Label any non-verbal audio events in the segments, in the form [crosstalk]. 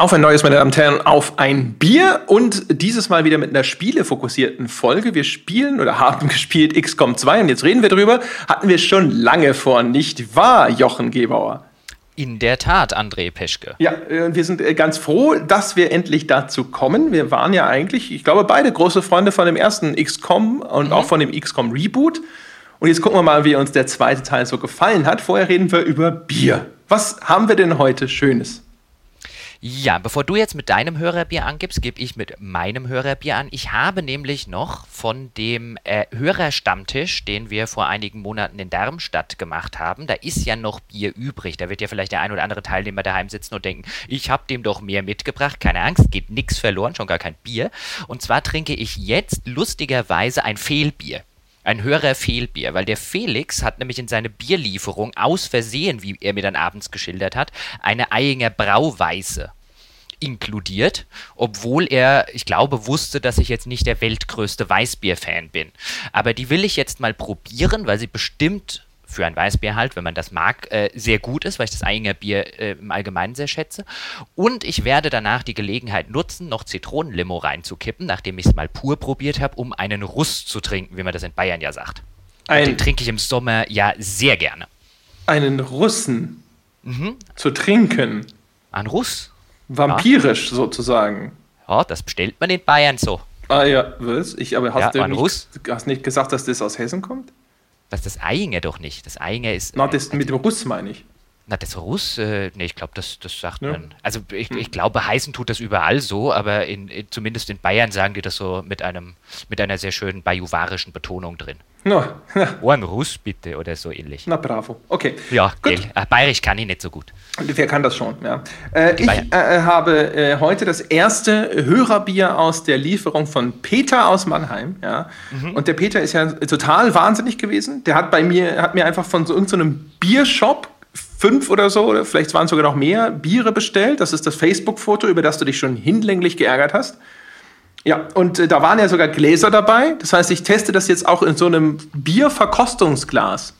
Auf ein neues, meine Damen und Herren, auf ein Bier und dieses Mal wieder mit einer spielefokussierten Folge. Wir spielen oder haben [laughs] gespielt XCOM 2 und jetzt reden wir drüber. Hatten wir schon lange vor, nicht wahr, Jochen Gebauer? In der Tat, André Peschke. Ja, äh, wir sind äh, ganz froh, dass wir endlich dazu kommen. Wir waren ja eigentlich, ich glaube, beide große Freunde von dem ersten XCOM und mhm. auch von dem XCOM Reboot. Und jetzt gucken wir mal, wie uns der zweite Teil so gefallen hat. Vorher reden wir über Bier. Was haben wir denn heute Schönes? Ja, bevor du jetzt mit deinem Hörerbier angibst, gebe ich mit meinem Hörerbier an. Ich habe nämlich noch von dem äh, Hörerstammtisch, den wir vor einigen Monaten in Darmstadt gemacht haben, da ist ja noch Bier übrig. Da wird ja vielleicht der ein oder andere Teilnehmer daheim sitzen und denken, ich habe dem doch mehr mitgebracht. Keine Angst, geht nichts verloren, schon gar kein Bier. Und zwar trinke ich jetzt lustigerweise ein Fehlbier ein höherer Fehlbier, weil der Felix hat nämlich in seine Bierlieferung aus Versehen, wie er mir dann abends geschildert hat, eine Eyinger Brauweiße inkludiert, obwohl er, ich glaube, wusste, dass ich jetzt nicht der weltgrößte Weißbier-Fan bin. Aber die will ich jetzt mal probieren, weil sie bestimmt für ein Weißbier halt, wenn man das mag, äh, sehr gut ist, weil ich das Eyinger Bier äh, im Allgemeinen sehr schätze. Und ich werde danach die Gelegenheit nutzen, noch Zitronenlimo reinzukippen, nachdem ich es mal pur probiert habe, um einen Russ zu trinken, wie man das in Bayern ja sagt. Ein, den trinke ich im Sommer ja sehr gerne. Einen Russen mhm. zu trinken? Ein Russ? Vampirisch ja. sozusagen. Ja, das bestellt man in Bayern so. Ah ja, was? Ich, aber hast ja, du nicht, hast nicht gesagt, dass das aus Hessen kommt? Was das Einger doch nicht. Das Einger ist. Na, das äh, mit dem Russ meine ich. Na, das Russ, äh, nee, ich glaube, das, das sagt ja. man. Also ich, hm. ich glaube, heißen tut das überall so, aber in, in, zumindest in Bayern sagen die das so mit einem, mit einer sehr schönen bajuwarischen Betonung drin. No. oh, ein Russ bitte oder so ähnlich. Na bravo. Okay. Ja, gut. Ach, Bayerisch kann ich nicht so gut. Wer kann das schon, ja. Äh, ich äh, habe äh, heute das erste Hörerbier aus der Lieferung von Peter aus Mannheim, ja. Mhm. Und der Peter ist ja total wahnsinnig gewesen. Der hat bei mir, hat mir einfach von so irgendeinem so Biershop fünf oder so, oder vielleicht waren es sogar noch mehr, Biere bestellt. Das ist das Facebook-Foto, über das du dich schon hinlänglich geärgert hast. Ja, und äh, da waren ja sogar Gläser dabei. Das heißt, ich teste das jetzt auch in so einem Bierverkostungsglas.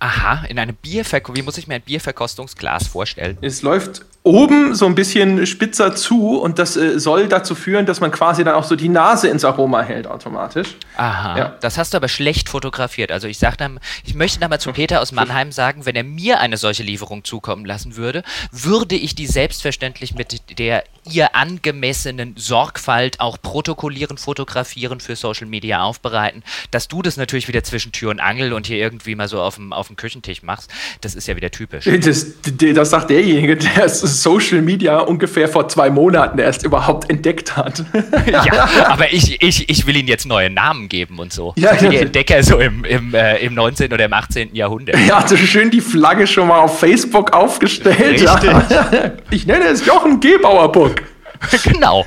Aha, in einem Bierverkostungsglas. Wie muss ich mir ein Bierverkostungsglas vorstellen? Es läuft oben so ein bisschen spitzer zu und das äh, soll dazu führen, dass man quasi dann auch so die Nase ins Aroma hält automatisch. Aha, ja. das hast du aber schlecht fotografiert. Also ich sag dann, ich möchte dann mal zu Peter aus Mannheim sagen, wenn er mir eine solche Lieferung zukommen lassen würde, würde ich die selbstverständlich mit der ihr angemessenen Sorgfalt auch protokollieren, fotografieren, für Social Media aufbereiten. Dass du das natürlich wieder zwischen Tür und Angel und hier irgendwie mal so auf dem, auf dem Küchentisch machst, das ist ja wieder typisch. Das, das sagt derjenige, der es Social Media ungefähr vor zwei Monaten erst überhaupt entdeckt hat. [laughs] ja, aber ich, ich, ich will ihnen jetzt neue Namen geben und so. Ja, so die Entdecker so im, im, äh, im 19. oder im 18. Jahrhundert. Ja, also schön die Flagge schon mal auf Facebook aufgestellt. Richtig. [laughs] Ich nenne es Jochen Gebauerburg. [laughs] genau.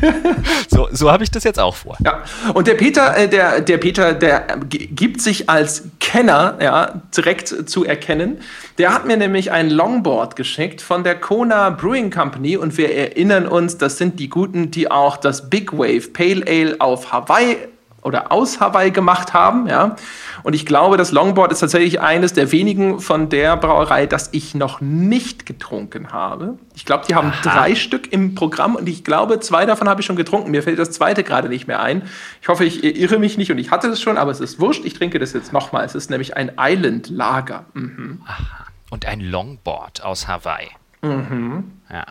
So, so habe ich das jetzt auch vor. Ja. Und der Peter, äh, der, der Peter, der gibt sich als Kenner ja, direkt zu erkennen. Der hat mir nämlich ein Longboard geschickt von der Kona Brewing Company und wir erinnern uns, das sind die Guten, die auch das Big Wave Pale Ale auf Hawaii oder aus Hawaii gemacht haben, ja. Und ich glaube, das Longboard ist tatsächlich eines der wenigen von der Brauerei, das ich noch nicht getrunken habe. Ich glaube, die haben Aha. drei Stück im Programm und ich glaube, zwei davon habe ich schon getrunken. Mir fällt das zweite gerade nicht mehr ein. Ich hoffe, ich irre mich nicht und ich hatte es schon, aber es ist wurscht. Ich trinke das jetzt nochmal. Es ist nämlich ein Island Lager. Mhm. Aha. Und ein Longboard aus Hawaii. Mhm. Ja,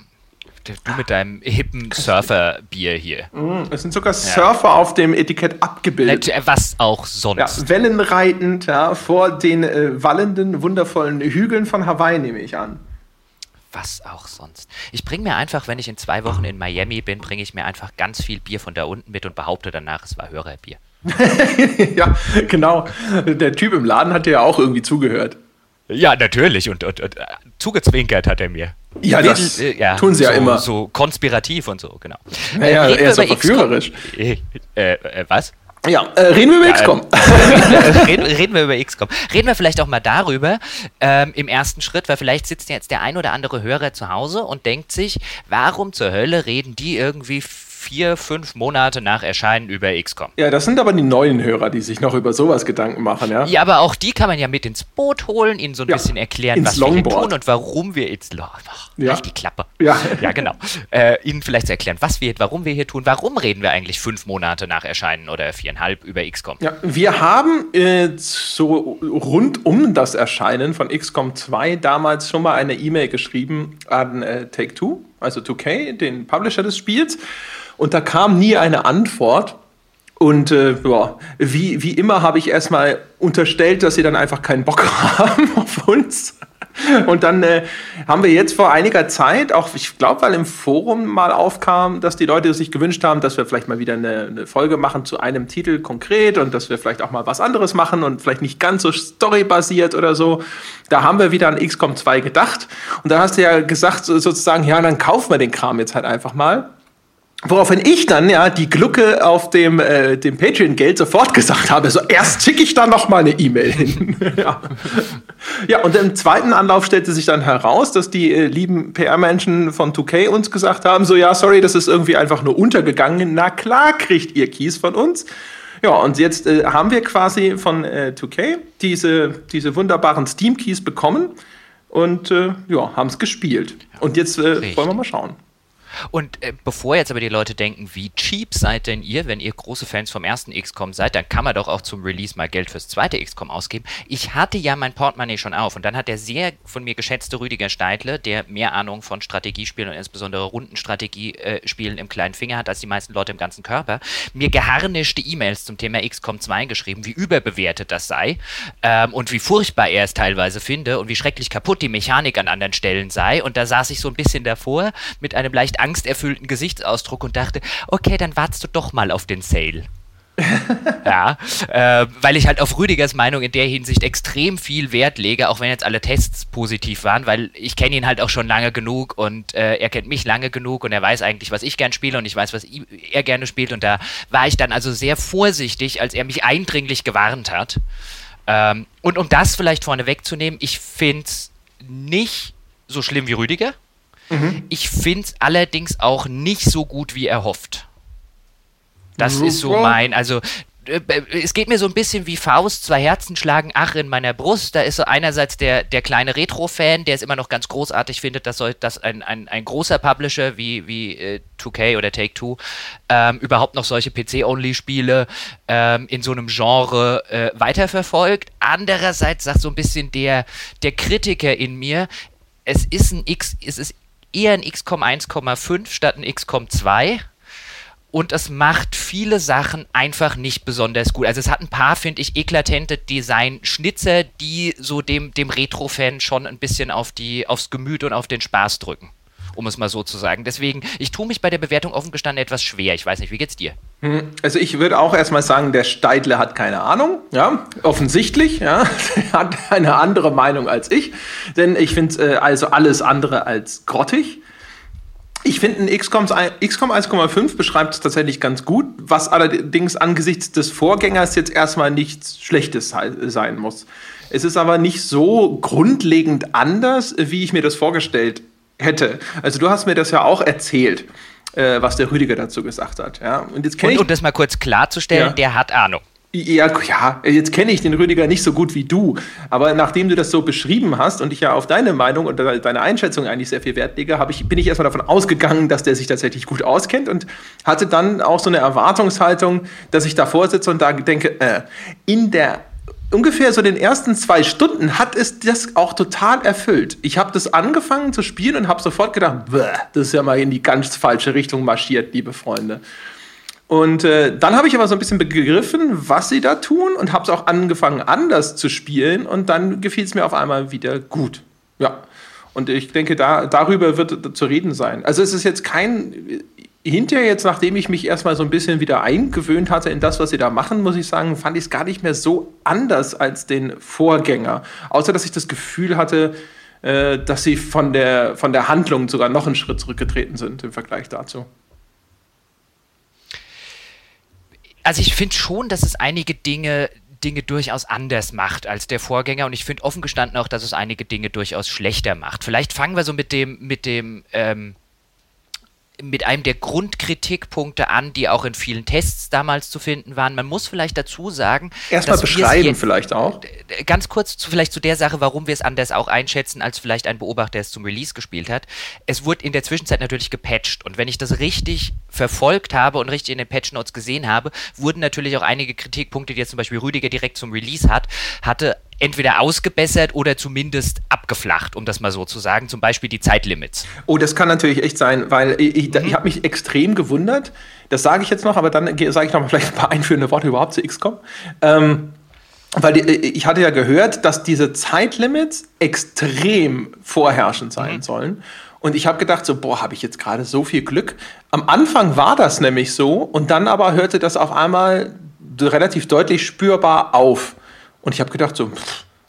Du mit deinem hippen Surfer-Bier hier. Mm, es sind sogar Surfer ja. auf dem Etikett abgebildet. Äh, was auch sonst. Ja, wellenreitend ja, vor den äh, wallenden, wundervollen Hügeln von Hawaii, nehme ich an. Was auch sonst. Ich bringe mir einfach, wenn ich in zwei Wochen in Miami bin, bringe ich mir einfach ganz viel Bier von da unten mit und behaupte danach, es war Hörerbier. [laughs] ja, genau. Der Typ im Laden hat dir ja auch irgendwie zugehört. Ja, natürlich. Und, und, und, äh, zugezwinkert hat er mir. Ja, das äh, ja, tun sie so, ja immer. So konspirativ und so, genau. Naja, äh, er ist auch verführerisch. Äh, äh, was? Ja, äh, reden wir über ja, XCOM. [laughs] reden, reden, wir über XCOM. Reden wir vielleicht auch mal darüber ähm, im ersten Schritt, weil vielleicht sitzt jetzt der ein oder andere Hörer zu Hause und denkt sich, warum zur Hölle reden die irgendwie vier, fünf Monate nach Erscheinen über XCOM. Ja, das sind aber die neuen Hörer, die sich noch über sowas Gedanken machen, ja? Ja, aber auch die kann man ja mit ins Boot holen, ihnen so ein ja, bisschen erklären, was Longboard. wir hier tun und warum wir jetzt. Ach, ja. die Klappe. Ja, ja genau. Äh, ihnen vielleicht erklären, was wir, warum wir hier tun, warum reden wir eigentlich fünf Monate nach Erscheinen oder viereinhalb über XCOM. Ja, wir haben äh, so rund um das Erscheinen von XCOM 2 damals schon mal eine E-Mail geschrieben an äh, Take-Two, also 2K, den Publisher des Spiels. Und da kam nie eine Antwort. Und äh, ja, wie, wie immer habe ich erstmal unterstellt, dass sie dann einfach keinen Bock [laughs] haben auf uns. Und dann äh, haben wir jetzt vor einiger Zeit, auch ich glaube, weil im Forum mal aufkam, dass die Leute sich gewünscht haben, dass wir vielleicht mal wieder eine, eine, Folge machen zu einem Titel konkret und dass wir vielleicht auch mal was anderes machen und vielleicht nicht ganz so storybasiert oder so. Da haben wir wieder an XCOM 2 gedacht. Und da hast du ja gesagt, sozusagen, ja, dann kaufen wir den Kram jetzt halt einfach mal. Woraufhin ich dann ja die Glucke auf dem, äh, dem Patreon-Geld sofort gesagt habe, so erst schicke ich dann noch mal eine E-Mail hin. [laughs] ja. ja, und im zweiten Anlauf stellte sich dann heraus, dass die äh, lieben PR-Menschen von 2K uns gesagt haben, so ja, sorry, das ist irgendwie einfach nur untergegangen. Na klar kriegt ihr Keys von uns. Ja, und jetzt äh, haben wir quasi von äh, 2K diese, diese wunderbaren Steam-Keys bekommen und äh, ja, haben es gespielt. Und jetzt äh, wollen wir mal schauen. Und äh, bevor jetzt aber die Leute denken, wie cheap seid denn ihr, wenn ihr große Fans vom ersten XCOM seid, dann kann man doch auch zum Release mal Geld fürs zweite XCOM ausgeben. Ich hatte ja mein Portemonnaie schon auf und dann hat der sehr von mir geschätzte Rüdiger Steidle, der mehr Ahnung von Strategiespielen und insbesondere Rundenstrategiespielen im kleinen Finger hat als die meisten Leute im ganzen Körper, mir geharnischte E-Mails zum Thema XCOM 2 geschrieben, wie überbewertet das sei ähm, und wie furchtbar er es teilweise finde und wie schrecklich kaputt die Mechanik an anderen Stellen sei. Und da saß ich so ein bisschen davor mit einem leicht angsterfüllten Gesichtsausdruck und dachte, okay, dann wartest du doch mal auf den Sale. [laughs] ja, äh, weil ich halt auf Rüdigers Meinung in der Hinsicht extrem viel Wert lege, auch wenn jetzt alle Tests positiv waren, weil ich kenne ihn halt auch schon lange genug und äh, er kennt mich lange genug und er weiß eigentlich, was ich gern spiele und ich weiß, was er gerne spielt und da war ich dann also sehr vorsichtig, als er mich eindringlich gewarnt hat. Ähm, und um das vielleicht vorne wegzunehmen, ich finde es nicht so schlimm wie Rüdiger. Mhm. Ich finde es allerdings auch nicht so gut, wie er hofft. Das Super. ist so mein, also äh, es geht mir so ein bisschen wie Faust, zwei Herzen schlagen ach in meiner Brust. Da ist so einerseits der, der kleine Retro-Fan, der es immer noch ganz großartig findet, dass, dass ein, ein, ein großer Publisher wie, wie äh, 2K oder Take-Two ähm, überhaupt noch solche PC-Only-Spiele ähm, in so einem Genre äh, weiterverfolgt. Andererseits sagt so ein bisschen der, der Kritiker in mir, es ist ein X, es ist eher ein XCOM 1,5 statt ein XCOM 2 und es macht viele Sachen einfach nicht besonders gut. Also es hat ein paar, finde ich, eklatante Design-Schnitzer, die so dem, dem Retro-Fan schon ein bisschen auf die, aufs Gemüt und auf den Spaß drücken um es mal so zu sagen. Deswegen, ich tue mich bei der Bewertung offen gestanden etwas schwer. Ich weiß nicht, wie geht's dir? Hm, also ich würde auch erstmal sagen, der Steidle hat keine Ahnung, ja, offensichtlich, ja, er [laughs] hat eine andere Meinung als ich, denn ich finde äh, also alles andere als grottig. Ich finde, ein XCOM 1,5 beschreibt es tatsächlich ganz gut, was allerdings angesichts des Vorgängers jetzt erstmal nichts Schlechtes sein muss. Es ist aber nicht so grundlegend anders, wie ich mir das vorgestellt hätte. Also du hast mir das ja auch erzählt, äh, was der Rüdiger dazu gesagt hat. Ja? Und, jetzt und, ich, um das mal kurz klarzustellen, ja. der hat Ahnung. Ja, ja, jetzt kenne ich den Rüdiger nicht so gut wie du, aber nachdem du das so beschrieben hast und ich ja auf deine Meinung und deine Einschätzung eigentlich sehr viel Wert lege, ich, bin ich erstmal davon ausgegangen, dass der sich tatsächlich gut auskennt und hatte dann auch so eine Erwartungshaltung, dass ich davor sitze und da denke, äh, in der ungefähr so den ersten zwei Stunden hat es das auch total erfüllt. Ich habe das angefangen zu spielen und habe sofort gedacht, das ist ja mal in die ganz falsche Richtung marschiert, liebe Freunde. Und äh, dann habe ich aber so ein bisschen begriffen, was sie da tun und habe es auch angefangen anders zu spielen und dann gefiel es mir auf einmal wieder gut. Ja. Und ich denke, da, darüber wird zu reden sein. Also es ist jetzt kein hinterher jetzt, nachdem ich mich erstmal so ein bisschen wieder eingewöhnt hatte in das, was sie da machen, muss ich sagen, fand ich es gar nicht mehr so anders als den Vorgänger. Außer, dass ich das Gefühl hatte, äh, dass sie von der, von der Handlung sogar noch einen Schritt zurückgetreten sind im Vergleich dazu. Also ich finde schon, dass es einige Dinge Dinge durchaus anders macht als der Vorgänger und ich finde offen gestanden auch, dass es einige Dinge durchaus schlechter macht. Vielleicht fangen wir so mit dem mit dem ähm, mit einem der Grundkritikpunkte an, die auch in vielen Tests damals zu finden waren. Man muss vielleicht dazu sagen, erstmal beschreiben vielleicht auch. Ganz kurz zu, vielleicht zu der Sache, warum wir es anders auch einschätzen, als vielleicht ein Beobachter, der es zum Release gespielt hat. Es wurde in der Zwischenzeit natürlich gepatcht und wenn ich das richtig verfolgt habe und richtig in den Patch Notes gesehen habe, wurden natürlich auch einige Kritikpunkte, die jetzt zum Beispiel Rüdiger direkt zum Release hat, hatte entweder ausgebessert oder zumindest abgeflacht, um das mal so zu sagen. Zum Beispiel die Zeitlimits. Oh, das kann natürlich echt sein, weil ich, mhm. ich habe mich extrem gewundert. Das sage ich jetzt noch, aber dann sage ich noch mal vielleicht ein paar einführende Worte überhaupt zu XCOM. Ähm, weil die, ich hatte ja gehört, dass diese Zeitlimits extrem vorherrschend sein mhm. sollen. Und ich habe gedacht, so, boah, habe ich jetzt gerade so viel Glück. Am Anfang war das nämlich so und dann aber hörte das auf einmal relativ deutlich spürbar auf. Und ich habe gedacht, so,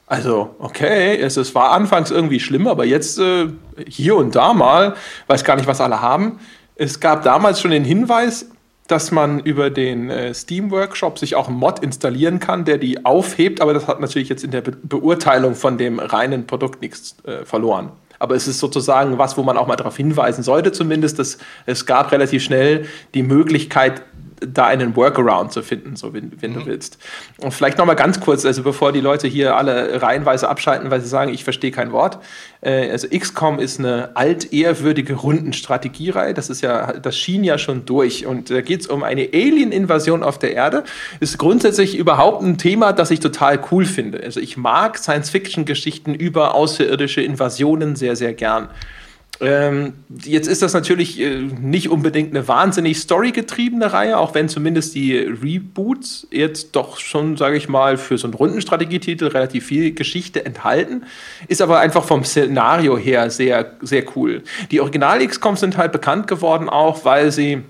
also, okay, es, es, war anfangs irgendwie schlimm, aber jetzt äh, hier und da mal, weiß gar nicht, was alle haben. Es gab damals schon den Hinweis, dass man über den äh, Steam-Workshop sich auch einen Mod installieren kann, der die aufhebt, aber das hat natürlich jetzt in der Be Beurteilung von dem reinen Produkt nichts äh, verloren. Aber es ist sozusagen was, wo man auch mal darauf hinweisen sollte, zumindest, dass es gab relativ schnell die Möglichkeit, da einen Workaround zu finden, so wenn, wenn mhm. du willst. Und vielleicht noch mal ganz kurz, also bevor die Leute hier alle reihenweise abschalten, weil sie sagen, ich verstehe kein Wort. Äh, also XCOM ist eine altehrwürdige Rundenstrategiereihe. Das ist ja, das schien ja schon durch. Und da geht es um eine Alien-Invasion auf der Erde. Ist grundsätzlich überhaupt ein Thema, das ich total cool finde. Also ich mag Science-Fiction-Geschichten über außerirdische Invasionen sehr, sehr gern. Ähm, jetzt ist das natürlich äh, nicht unbedingt eine wahnsinnig storygetriebene Reihe, auch wenn zumindest die Reboots jetzt doch schon, sage ich mal, für so einen Rundenstrategietitel relativ viel Geschichte enthalten. Ist aber einfach vom Szenario her sehr, sehr cool. Die Original-XCOMs sind halt bekannt geworden auch, weil sie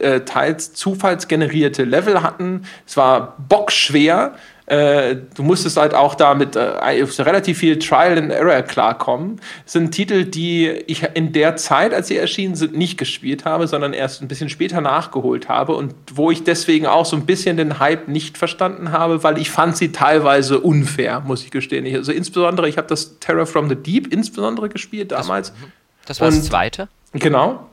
äh, teils zufallsgenerierte Level hatten. Es war bockschwer äh, du musstest halt auch da mit äh, relativ viel Trial and Error klarkommen. Das sind Titel, die ich in der Zeit, als sie erschienen sind, nicht gespielt habe, sondern erst ein bisschen später nachgeholt habe und wo ich deswegen auch so ein bisschen den Hype nicht verstanden habe, weil ich fand sie teilweise unfair, muss ich gestehen. Ich, also insbesondere, ich habe das Terror from the Deep insbesondere gespielt damals. Das, das war das zweite? Genau.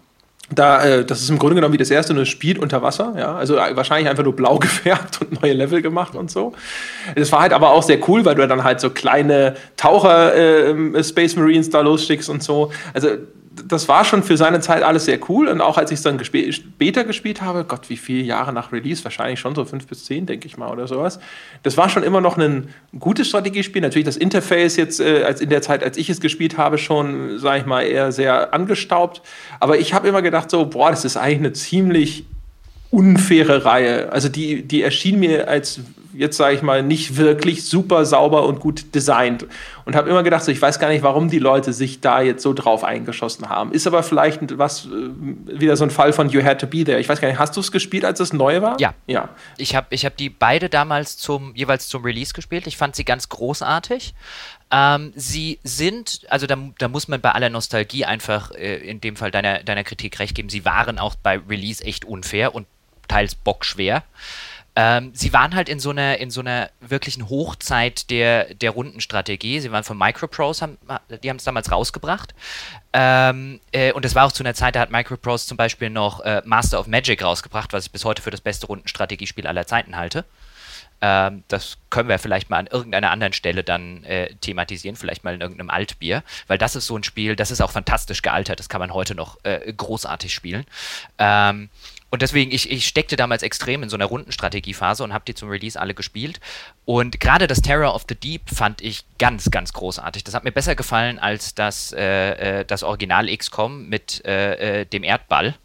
Da, äh, das ist im Grunde genommen wie das erste, nur spielt unter Wasser, ja. Also äh, wahrscheinlich einfach nur blau [laughs] gefärbt und neue Level gemacht und so. Das war halt aber auch sehr cool, weil du dann halt so kleine Taucher äh, Space Marines da losschickst und so. Also das war schon für seine Zeit alles sehr cool. Und auch als ich es dann gesp später gespielt habe, Gott, wie viele Jahre nach Release, wahrscheinlich schon so fünf bis zehn, denke ich mal, oder sowas. Das war schon immer noch ein gutes Strategiespiel. Natürlich das Interface jetzt äh, als in der Zeit, als ich es gespielt habe, schon, sage ich mal, eher sehr angestaubt. Aber ich habe immer gedacht, so, boah, das ist eigentlich eine ziemlich unfaire Reihe. Also die, die erschien mir als jetzt sage ich mal, nicht wirklich super sauber und gut designt. Und habe immer gedacht, so, ich weiß gar nicht, warum die Leute sich da jetzt so drauf eingeschossen haben. Ist aber vielleicht was, äh, wieder so ein Fall von You Had to Be There. Ich weiß gar nicht, hast du es gespielt, als es neu war? Ja. ja. Ich habe ich hab die beide damals zum, jeweils zum Release gespielt. Ich fand sie ganz großartig. Ähm, sie sind, also da, da, muss man bei aller Nostalgie einfach äh, in dem Fall deiner, deiner Kritik recht geben, sie waren auch bei Release echt unfair und teils bockschwer. Ähm, sie waren halt in so einer, in so einer wirklichen Hochzeit der, der Rundenstrategie. Sie waren von Microprose, haben, die haben es damals rausgebracht. Ähm, äh, und es war auch zu einer Zeit, da hat Microprose zum Beispiel noch äh, Master of Magic rausgebracht, was ich bis heute für das beste Rundenstrategiespiel aller Zeiten halte. Ähm, das können wir vielleicht mal an irgendeiner anderen Stelle dann äh, thematisieren, vielleicht mal in irgendeinem Altbier, weil das ist so ein Spiel, das ist auch fantastisch gealtert, das kann man heute noch äh, großartig spielen. Ähm, und deswegen, ich, ich steckte damals extrem in so einer Rundenstrategiephase und habe die zum Release alle gespielt. Und gerade das Terror of the Deep fand ich ganz, ganz großartig. Das hat mir besser gefallen als das, äh, äh das Original XCOM mit äh, äh dem Erdball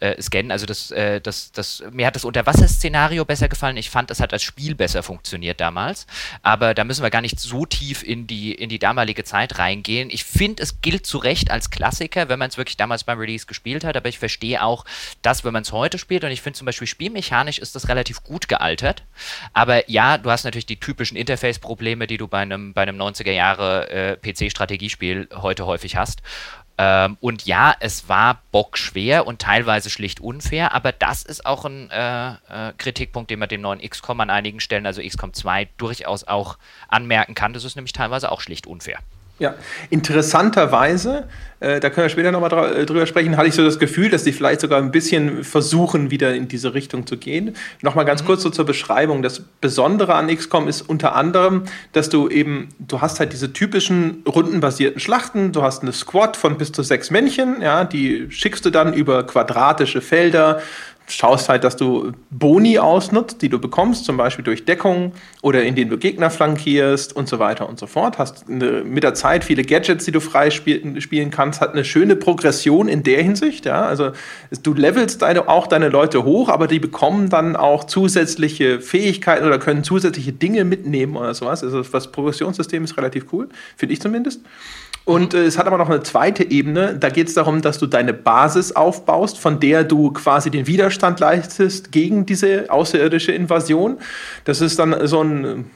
äh, scannen. Also das, äh, das, das, mir hat das Unterwasserszenario besser gefallen. Ich fand, es hat als Spiel besser funktioniert damals. Aber da müssen wir gar nicht so tief in die, in die damalige Zeit reingehen. Ich finde, es gilt zu Recht als Klassiker, wenn man es wirklich damals beim Release gespielt hat. Aber ich verstehe auch, dass, wenn man es heute spielt, und ich finde zum Beispiel spielmechanisch ist das relativ gut gealtert. Aber ja, du hast natürlich die typischen Interface-Probleme, die du bei einem, bei einem 90er Jahre äh, PC-Strategiespiel heute häufig hast. Ähm, und ja, es war bockschwer und teilweise schlicht unfair, aber das ist auch ein äh, äh, Kritikpunkt, den man dem neuen XCOM an einigen Stellen, also XCOM 2, durchaus auch anmerken kann. Das ist nämlich teilweise auch schlicht unfair. Ja, interessanterweise, äh, da können wir später nochmal äh, drüber sprechen, hatte ich so das Gefühl, dass die vielleicht sogar ein bisschen versuchen, wieder in diese Richtung zu gehen. Nochmal ganz mhm. kurz so zur Beschreibung. Das Besondere an XCOM ist unter anderem, dass du eben, du hast halt diese typischen rundenbasierten Schlachten, du hast eine Squad von bis zu sechs Männchen, ja, die schickst du dann über quadratische Felder schaust halt, dass du Boni ausnutzt, die du bekommst, zum Beispiel durch Deckung oder indem du Gegner flankierst und so weiter und so fort. Hast eine, mit der Zeit viele Gadgets, die du frei spiel, spielen kannst, hat eine schöne Progression in der Hinsicht. Ja? Also du levelst deine, auch deine Leute hoch, aber die bekommen dann auch zusätzliche Fähigkeiten oder können zusätzliche Dinge mitnehmen oder sowas. Also das Progressionssystem ist relativ cool, finde ich zumindest. Und äh, es hat aber noch eine zweite Ebene. Da geht es darum, dass du deine Basis aufbaust, von der du quasi den Widerstand leistest gegen diese außerirdische Invasion. Das ist dann so ein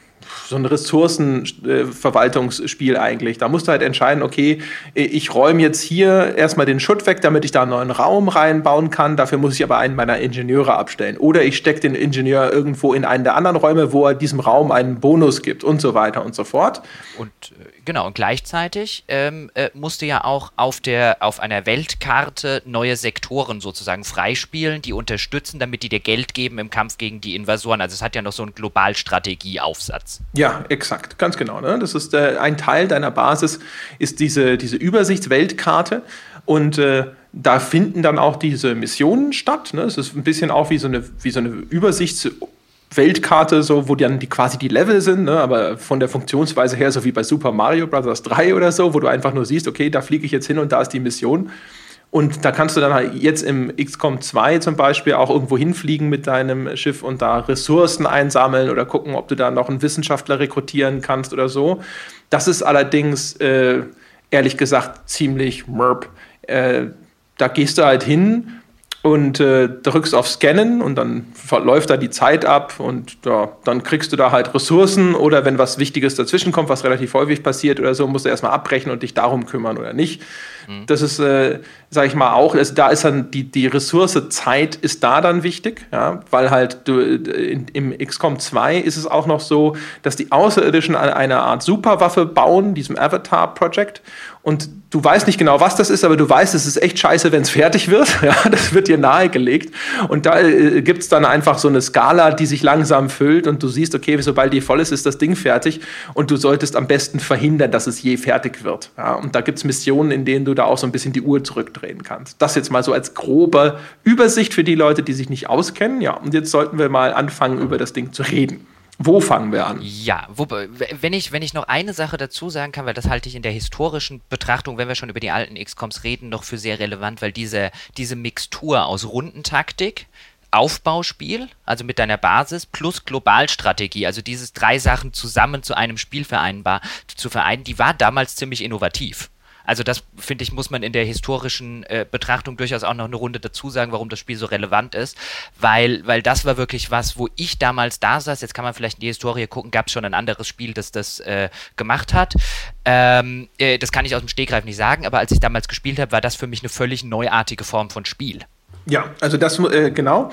so ein Ressourcenverwaltungsspiel eigentlich. Da musst du halt entscheiden, okay, ich räume jetzt hier erstmal den Schutt weg, damit ich da einen neuen Raum reinbauen kann. Dafür muss ich aber einen meiner Ingenieure abstellen. Oder ich stecke den Ingenieur irgendwo in einen der anderen Räume, wo er diesem Raum einen Bonus gibt und so weiter und so fort. Und äh, genau, und gleichzeitig ähm, äh, musst du ja auch auf, der, auf einer Weltkarte neue Sektoren sozusagen freispielen, die unterstützen, damit die dir Geld geben im Kampf gegen die Invasoren. Also es hat ja noch so einen Globalstrategieaufsatz. Ja, exakt, ganz genau. Ne? Das ist äh, ein Teil deiner Basis, ist diese, diese Übersichtsweltkarte und äh, da finden dann auch diese Missionen statt. Ne? Es ist ein bisschen auch wie so eine, wie so eine Übersichts- Weltkarte, so, wo dann die quasi die Level sind, ne? aber von der Funktionsweise her, so wie bei Super Mario Bros. 3 oder so, wo du einfach nur siehst, okay, da fliege ich jetzt hin und da ist die Mission. Und da kannst du dann halt jetzt im XCOM 2 zum Beispiel auch irgendwo hinfliegen mit deinem Schiff und da Ressourcen einsammeln oder gucken, ob du da noch einen Wissenschaftler rekrutieren kannst oder so. Das ist allerdings, äh, ehrlich gesagt, ziemlich merp. Äh, da gehst du halt hin und äh, drückst auf Scannen und dann läuft da die Zeit ab und ja, dann kriegst du da halt Ressourcen oder wenn was Wichtiges dazwischen kommt, was relativ häufig passiert oder so, musst du erstmal abbrechen und dich darum kümmern oder nicht. Mhm. Das ist, äh, sag ich mal, auch, also da ist dann die, die Ressource Zeit ist da dann wichtig, ja, weil halt du, in, im XCOM 2 ist es auch noch so, dass die Außerirdischen eine Art Superwaffe bauen, diesem Avatar Project und du weißt nicht genau, was das ist, aber du weißt, es ist echt scheiße, wenn es [laughs] fertig wird. Ja, das wird dir nahegelegt. Und da äh, gibt es dann einfach so eine Skala, die sich langsam füllt und du siehst, okay, sobald die voll ist, ist das Ding fertig und du solltest am besten verhindern, dass es je fertig wird. Ja, und da gibt es Missionen, in denen du da auch so ein bisschen die Uhr zurückdrehen kannst. Das jetzt mal so als grobe Übersicht für die Leute, die sich nicht auskennen. Ja, und jetzt sollten wir mal anfangen, über das Ding zu reden. Wo fangen wir an? Ja, wo, wenn, ich, wenn ich noch eine Sache dazu sagen kann, weil das halte ich in der historischen Betrachtung, wenn wir schon über die alten XCOMs reden, noch für sehr relevant, weil diese, diese Mixtur aus Rundentaktik, Aufbauspiel, also mit deiner Basis, plus Globalstrategie, also dieses drei Sachen zusammen zu einem Spiel vereinbar zu vereinen, die war damals ziemlich innovativ. Also das, finde ich, muss man in der historischen äh, Betrachtung durchaus auch noch eine Runde dazu sagen, warum das Spiel so relevant ist, weil, weil das war wirklich was, wo ich damals da saß, jetzt kann man vielleicht in die Historie gucken, gab es schon ein anderes Spiel, das das äh, gemacht hat. Ähm, äh, das kann ich aus dem Stegreif nicht sagen, aber als ich damals gespielt habe, war das für mich eine völlig neuartige Form von Spiel. Ja, also das, äh, genau,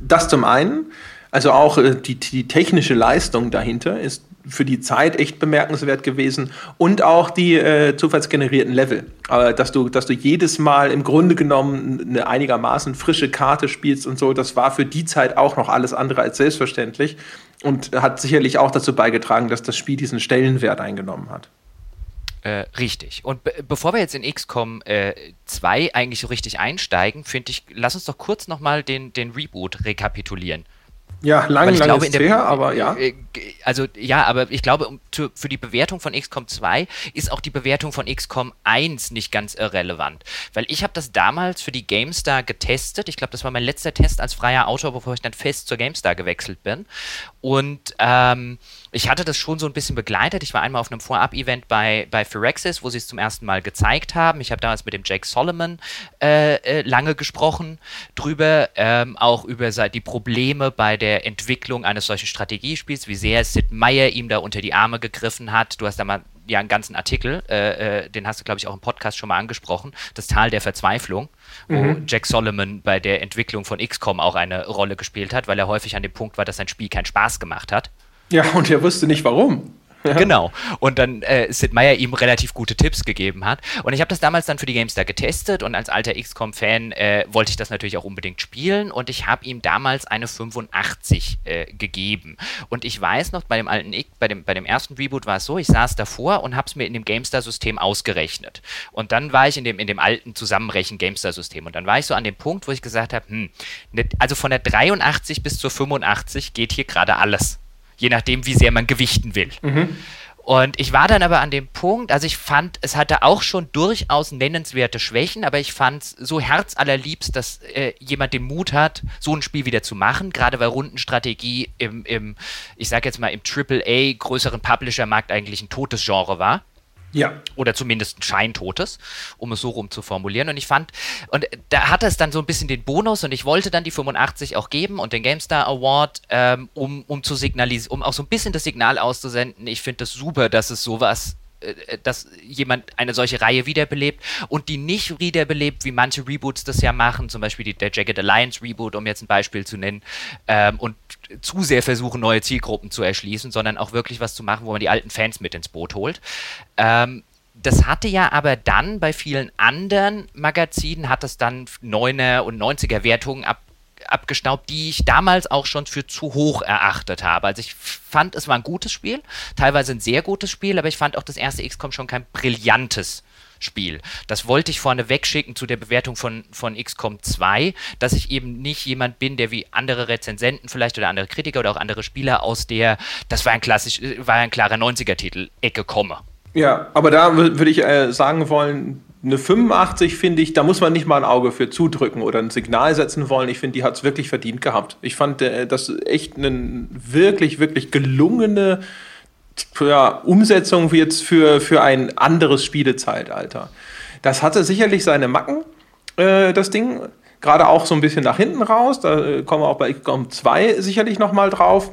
das zum einen. Also auch äh, die, die technische Leistung dahinter ist für die Zeit echt bemerkenswert gewesen und auch die äh, zufallsgenerierten Level. Aber dass du, dass du jedes Mal im Grunde genommen eine einigermaßen frische Karte spielst und so, das war für die Zeit auch noch alles andere als selbstverständlich und hat sicherlich auch dazu beigetragen, dass das Spiel diesen Stellenwert eingenommen hat. Äh, richtig. Und be bevor wir jetzt in XCOM äh, 2 eigentlich so richtig einsteigen, finde ich, lass uns doch kurz nochmal den, den Reboot rekapitulieren. Ja, lange, lange glaube, ist der, her, aber ja. Äh, also ja, aber ich glaube, für die Bewertung von XCOM 2 ist auch die Bewertung von XCOM 1 nicht ganz irrelevant. Weil ich habe das damals für die GameStar getestet. Ich glaube, das war mein letzter Test als freier Autor, bevor ich dann fest zur GameStar gewechselt bin. Und ähm, ich hatte das schon so ein bisschen begleitet. Ich war einmal auf einem Vorab-Event bei, bei Phyrexis, wo sie es zum ersten Mal gezeigt haben. Ich habe damals mit dem Jake Solomon äh, äh, lange gesprochen drüber, ähm, auch über die Probleme bei der Entwicklung eines solchen Strategiespiels, wie sehr Sid Meier ihm da unter die Arme gegriffen hat. Du hast da mal ja einen ganzen Artikel, äh, äh, den hast du, glaube ich, auch im Podcast schon mal angesprochen, das Tal der Verzweiflung, wo mhm. Jack Solomon bei der Entwicklung von XCOM auch eine Rolle gespielt hat, weil er häufig an dem Punkt war, dass sein Spiel keinen Spaß gemacht hat. Ja, und er wusste nicht warum. genau. Und dann äh, Sid Meier ihm relativ gute Tipps gegeben hat. Und ich habe das damals dann für die GameStar getestet und als alter XCOM-Fan äh, wollte ich das natürlich auch unbedingt spielen und ich habe ihm damals eine 85 äh, gegeben. Und ich weiß noch, bei dem alten X, bei dem, bei dem ersten Reboot war es so, ich saß davor und habe es mir in dem GameStar-System ausgerechnet. Und dann war ich in dem, in dem alten Zusammenrechen GameStar-System. Und dann war ich so an dem Punkt, wo ich gesagt habe, hm, ne, also von der 83 bis zur 85 geht hier gerade alles je nachdem, wie sehr man gewichten will. Mhm. Und ich war dann aber an dem Punkt, also ich fand, es hatte auch schon durchaus nennenswerte Schwächen, aber ich fand es so herzallerliebst, dass äh, jemand den Mut hat, so ein Spiel wieder zu machen, gerade weil Rundenstrategie im, im ich sag jetzt mal, im AAA größeren Publisher-Markt eigentlich ein totes Genre war. Ja. Oder zumindest ein scheintotes, um es so rum zu formulieren. Und ich fand, und da hatte es dann so ein bisschen den Bonus und ich wollte dann die 85 auch geben und den GameStar Award, ähm, um, um zu signalisieren, um auch so ein bisschen das Signal auszusenden. Ich finde das super, dass es sowas dass jemand eine solche Reihe wiederbelebt und die nicht wiederbelebt, wie manche Reboots das ja machen, zum Beispiel die, der Jagged Alliance Reboot, um jetzt ein Beispiel zu nennen, ähm, und zu sehr versuchen, neue Zielgruppen zu erschließen, sondern auch wirklich was zu machen, wo man die alten Fans mit ins Boot holt. Ähm, das hatte ja aber dann bei vielen anderen Magazinen, hat es dann 9er und 90er Wertungen ab abgestaubt, die ich damals auch schon für zu hoch erachtet habe. Also ich fand, es war ein gutes Spiel, teilweise ein sehr gutes Spiel, aber ich fand auch das erste XCOM schon kein brillantes Spiel. Das wollte ich vorne wegschicken zu der Bewertung von, von XCOM 2, dass ich eben nicht jemand bin, der wie andere Rezensenten vielleicht oder andere Kritiker oder auch andere Spieler aus der, das war ein klassisch, war ein klarer 90er-Titel, Ecke komme. Ja, aber da würde ich äh, sagen wollen, eine 85 finde ich, da muss man nicht mal ein Auge für zudrücken oder ein Signal setzen wollen. Ich finde, die hat es wirklich verdient gehabt. Ich fand äh, das echt eine wirklich, wirklich gelungene ja, Umsetzung jetzt für, für ein anderes Spielezeitalter. Das hatte sicherlich seine Macken, äh, das Ding. Gerade auch so ein bisschen nach hinten raus. Da äh, kommen wir auch bei XCOM 2 sicherlich nochmal drauf.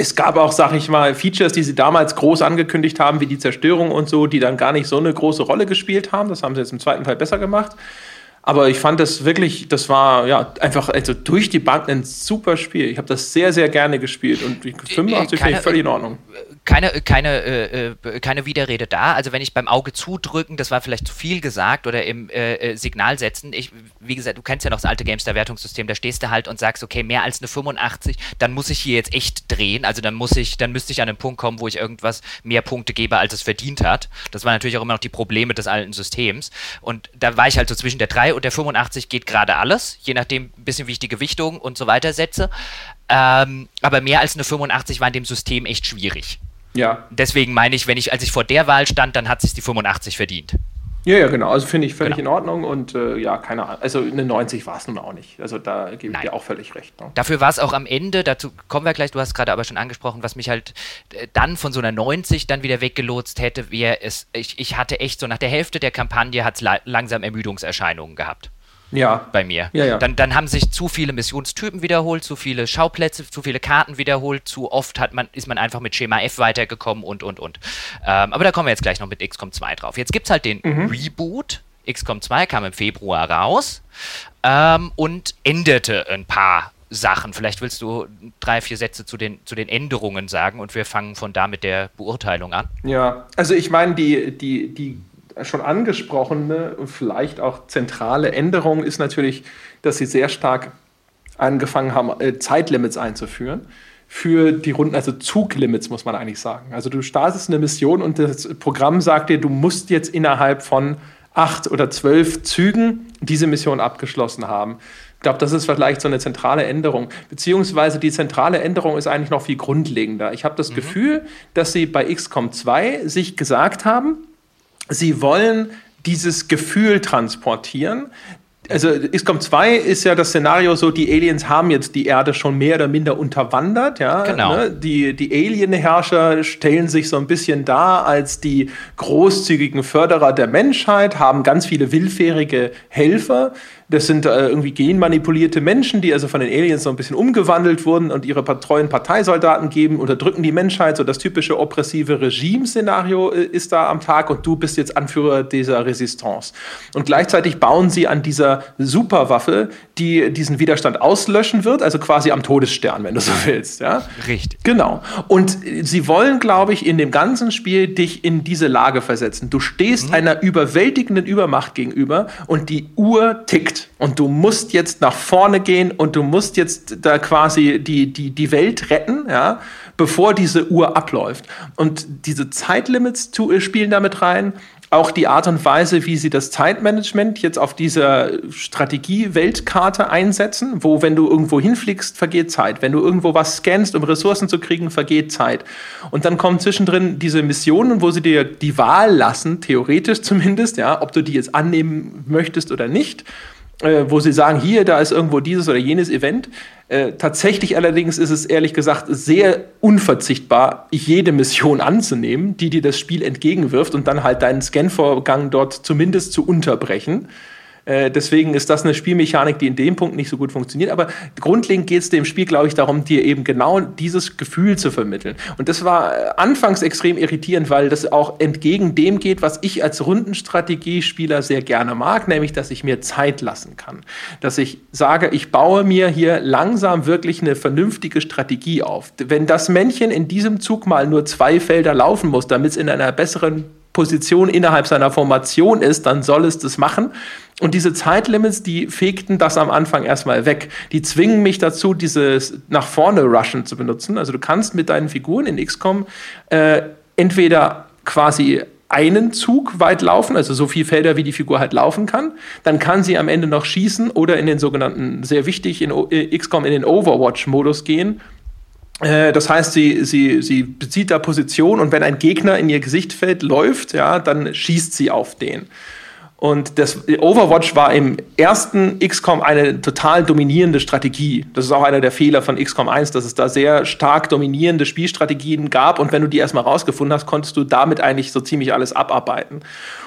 Es gab auch, sag ich mal, Features, die sie damals groß angekündigt haben, wie die Zerstörung und so, die dann gar nicht so eine große Rolle gespielt haben. Das haben sie jetzt im zweiten Teil besser gemacht. Aber ich fand das wirklich, das war ja einfach also durch die Bank ein super Spiel. Ich habe das sehr, sehr gerne gespielt und 85 finde ich völlig in Ordnung keine, keine, äh, äh, keine Widerrede da. Also wenn ich beim Auge zudrücken, das war vielleicht zu viel gesagt oder im äh, äh, Signal setzen. Ich, wie gesagt, du kennst ja noch das alte Gamestar-Wertungssystem, da stehst du halt und sagst, okay, mehr als eine 85, dann muss ich hier jetzt echt drehen. Also dann muss ich, dann müsste ich an einen Punkt kommen, wo ich irgendwas mehr Punkte gebe, als es verdient hat. Das waren natürlich auch immer noch die Probleme des alten Systems. Und da war ich halt so zwischen der 3 und der 85 geht gerade alles, je nachdem ein bisschen, wie ich die Gewichtung und so weiter setze. Ähm, aber mehr als eine 85 war in dem System echt schwierig. Ja. Deswegen meine ich, wenn ich, als ich vor der Wahl stand, dann hat sich die 85 verdient. Ja, ja, genau. Also finde ich völlig genau. in Ordnung und äh, ja, keine Ahnung. Also eine 90 war es nun auch nicht. Also da gebe ich dir auch völlig recht. Ne? Dafür war es auch am Ende, dazu kommen wir gleich, du hast gerade aber schon angesprochen, was mich halt äh, dann von so einer 90 dann wieder weggelotst hätte, wäre es, ich, ich hatte echt so nach der Hälfte der Kampagne hat es la langsam Ermüdungserscheinungen gehabt ja. bei mir. Ja, ja. Dann, dann haben sich zu viele Missionstypen wiederholt, zu viele Schauplätze, zu viele Karten wiederholt, zu oft hat man, ist man einfach mit Schema F weitergekommen und, und, und. Ähm, aber da kommen wir jetzt gleich noch mit XCOM 2 drauf. Jetzt gibt es halt den mhm. Reboot. XCOM 2 kam im Februar raus ähm, und änderte ein paar Sachen. Vielleicht willst du drei, vier Sätze zu den, zu den Änderungen sagen und wir fangen von da mit der Beurteilung an. Ja, also ich meine, die, die, die schon angesprochene, vielleicht auch zentrale Änderung ist natürlich, dass sie sehr stark angefangen haben, äh, Zeitlimits einzuführen für die Runden, also Zuglimits muss man eigentlich sagen. Also du startest eine Mission und das Programm sagt dir, du musst jetzt innerhalb von acht oder zwölf Zügen diese Mission abgeschlossen haben. Ich glaube, das ist vielleicht so eine zentrale Änderung. Beziehungsweise die zentrale Änderung ist eigentlich noch viel grundlegender. Ich habe das mhm. Gefühl, dass sie bei XCOM 2 sich gesagt haben, sie wollen dieses Gefühl transportieren. Also XCOM 2 ist ja das Szenario so, die Aliens haben jetzt die Erde schon mehr oder minder unterwandert. Ja? Genau. Ne? Die, die Alien-Herrscher stellen sich so ein bisschen dar als die großzügigen Förderer der Menschheit, haben ganz viele willfährige Helfer, Das sind äh, irgendwie genmanipulierte Menschen, die also von den Aliens so ein bisschen umgewandelt wurden und ihre treuen Parteisoldaten geben, unterdrücken die Menschheit. So das typische oppressive Regime-Szenario äh, ist da am Tag und du bist jetzt Anführer dieser Resistance. Und gleichzeitig bauen sie an dieser Superwaffe, die diesen Widerstand auslöschen wird, also quasi am Todesstern, wenn du so willst. Ja? Richtig. Genau. Und sie wollen, glaube ich, in dem ganzen Spiel dich in diese Lage versetzen. Du stehst mhm. einer überwältigenden Übermacht gegenüber und die Uhr tickt. Und du musst jetzt nach vorne gehen und du musst jetzt da quasi die, die, die Welt retten, ja, bevor diese Uhr abläuft. Und diese Zeitlimits spielen damit rein auch die Art und Weise, wie sie das Zeitmanagement jetzt auf dieser Strategie-Weltkarte einsetzen, wo, wenn du irgendwo hinfliegst, vergeht Zeit. Wenn du irgendwo was scannst, um Ressourcen zu kriegen, vergeht Zeit. Und dann kommen zwischendrin diese Missionen, wo sie dir die Wahl lassen, theoretisch zumindest, ja, ob du die jetzt annehmen möchtest oder nicht äh, wo sie sagen, hier, da ist irgendwo dieses oder jenes Event. Äh, tatsächlich allerdings ist es ehrlich gesagt sehr unverzichtbar, jede Mission anzunehmen, die dir das Spiel entgegenwirft und dann halt deinen Scanvorgang dort zumindest zu unterbrechen. Äh, deswegen ist das eine Spielmechanik, die in dem Punkt nicht so gut funktioniert. Aber grundlegend geht es dem Spiel, glaube ich, darum, dir eben genau dieses Gefühl zu vermitteln. Und das war äh, anfangs extrem irritierend, weil das auch entgegen dem geht, was ich als Rundenstrategiespieler sehr gerne mag, nämlich, dass ich mir Zeit lassen kann. Dass ich sage, ich baue mir hier langsam wirklich eine vernünftige Strategie auf. Wenn das Männchen in diesem Zug mal nur zwei Felder laufen muss, damit es in einer besseren Position innerhalb seiner Formation ist, dann soll es das machen. Und diese Zeitlimits, die fegten das am Anfang erstmal weg. Die zwingen mich dazu, dieses nach vorne Rushen zu benutzen. Also du kannst mit deinen Figuren in XCOM äh, entweder quasi einen Zug weit laufen, also so viele Felder, wie die Figur halt laufen kann. Dann kann sie am Ende noch schießen oder in den sogenannten, sehr wichtig, in äh, XCOM in den Overwatch-Modus gehen. Äh, das heißt, sie, sie, sie bezieht da Position und wenn ein Gegner in ihr Gesicht fällt, läuft, ja, dann schießt sie auf den. Und das Overwatch war im ersten XCOM eine total dominierende Strategie. Das ist auch einer der Fehler von XCOM 1, dass es da sehr stark dominierende Spielstrategien gab. Und wenn du die erstmal rausgefunden hast, konntest du damit eigentlich so ziemlich alles abarbeiten.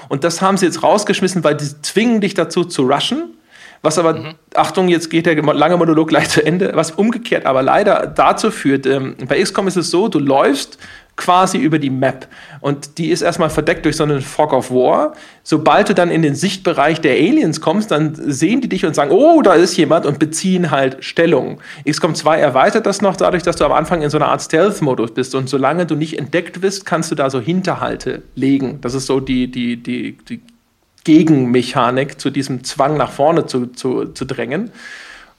Und das haben sie jetzt rausgeschmissen, weil die zwingen dich dazu zu rushen. Was aber, mhm. Achtung, jetzt geht der lange Monolog gleich zu Ende, was umgekehrt aber leider dazu führt, ähm, bei XCOM ist es so, du läufst quasi über die Map. Und die ist erstmal verdeckt durch so einen Fog of War. Sobald du dann in den Sichtbereich der Aliens kommst, dann sehen die dich und sagen, oh, da ist jemand und beziehen halt Stellung. XCOM 2 erweitert das noch dadurch, dass du am Anfang in so einer Art Stealth-Modus bist. Und solange du nicht entdeckt bist, kannst du da so Hinterhalte legen. Das ist so die, die, die, die Gegenmechanik zu diesem Zwang nach vorne zu, zu, zu drängen.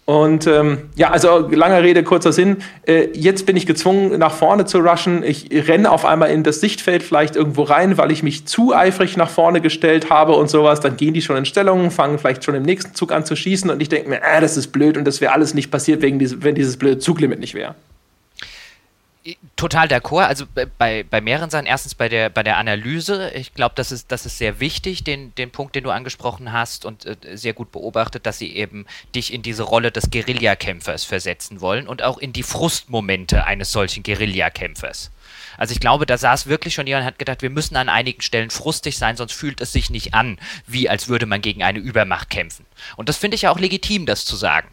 Und ähm, ja, also langer Rede, kurzer Sinn. Äh, jetzt bin ich gezwungen, nach vorne zu rushen. Ich renne auf einmal in das Sichtfeld vielleicht irgendwo rein, weil ich mich zu eifrig nach vorne gestellt habe und sowas. Dann gehen die schon in Stellung, fangen vielleicht schon im nächsten Zug an zu schießen und ich denke mir, äh, das ist blöd und das wäre alles nicht passiert, wegen diese, wenn dieses blöde Zuglimit nicht wäre. Total d'accord. Also bei, bei mehreren Sachen. Erstens bei der, bei der Analyse. Ich glaube, das ist, das ist sehr wichtig, den, den Punkt, den du angesprochen hast und äh, sehr gut beobachtet, dass sie eben dich in diese Rolle des Guerillakämpfers versetzen wollen und auch in die Frustmomente eines solchen Guerillakämpfers. Also ich glaube, da saß wirklich schon jemand und hat gedacht, wir müssen an einigen Stellen frustig sein, sonst fühlt es sich nicht an, wie als würde man gegen eine Übermacht kämpfen. Und das finde ich ja auch legitim, das zu sagen.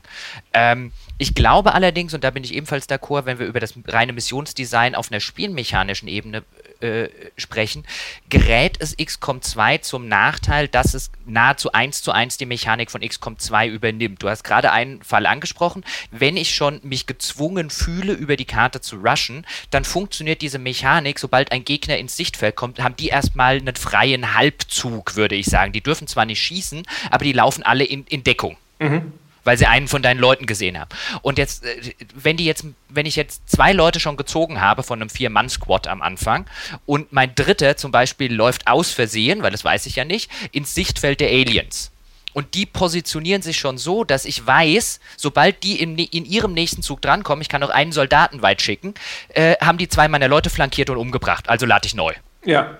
Ähm, ich glaube allerdings, und da bin ich ebenfalls d'accord, wenn wir über das reine Missionsdesign auf einer spielmechanischen Ebene äh, sprechen, gerät es XCOM 2 zum Nachteil, dass es nahezu eins zu eins die Mechanik von XCOM 2 übernimmt. Du hast gerade einen Fall angesprochen. Wenn ich schon mich gezwungen fühle, über die Karte zu rushen, dann funktioniert diese Mechanik, sobald ein Gegner ins Sichtfeld kommt, haben die erstmal einen freien Halbzug, würde ich sagen. Die dürfen zwar nicht schießen, aber die laufen alle in, in Deckung. Mhm weil sie einen von deinen Leuten gesehen haben. Und jetzt, äh, wenn die jetzt, wenn ich jetzt zwei Leute schon gezogen habe von einem Vier-Mann-Squad am Anfang und mein dritter zum Beispiel läuft aus Versehen, weil das weiß ich ja nicht, ins Sichtfeld der Aliens. Und die positionieren sich schon so, dass ich weiß, sobald die in, in ihrem nächsten Zug drankommen, ich kann noch einen Soldaten weit schicken, äh, haben die zwei meiner Leute flankiert und umgebracht. Also lade ich neu. Ja.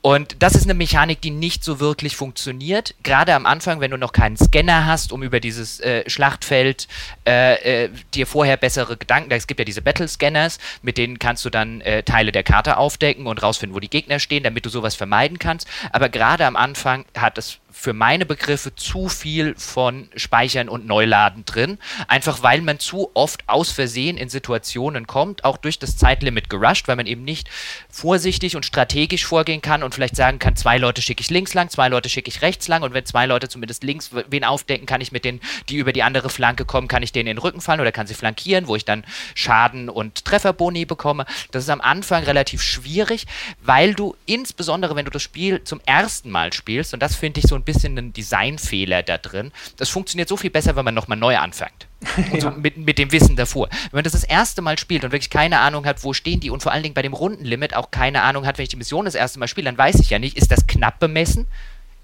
Und das ist eine Mechanik, die nicht so wirklich funktioniert. Gerade am Anfang, wenn du noch keinen Scanner hast, um über dieses äh, Schlachtfeld äh, äh, dir vorher bessere Gedanken, es gibt ja diese Battle-Scanners, mit denen kannst du dann äh, Teile der Karte aufdecken und rausfinden, wo die Gegner stehen, damit du sowas vermeiden kannst. Aber gerade am Anfang hat es für meine Begriffe zu viel von Speichern und Neuladen drin. Einfach weil man zu oft aus Versehen in Situationen kommt, auch durch das Zeitlimit gerusht, weil man eben nicht vorsichtig und strategisch vorgehen kann und vielleicht sagen kann, zwei Leute schicke ich links lang, zwei Leute schicke ich rechts lang und wenn zwei Leute zumindest links wen aufdecken, kann ich mit denen, die über die andere Flanke kommen, kann ich denen in den Rücken fallen oder kann sie flankieren, wo ich dann Schaden und Trefferboni bekomme. Das ist am Anfang relativ schwierig, weil du insbesondere, wenn du das Spiel zum ersten Mal spielst, und das finde ich so ein bisschen ein Designfehler da drin, das funktioniert so viel besser, wenn man nochmal neu anfängt. Und so [laughs] mit, mit dem Wissen davor. Wenn man das das erste Mal spielt und wirklich keine Ahnung hat, wo stehen die und vor allen Dingen bei dem Rundenlimit auch keine Ahnung hat, wenn ich die Mission das erste Mal spiele, dann weiß ich ja nicht, ist das knapp bemessen?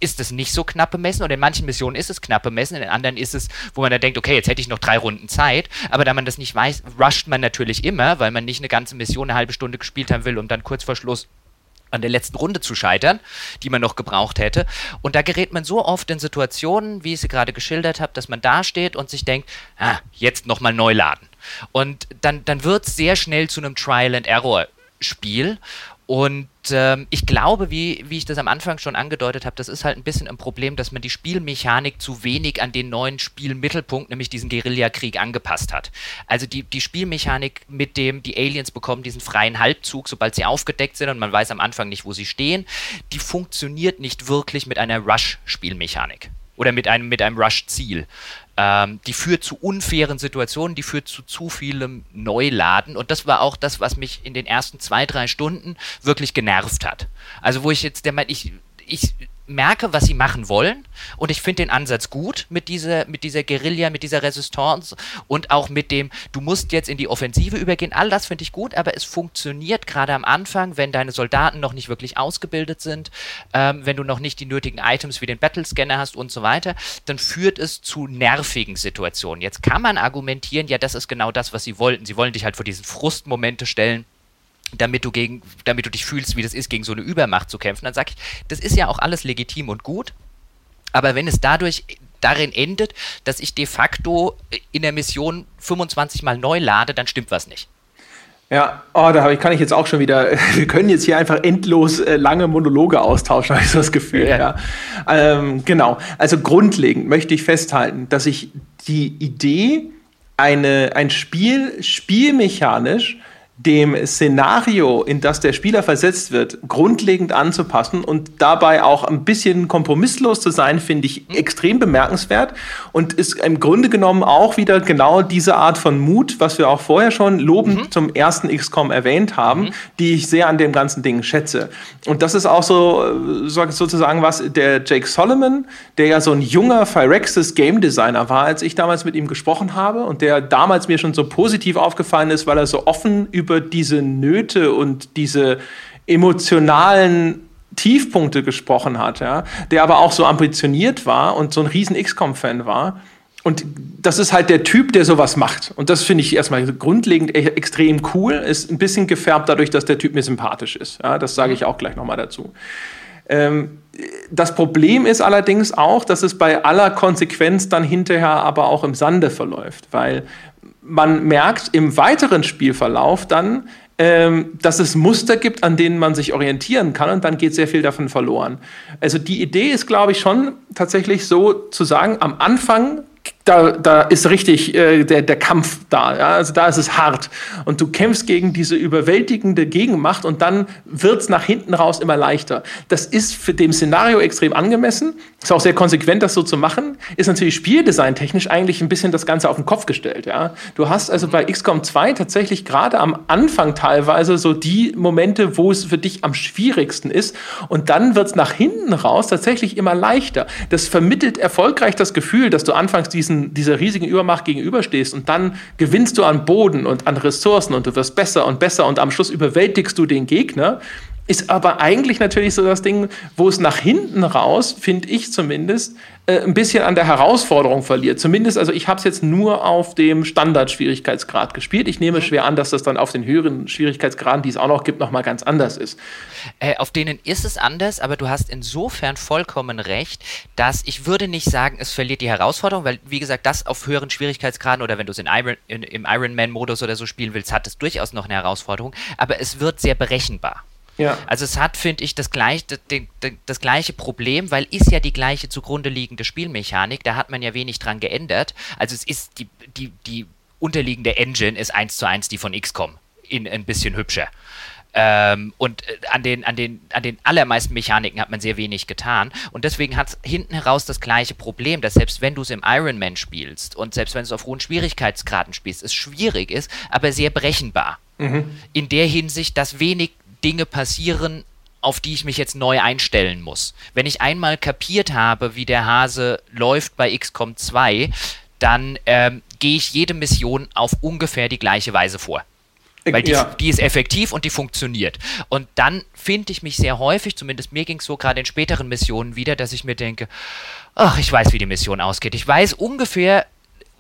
ist es nicht so knapp bemessen und in manchen Missionen ist es knapp bemessen, in anderen ist es, wo man da denkt, okay, jetzt hätte ich noch drei Runden Zeit, aber da man das nicht weiß, rusht man natürlich immer, weil man nicht eine ganze Mission eine halbe Stunde gespielt haben will, um dann kurz vor Schluss an der letzten Runde zu scheitern, die man noch gebraucht hätte. Und da gerät man so oft in Situationen, wie ich sie gerade geschildert habe, dass man da steht und sich denkt, ah, jetzt nochmal neu laden. Und dann, dann wird es sehr schnell zu einem Trial-and-Error-Spiel. Und ähm, ich glaube, wie, wie ich das am Anfang schon angedeutet habe, das ist halt ein bisschen ein Problem, dass man die Spielmechanik zu wenig an den neuen Spielmittelpunkt, nämlich diesen Guerillakrieg, angepasst hat. Also die, die Spielmechanik, mit dem die Aliens bekommen diesen freien Halbzug, sobald sie aufgedeckt sind und man weiß am Anfang nicht, wo sie stehen, die funktioniert nicht wirklich mit einer Rush-Spielmechanik oder mit einem, mit einem Rush-Ziel. Ähm, die führt zu unfairen Situationen, die führt zu zu vielem Neuladen. Und das war auch das, was mich in den ersten zwei, drei Stunden wirklich genervt hat. Also wo ich jetzt der Meinung, ich, ich merke, was sie machen wollen und ich finde den Ansatz gut mit dieser, mit dieser Guerilla, mit dieser Resistance und auch mit dem, du musst jetzt in die Offensive übergehen. All das finde ich gut, aber es funktioniert gerade am Anfang, wenn deine Soldaten noch nicht wirklich ausgebildet sind, ähm, wenn du noch nicht die nötigen Items wie den Battlescanner hast und so weiter, dann führt es zu nervigen Situationen. Jetzt kann man argumentieren, ja, das ist genau das, was sie wollten. Sie wollen dich halt vor diesen Frustmomente stellen damit du gegen, damit du dich fühlst, wie das ist, gegen so eine Übermacht zu kämpfen, dann sage ich, das ist ja auch alles legitim und gut. Aber wenn es dadurch darin endet, dass ich de facto in der Mission 25 mal neu lade, dann stimmt was nicht. Ja, oh, da kann ich jetzt auch schon wieder, [laughs] wir können jetzt hier einfach endlos äh, lange Monologe austauschen, [laughs] habe ich so das Gefühl. Ja. ja. Ähm, genau, also grundlegend möchte ich festhalten, dass ich die Idee, eine, ein Spiel spielmechanisch dem Szenario, in das der Spieler versetzt wird, grundlegend anzupassen und dabei auch ein bisschen kompromisslos zu sein, finde ich extrem bemerkenswert und ist im Grunde genommen auch wieder genau diese Art von Mut, was wir auch vorher schon lobend mhm. zum ersten XCOM erwähnt haben, mhm. die ich sehr an dem ganzen Ding schätze. Und das ist auch so sozusagen was der Jake Solomon, der ja so ein junger Phyrexis Game Designer war, als ich damals mit ihm gesprochen habe und der damals mir schon so positiv aufgefallen ist, weil er so offen über über diese Nöte und diese emotionalen Tiefpunkte gesprochen hat, ja, der aber auch so ambitioniert war und so ein riesen XCOM-Fan war. Und das ist halt der Typ, der sowas macht. Und das finde ich erstmal grundlegend e- extrem cool. Ist ein bisschen gefärbt dadurch, dass der Typ mir sympathisch ist. Ja, das sage ich auch gleich nochmal dazu. Ähm, das Problem ist allerdings auch, dass es bei aller Konsequenz dann hinterher aber auch im Sande verläuft, weil man merkt im weiteren Spielverlauf dann, ähm, dass es Muster gibt, an denen man sich orientieren kann und dann geht sehr viel davon verloren. Also die Idee ist, glaube ich, schon tatsächlich so zu sagen, am Anfang da, da ist richtig äh, der, der Kampf da. Ja? Also da ist es hart. Und du kämpfst gegen diese überwältigende Gegenmacht und dann wird es nach hinten raus immer leichter. Das ist für dem Szenario extrem angemessen. Ist auch sehr konsequent, das so zu machen. Ist natürlich spieldesigntechnisch eigentlich ein bisschen das Ganze auf den Kopf gestellt. Ja? Du hast also bei XCOM 2 tatsächlich gerade am Anfang teilweise so die Momente, wo es für dich am schwierigsten ist. Und dann wird es nach hinten raus tatsächlich immer leichter. Das vermittelt erfolgreich das Gefühl, dass du anfangs diesen diesen, dieser riesigen Übermacht gegenüberstehst und dann gewinnst du an Boden und an Ressourcen und du wirst besser und besser und am Schluss überwältigst du den Gegner, ist aber eigentlich natürlich so das Ding, wo es nach hinten raus, finde ich zumindest, äh, ein bisschen an der Herausforderung verliert. Zumindest, also ich habe es jetzt nur auf dem Standard-Schwierigkeitsgrad gespielt. Ich nehme mhm. schwer an, dass das dann auf den höheren Schwierigkeitsgraden, die es auch noch gibt, nochmal ganz anders ist. Äh, auf denen ist es anders, aber du hast insofern vollkommen recht, dass ich würde nicht sagen, es verliert die Herausforderung, weil, wie gesagt, das auf höheren Schwierigkeitsgraden oder wenn du es in Iron, im Ironman-Modus oder so spielen willst, hat es durchaus noch eine Herausforderung, aber es wird sehr berechenbar. Ja. Also es hat, finde ich, das, gleich, das, das, gleiche Problem, weil ist ja die gleiche zugrunde liegende Spielmechanik, da hat man ja wenig dran geändert. Also es ist die, die, die unterliegende Engine ist eins zu eins die von XCOM in ein bisschen hübscher. Ähm, und äh, an den, an, den, an den allermeisten Mechaniken hat man sehr wenig getan. Und deswegen hat es hinten heraus das gleiche Problem, dass selbst wenn du es im Ironman spielst und selbst wenn du es auf hohen Schwierigkeitsgraden spielst, es schwierig ist, aber sehr brechenbar. Mhm. In der Hinsicht, dass wenig Dinge passieren, auf die ich mich jetzt neu einstellen muss. Wenn ich einmal kapiert habe, wie der Hase läuft bei XCOM 2, dann ähm, gehe ich jede Mission auf ungefähr die gleiche Weise vor. Weil die, ja. die ist effektiv und die funktioniert. Und dann finde ich mich sehr häufig, zumindest mir ging es so gerade in späteren Missionen wieder, dass ich mir denke, ach, ich weiß, wie die Mission ausgeht. Ich weiß ungefähr,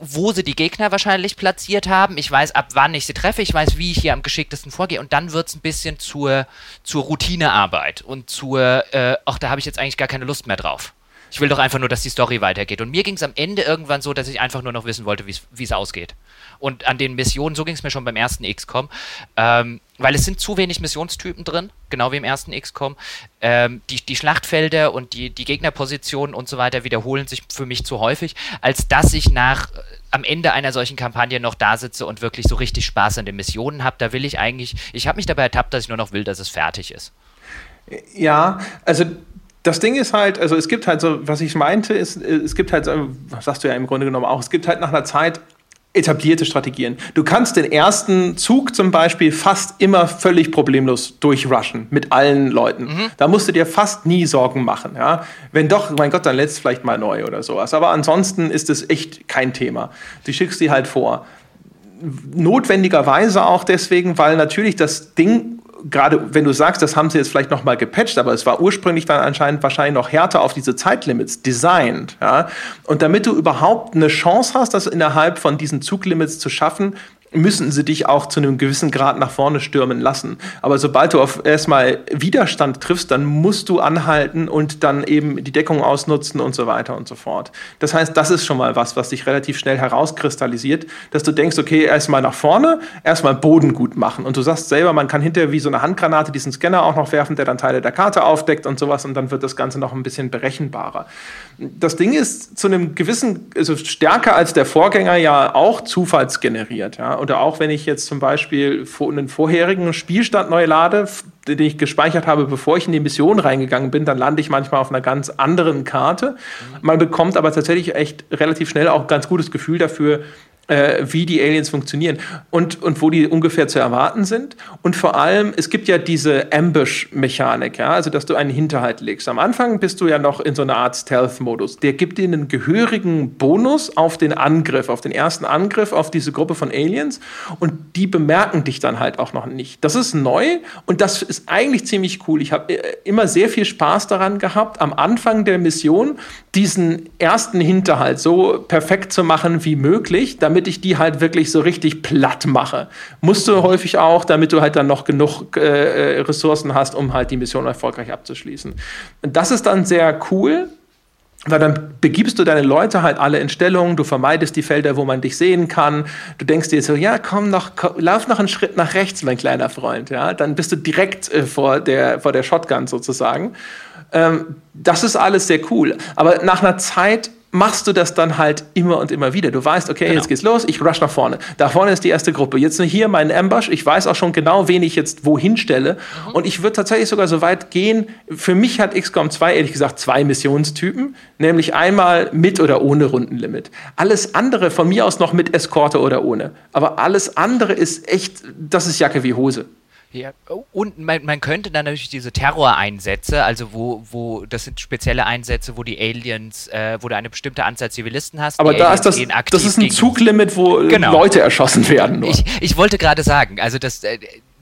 wo sie die Gegner wahrscheinlich platziert haben. Ich weiß, ab wann ich sie treffe. Ich weiß, wie ich hier am geschicktesten vorgehe. Und dann wird es ein bisschen zur, zur Routinearbeit und zur, äh, ach, da habe ich jetzt eigentlich gar keine Lust mehr drauf. Ich will doch einfach nur, dass die Story weitergeht. Und mir ging es am Ende irgendwann so, dass ich einfach nur noch wissen wollte, wie es ausgeht. Und an den Missionen, so ging es mir schon beim ersten XCOM, ähm, weil es sind zu wenig Missionstypen drin, genau wie im ersten XCOM. Ähm, die, die Schlachtfelder und die, die Gegnerpositionen und so weiter wiederholen sich für mich zu häufig, als dass ich nach äh, am Ende einer solchen Kampagne noch da sitze und wirklich so richtig Spaß an den Missionen habe. Da will ich eigentlich, ich habe mich dabei ertappt, dass ich nur noch will, dass es fertig ist. Ja, also das Ding ist halt, also es gibt halt so, was ich meinte, ist, es gibt halt, sagst du ja im Grunde genommen auch, es gibt halt nach einer Zeit etablierte Strategien. Du kannst den ersten Zug zum Beispiel fast immer völlig problemlos durchrushen mit allen Leuten. Mhm. Da musst du dir fast nie Sorgen machen. Ja? Wenn doch, mein Gott, dann lädst vielleicht mal neu oder sowas. Aber ansonsten ist es echt kein Thema. Du schickst die halt vor. Notwendigerweise auch deswegen, weil natürlich das Ding gerade wenn du sagst, das haben sie jetzt vielleicht noch mal gepatcht, aber es war ursprünglich dann anscheinend wahrscheinlich noch härter auf diese Zeitlimits designt. Ja? Und damit du überhaupt eine Chance hast, das innerhalb von diesen Zuglimits zu schaffen, müssen sie dich auch zu einem gewissen Grad nach vorne stürmen lassen. Aber sobald du auf erstmal Widerstand triffst, dann musst du anhalten und dann eben die Deckung ausnutzen und so weiter und so fort. Das heißt, das ist schon mal was, was sich relativ schnell herauskristallisiert, dass du denkst, okay, erstmal nach vorne, erstmal Boden gut machen. Und du sagst selber, man kann hinterher wie so eine Handgranate diesen Scanner auch noch werfen, der dann Teile der Karte aufdeckt und sowas und dann wird das Ganze noch ein bisschen berechenbarer. Das Ding ist zu einem gewissen, also stärker als der Vorgänger ja auch zufallsgeneriert. Ja? Oder auch wenn ich jetzt zum Beispiel einen vorherigen Spielstand neu lade, den ich gespeichert habe, bevor ich in die Mission reingegangen bin, dann lande ich manchmal auf einer ganz anderen Karte. Man bekommt aber tatsächlich echt relativ schnell auch ein ganz gutes Gefühl dafür, äh, wie die Aliens funktionieren und, und wo die ungefähr zu erwarten sind. Und vor allem, es gibt ja diese Ambush-Mechanik, ja, also dass du einen Hinterhalt legst. Am Anfang bist du ja noch in so einer Art Stealth-Modus. Der gibt dir einen gehörigen Bonus auf den Angriff, auf den ersten Angriff auf diese Gruppe von Aliens und die bemerken dich dann halt auch noch nicht. Das ist neu und das ist eigentlich ziemlich cool. Ich habe äh, immer sehr viel Spaß daran gehabt, am Anfang der Mission diesen ersten Hinterhalt so perfekt zu machen wie möglich, damit ich die halt wirklich so richtig platt mache. Musst du häufig auch, damit du halt dann noch genug äh, äh, Ressourcen hast, um halt die Mission erfolgreich abzuschließen. Das ist dann sehr cool, weil dann begibst du deine Leute halt alle in Stellung, du vermeidest die Felder, wo man dich sehen kann. Du denkst dir so, ja, komm noch, komm, lauf noch einen Schritt nach rechts, mein kleiner Freund. Ja, dann bist du direkt äh, vor, der, vor der Shotgun sozusagen. Ähm, das ist alles sehr cool. Aber nach einer Zeit machst du das dann halt immer und immer wieder. Du weißt, okay, genau. jetzt geht's los, ich rush nach vorne. Da vorne ist die erste Gruppe. Jetzt hier mein Ambush. Ich weiß auch schon genau, wen ich jetzt wohin stelle. Mhm. Und ich würde tatsächlich sogar so weit gehen. Für mich hat XCOM 2 ehrlich gesagt zwei Missionstypen, nämlich einmal mit oder ohne Rundenlimit. Alles andere von mir aus noch mit Eskorte oder ohne. Aber alles andere ist echt, das ist Jacke wie Hose. Ja, und man, man, könnte dann natürlich diese Terroreinsätze, also wo, wo, das sind spezielle Einsätze, wo die Aliens, äh, wo du eine bestimmte Anzahl Zivilisten hast. Aber da ist das, das ist ein Zuglimit, wo genau. Leute erschossen werden. Ich, ich, wollte gerade sagen, also das, äh,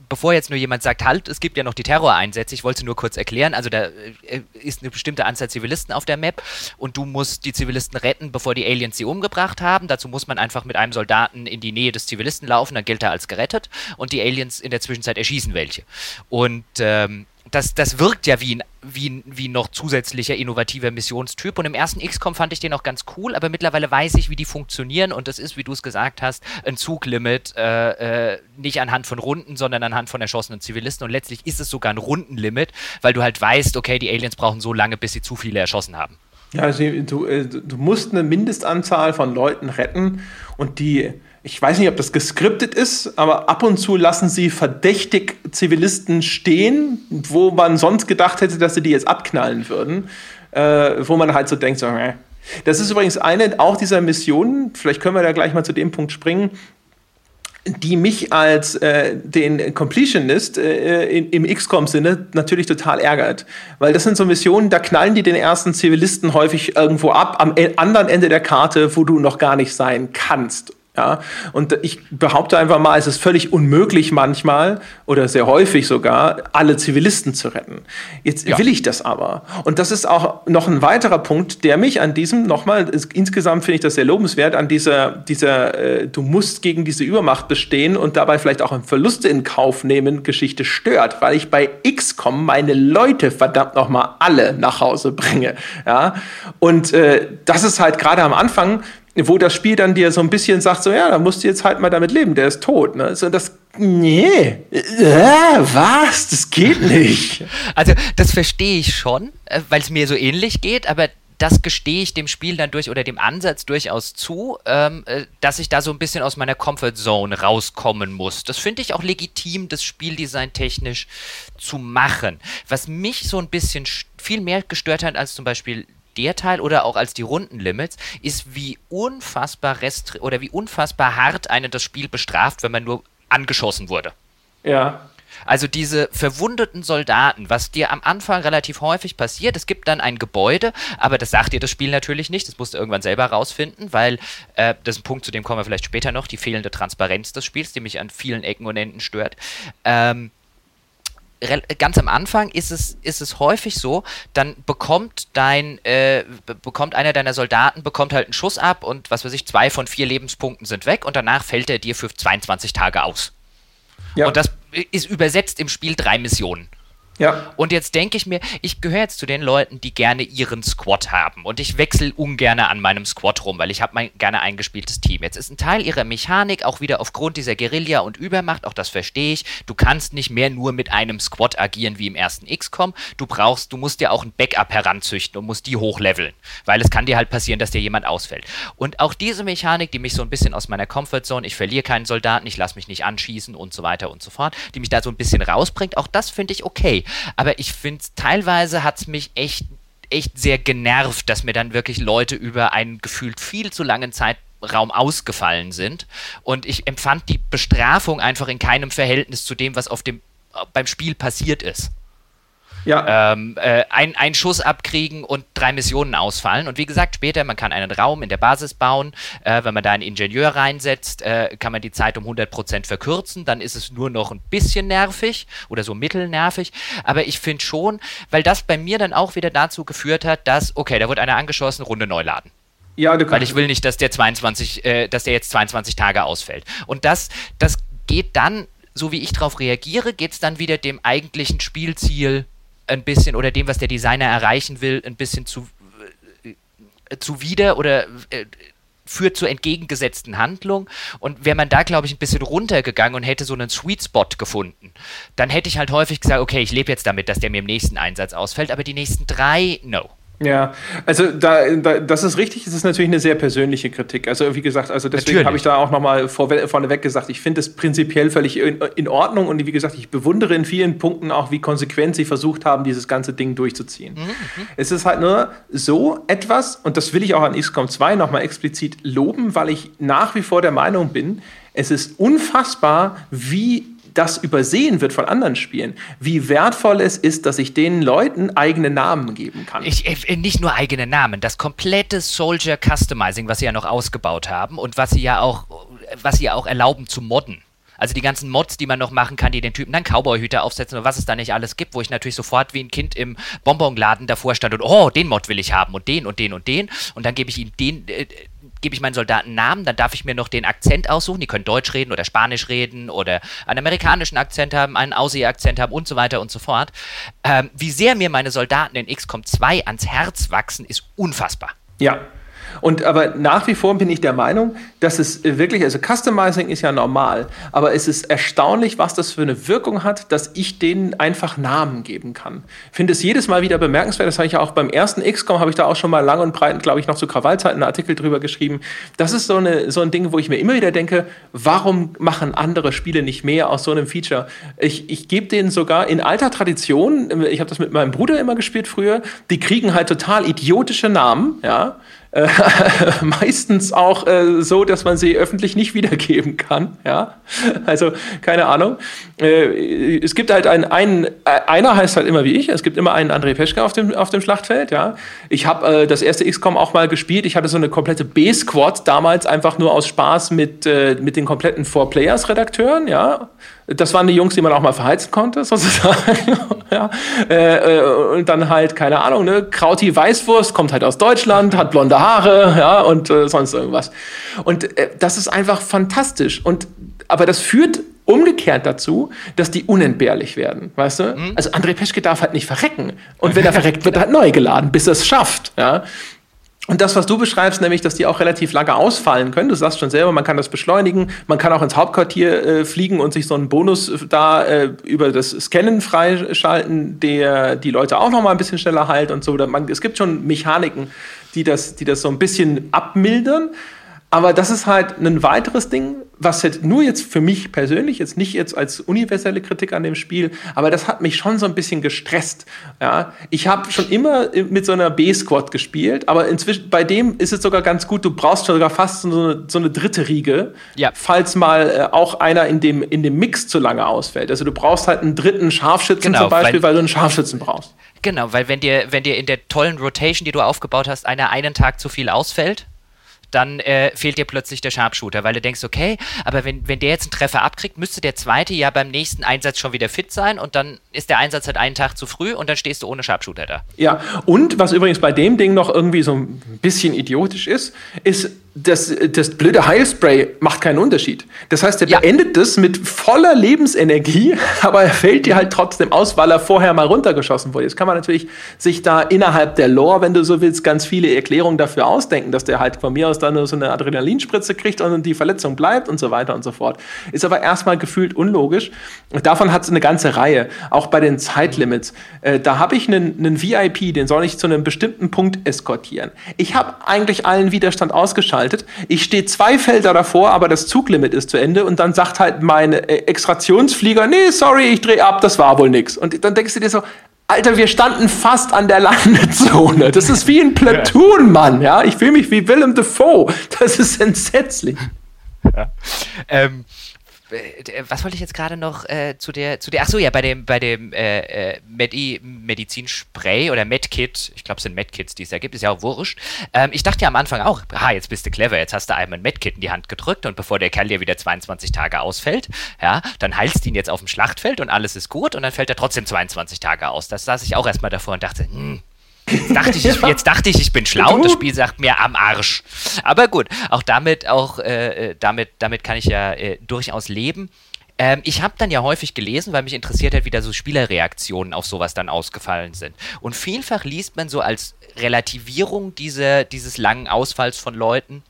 bevor jetzt nur jemand sagt, halt, es gibt ja noch die Terroreinsätze, ich wollte nur kurz erklären, also da äh, ist eine bestimmte Anzahl Zivilisten auf der Map und du musst die Zivilisten retten, bevor die Aliens sie umgebracht haben. Dazu muss man einfach mit einem Soldaten in die Nähe des Zivilisten laufen, dann gilt er als gerettet und die Aliens in der Zwischenzeit erschießen welche. Und ähm, das, das wirkt ja wie ein, wie, wie noch zusätzlicher innovativer Missionstyp. Und im ersten XCOM fand ich den auch ganz cool, aber mittlerweile weiß ich, wie die funktionieren. Und das ist, wie du es gesagt hast, ein Zuglimit, äh, äh, nicht anhand von Runden, sondern anhand von erschossenen Zivilisten. Und letztlich ist es sogar ein Rundenlimit, weil du halt weißt, okay, die Aliens brauchen so lange, bis sie zu viele erschossen haben. Ja, also du, äh, du musst eine Mindestanzahl von Leuten retten und die ich weiß nicht, ob das geskriptet ist, aber ab und zu lassen sie verdächtig Zivilisten stehen, wo man sonst gedacht hätte, dass sie die jetzt abknallen würden. Äh, wo man halt so denkt, so, äh. Das ist übrigens eine auch dieser Missionen, vielleicht können wir da gleich mal zu dem Punkt springen, die mich als äh, den Completionist äh, in, im XCOM-Sinne natürlich total ärgert. Weil das sind so Missionen, da knallen die den ersten Zivilisten häufig irgendwo ab, am e-, anderen Ende der Karte, wo du noch gar nicht sein kannst. Ja, und ich behaupte einfach mal, es ist völlig unmöglich manchmal oder sehr häufig sogar, alle Zivilisten zu retten. Jetzt ja. will ich das aber. Und das ist auch noch ein weiterer Punkt, der mich an diesem, nochmal, insgesamt finde ich das sehr lobenswert, an dieser, dieser äh, du musst gegen diese Übermacht bestehen und dabei vielleicht auch Verluste in Kauf nehmen, Geschichte stört, weil ich bei XCOM meine Leute verdammt nochmal alle nach Hause bringe. Ja, und äh, das ist halt gerade am Anfang, wo das Spiel dann dir so ein bisschen sagt, so ja, da musst du jetzt halt mal damit leben, der ist tot. Ne? So, das, nee, äh, was, das geht nicht. [laughs] Also das verstehe ich schon, äh, weil es mir so ähnlich geht, aber das gestehe ich dem Spiel dann durch oder dem Ansatz durchaus zu, ähm, äh, dass ich da so ein bisschen aus meiner Comfortzone rauskommen muss. Das finde ich auch legitim, das Spieldesign technisch zu machen. Was mich so ein bisschen viel mehr gestört hat als zum Beispiel der Teil oder auch als die Rundenlimits, ist wie unfassbar restri oder wie unfassbar hart einen das Spiel bestraft, wenn man nur angeschossen wurde. Ja. Also diese verwundeten Soldaten, was dir am Anfang relativ häufig passiert, es gibt dann ein Gebäude, aber das sagt dir das Spiel natürlich nicht, das musst du irgendwann selber rausfinden, weil äh, das ist ein Punkt, zu dem kommen wir vielleicht später noch, die fehlende Transparenz des Spiels, die mich an vielen Ecken und Enden stört. Ähm, ganz am Anfang ist es, ist es häufig so, dann bekommt dein, äh, bekommt einer deiner Soldaten, bekommt halt einen Schuss ab und was weiß ich, zwei von vier Lebenspunkten sind weg und danach fällt er dir für 22 Tage aus. Ja. Und das ist übersetzt im Spiel drei Missionen. Ja. Und jetzt denke ich mir, ich gehöre jetzt zu den Leuten, die gerne ihren Squad haben. Und ich wechsle ungern an meinem Squad rum, weil ich habe mein gerne eingespieltes Team. Jetzt ist ein Teil ihrer Mechanik auch wieder aufgrund dieser Guerilla und Übermacht, auch das verstehe ich. Du kannst nicht mehr nur mit einem Squad agieren wie im ersten XCOM. Du brauchst, du musst dir auch ein Backup heranzüchten und musst die hochleveln. Weil es kann dir halt passieren, dass dir jemand ausfällt. Und auch diese Mechanik, die mich so ein bisschen aus meiner Comfortzone, ich verliere keinen Soldaten, ich lasse mich nicht anschießen und so weiter und so fort, die mich da so ein bisschen rausbringt, auch das finde ich okay. Aber ich finde, teilweise hat es mich echt, echt sehr genervt, dass mir dann wirklich Leute über einen gefühlt viel zu langen Zeitraum ausgefallen sind. Und ich empfand die Bestrafung einfach in keinem Verhältnis zu dem, was auf dem, beim Spiel passiert ist. Ja. Ähm, äh, ein, einen Schuss abkriegen und drei Missionen ausfallen. Und wie gesagt, später, man kann einen Raum in der Basis bauen. Äh, wenn man da einen Ingenieur reinsetzt, äh, kann man die Zeit um 100% verkürzen. Dann ist es nur noch ein bisschen nervig oder so mittelnervig. Aber ich finde schon, weil das bei mir dann auch wieder dazu geführt hat, dass, okay, da wird einer angeschossen, Runde neu laden. Ja, du kannst. Weil ich will nicht, dass der 22, äh, dass der jetzt 22 Tage ausfällt. Und das, das geht dann, so wie ich darauf reagiere, geht es dann wieder dem eigentlichen Spielziel ein bisschen oder dem, was der Designer erreichen will, ein bisschen zu, äh, zuwider oder äh, führt zur entgegengesetzten Handlung. Und wäre man da, glaube ich, ein bisschen runtergegangen und hätte so einen Sweet Spot gefunden, dann hätte ich halt häufig gesagt, okay, ich lebe jetzt damit, dass der mir im nächsten Einsatz ausfällt, aber die nächsten drei, no. Ja, also da, da, das ist richtig, das ist natürlich eine sehr persönliche Kritik. Also wie gesagt, also deswegen habe ich da auch nochmal vor, vorneweg gesagt, ich finde es prinzipiell völlig in, in, Ordnung und wie gesagt, ich bewundere in vielen Punkten auch, wie konsequent sie versucht haben, dieses ganze Ding durchzuziehen. Mhm. mhm. Es ist halt nur so etwas, und das will ich auch an XCOM 2 nochmal explizit loben, weil ich nach wie vor der Meinung bin, es ist unfassbar, wie das übersehen wird von anderen Spielen, wie wertvoll es ist, dass ich den Leuten eigene Namen geben kann. Ich, äh, nicht nur eigene Namen, das komplette Soldier Customizing, was sie ja noch ausgebaut haben und was sie ja auch, was sie ja auch erlauben zu modden. Also die ganzen Mods, die man noch machen kann, die den Typen dann Cowboy-Hüter aufsetzen und was es da nicht alles gibt, wo ich natürlich sofort wie ein Kind im Bonbonladen davor stand und oh, den Mod will ich haben und den und den und den und dann gebe ich ihm den, äh, gebe ich meinen Soldaten Namen, dann darf ich mir noch den Akzent aussuchen. Die können Deutsch reden oder Spanisch reden oder einen amerikanischen Akzent haben, einen Aussie-Akzent haben und so weiter und so fort. Ähm, wie sehr mir meine Soldaten in XCOM 2 ans Herz wachsen, ist unfassbar. Ja, und aber nach wie vor bin ich der Meinung, dass es wirklich, also Customizing ist ja normal, aber es ist erstaunlich, was das für eine Wirkung hat, dass ich denen einfach Namen geben kann. Ich finde es jedes Mal wieder bemerkenswert, das habe ich ja auch beim ersten XCOM, habe ich da auch schon mal lang und breit, glaube ich, noch zu Krawallzeiten einen Artikel drüber geschrieben. Das ist so, eine, so ein Ding, wo ich mir immer wieder denke, warum machen andere Spiele nicht mehr aus so einem Feature? Ich, ich gebe denen sogar in alter Tradition, ich habe das mit meinem Bruder immer gespielt früher, die kriegen halt total idiotische Namen, ja, äh, [laughs] meistens auch äh, so, dass man sie öffentlich nicht wiedergeben kann. Ja? Also keine Ahnung. Äh, es gibt halt einen, einen, äh, einer heißt halt immer wie ich, es gibt immer einen André Peschke auf dem, auf dem Schlachtfeld. Ja? Ich habe äh, das erste XCOM auch mal gespielt. Ich hatte so eine komplette B-Squad damals einfach nur aus Spaß mit, äh, mit den kompletten Four-Players-Redakteuren. Ja? Das waren die Jungs, die man auch mal verheizen konnte, sozusagen. [laughs] ja. Äh, und dann halt, keine Ahnung, ne, Krauti Weißwurst kommt halt aus Deutschland, hat blonde Haare, ja, und äh, sonst irgendwas. Und äh, das ist einfach fantastisch. Und aber das führt umgekehrt dazu, dass die unentbehrlich werden, weißt du? Mhm. Also André Peschke darf halt nicht verrecken. Und wenn er [laughs] verreckt, wird er halt neu geladen, bis er es schafft, ja. Und das, was du beschreibst, nämlich, dass die auch relativ lange ausfallen können, du sagst schon selber, man kann das beschleunigen, man kann auch ins Hauptquartier äh, fliegen und sich so einen Bonus da äh, über das Scannen freischalten, der die Leute auch noch mal ein bisschen schneller heilt und so. Man, es gibt schon Mechaniken, die das, die das so ein bisschen abmildern. Aber das ist halt ein weiteres Ding, was jetzt nur jetzt für mich persönlich, jetzt nicht jetzt als universelle Kritik an dem Spiel, aber das hat mich schon so ein bisschen gestresst. Ja, ich habe schon immer mit so einer B-Squad gespielt, aber inzwischen bei dem ist es sogar ganz gut. Du brauchst sogar fast so eine, so eine dritte Riege, ja. falls mal äh, auch einer in dem in dem Mix zu lange ausfällt. Also du brauchst halt einen dritten Scharfschützen genau, zum Beispiel, weil, weil du einen Scharfschützen brauchst. Genau, weil wenn dir wenn dir in der tollen Rotation, die du aufgebaut hast, einer einen Tag zu viel ausfällt dann äh, fehlt dir plötzlich der Sharpshooter, weil du denkst, okay, aber wenn, wenn der jetzt einen Treffer abkriegt, müsste der zweite ja beim nächsten Einsatz schon wieder fit sein und dann ist der Einsatz halt einen Tag zu früh und dann stehst du ohne Sharpshooter da. Ja, und was übrigens bei dem Ding noch irgendwie so ein bisschen idiotisch ist, ist, das, das blöde Heilspray macht keinen Unterschied. Das heißt, er ja. beendet das mit voller Lebensenergie, [laughs] aber er fällt dir halt trotzdem aus, weil er vorher mal runtergeschossen wurde. Jetzt kann man natürlich sich da innerhalb der Lore, wenn du so willst, ganz viele Erklärungen dafür ausdenken, dass der halt von mir aus dann nur so eine Adrenalinspritze kriegt und die Verletzung bleibt und so weiter und so fort. Ist aber erstmal gefühlt unlogisch. Davon hat es eine ganze Reihe. Auch bei den Zeitlimits. Äh, da habe ich einen, VIP, den soll ich zu einem bestimmten Punkt eskortieren. Ich habe eigentlich allen Widerstand ausgeschaltet geschaltet. Ich stehe zwei Felder davor, aber das Zuglimit ist zu Ende und dann sagt halt mein äh, Extraktionsflieger, nee, sorry, ich drehe ab, das war wohl nix. Und dann denkst du dir so, Alter, wir standen fast an der [laughs] Landezone. Das ist wie ein Platoon, Mann. Ja, ich fühle mich wie Willem Dafoe. Das ist entsetzlich. Ja. Ähm, äh, was wollte ich jetzt gerade noch äh, zu der, zu der, ach so, ja, bei dem, bei dem äh, äh Medi Medizinspray oder Medkit, ich glaube, es sind Medkits, die es da gibt, ist ja auch wurscht. Ähm, ich dachte ja am Anfang auch, ha, jetzt bist du clever, jetzt hast du einem ein Medkit in die Hand gedrückt und bevor der Kerl dir wieder 22 Tage ausfällt, ja, dann heilst du ihn jetzt auf dem Schlachtfeld und alles ist gut und dann fällt er trotzdem 22 Tage aus. Das saß ich auch erstmal davor und dachte, hm, Jetzt dachte, ich, jetzt dachte ich, ich bin schlau und das Spiel sagt mir am Arsch. Aber gut, auch damit, auch äh, äh, damit, damit kann ich ja äh, durchaus leben. Ähm, ich habe dann ja häufig gelesen, weil mich interessiert hat, wie da so Spielerreaktionen auf sowas dann ausgefallen sind. Und vielfach liest man so als Relativierung diese, dieses langen Ausfalls von Leuten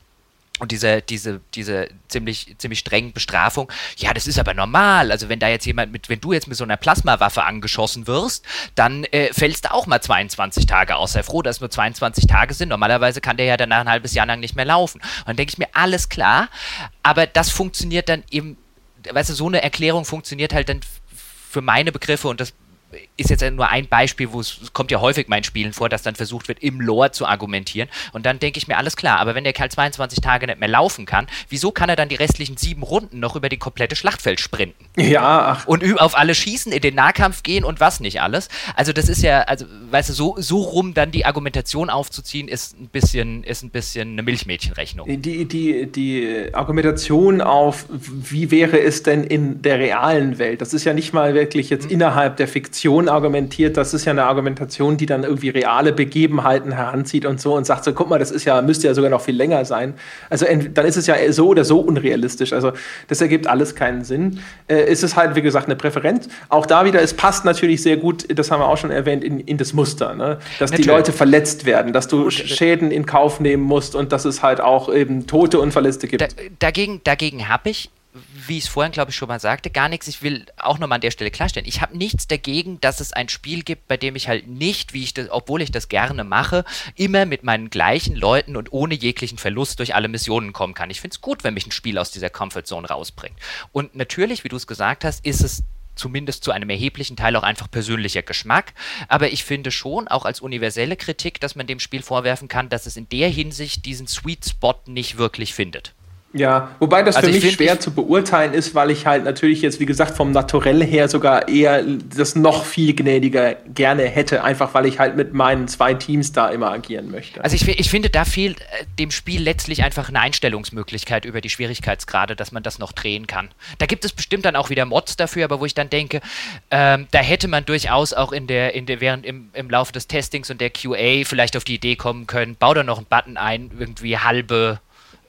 und diese, diese, diese ziemlich, ziemlich strengen Bestrafung, ja, das ist aber normal. Also wenn da jetzt jemand mit, wenn du jetzt mit so einer Plasmawaffe angeschossen wirst, dann äh, fällst du auch mal 22 Tage aus. Sei froh, dass es nur 22 Tage sind. Normalerweise kann der ja danach ein halbes Jahr lang nicht mehr laufen. Und dann denke ich mir, alles klar, aber das funktioniert dann eben, weißt du, so eine Erklärung funktioniert halt dann für meine Begriffe und das ist jetzt nur ein Beispiel, wo es kommt ja häufig meinen Spielen vor, dass dann versucht wird, im Lore zu argumentieren. Und dann denke ich mir, alles klar, aber wenn der Kerl 22 Tage nicht mehr laufen kann, wieso kann er dann die restlichen sieben Runden noch über die komplette Schlachtfeld sprinten? Ja. Und auf alle schießen, in den Nahkampf gehen und was nicht alles. Also das ist ja, also, weißt du, so, so rum dann die Argumentation aufzuziehen, ist ein bisschen, ist ein bisschen eine Milchmädchenrechnung. Die, die, die Argumentation auf, wie wäre es denn in der realen Welt, das ist ja nicht mal wirklich jetzt mhm. innerhalb der Fiktion Fiktion argumentiert, das ist ja eine Argumentation, die dann irgendwie reale Begebenheiten heranzieht und so und sagt so, guck mal, das ist ja, müsste ja sogar noch viel länger sein. Also dann ist es ja so oder so unrealistisch. Also das ergibt alles keinen Sinn. Äh, ist es halt, wie gesagt, eine Präferenz. Auch da wieder, es passt natürlich sehr gut, das haben wir auch schon erwähnt, in, in das Muster, ne? dass natürlich. die Leute verletzt werden, dass du Schäden in Kauf nehmen musst und dass es halt auch eben Tote und Verletzte gibt. Da, dagegen dagegen habe ich wie ich es vorhin, glaube ich, schon mal sagte, gar nichts. Ich will auch nochmal an der Stelle klarstellen. Ich habe nichts dagegen, dass es ein Spiel gibt, bei dem ich halt nicht, wie ich das, obwohl ich das gerne mache, immer mit meinen gleichen Leuten und ohne jeglichen Verlust durch alle Missionen kommen kann. Ich finde es gut, wenn mich ein Spiel aus dieser Comfortzone rausbringt. Und natürlich, wie du es gesagt hast, ist es zumindest zu einem erheblichen Teil auch einfach persönlicher Geschmack. Aber ich finde schon auch als universelle Kritik, dass man dem Spiel vorwerfen kann, dass es in der Hinsicht diesen Sweet Spot nicht wirklich findet. Ja, wobei das also für mich schwer zu beurteilen ist, weil ich halt natürlich jetzt, wie gesagt, vom Naturell her sogar eher das noch viel gnädiger gerne hätte, einfach weil ich halt mit meinen zwei Teams da immer agieren möchte. Also ich, ich finde, da fehlt äh, dem Spiel letztlich einfach eine Einstellungsmöglichkeit über die Schwierigkeitsgrade, dass man das noch drehen kann. Da gibt es bestimmt dann auch wieder Mods dafür, aber wo ich dann denke, ähm, da hätte man durchaus auch in der, in der, während im, im Laufe des Testings und der QA vielleicht auf die Idee kommen können, bau da noch einen Button ein, irgendwie halbe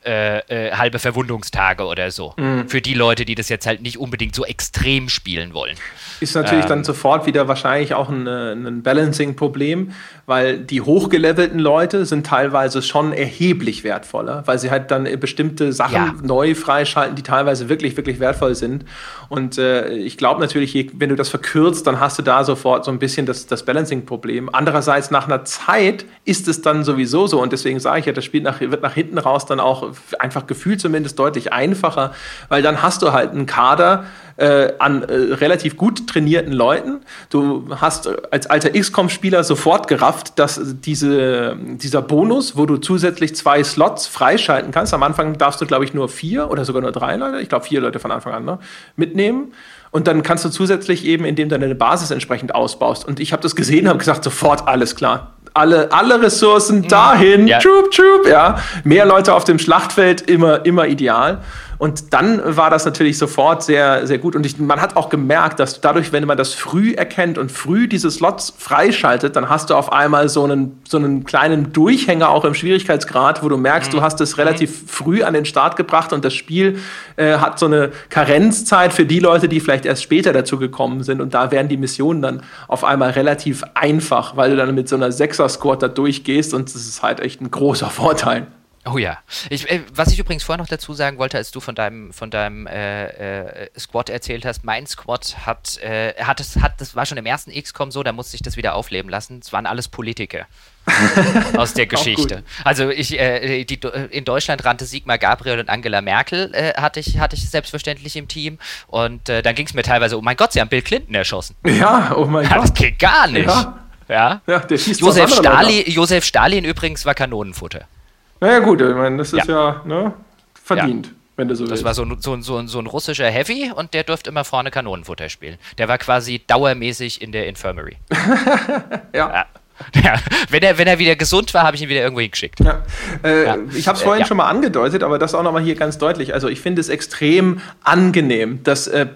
äh, äh, halbe Verwundungstage oder so. Mhm. Für die Leute, die das jetzt halt nicht unbedingt so extrem spielen wollen. Ist natürlich ähm, dann sofort wieder wahrscheinlich auch ein, äh, ein Balancing-Problem, weil die hochgelevelten Leute sind teilweise schon erheblich wertvoller, weil sie halt dann bestimmte Sachen ja. neu freischalten, die teilweise wirklich, wirklich wertvoll sind. Und äh, ich glaube natürlich, wenn du das verkürzt, dann hast du da sofort so ein bisschen das, das Balancing-Problem. Andererseits, nach einer Zeit ist es dann sowieso so. Und deswegen sage ich ja, das Spiel nach, wird nach hinten raus dann auch einfach gefühlt zumindest deutlich einfacher, weil dann hast du halt einen Kader, äh, an äh, relativ gut trainierten Leuten. Du hast äh, als alter XCOM-Spieler sofort gerafft, dass diese, dieser Bonus, wo du zusätzlich zwei Slots freischalten kannst, am Anfang darfst du, glaube ich, nur vier oder sogar nur drei Leute, ich glaube vier Leute von Anfang an, ne, mitnehmen. Und dann kannst du zusätzlich eben, indem du deine Basis entsprechend ausbaust. Und ich habe das gesehen, habe gesagt, sofort alles klar. Alle, alle Ressourcen dahin, ja. troop, troop, ja. Mehr Leute auf dem Schlachtfeld, immer, immer ideal. Und dann war das natürlich sofort sehr, sehr gut. Und ich, man hat auch gemerkt, dass dadurch, wenn man das früh erkennt und früh diese Slots freischaltet, dann hast du auf einmal so einen, so einen kleinen Durchhänger auch im Schwierigkeitsgrad, wo du merkst, mhm. du hast es relativ mhm. früh an den Start gebracht und das Spiel äh, hat so eine Karenzzeit für die Leute, die vielleicht erst später dazu gekommen sind. Und da werden die Missionen dann auf einmal relativ einfach, weil du dann mit so einer Sechser-Squad da durchgehst und das ist halt echt ein großer Vorteil. Oh ja. Ich, äh, was ich übrigens vorher noch dazu sagen wollte, als du von deinem, von deinem äh, äh, Squad erzählt hast, mein Squad hat, äh, hat, es, hat, das war schon im ersten XCOM so, da musste ich das wieder aufleben lassen. Es waren alles Politiker [laughs] aus der Geschichte. Also ich, äh, die, in Deutschland rannte Sigmar Gabriel und Angela Merkel, hatte, ich, hatte ich selbstverständlich im Team. Und dann ging es mir teilweise, oh mein Gott, sie haben Bill Clinton erschossen. Ja, oh mein Gott. Das geht gar nicht. Ja. Ja, ja Josef, Stalin, Josef Stalin übrigens war Kanonenfutter. Naja, gut, ich meine, das ist ja, ja ne, verdient. Ja. Wenn du so das willst. war so, so, so, so ein russischer Heavy und der durfte immer vorne Kanonenfutter spielen. Der war quasi dauermäßig in der Infirmary. [laughs] ja. ja. [laughs] Ja, wenn er, wenn er wieder gesund war, habe ich ihn wieder irgendwo hingeschickt. Ja. Äh, ja. Ich habe es vorhin äh, schon mal angedeutet, aber das auch nochmal hier ganz deutlich. Also ich finde es extrem angenehm. dass äh,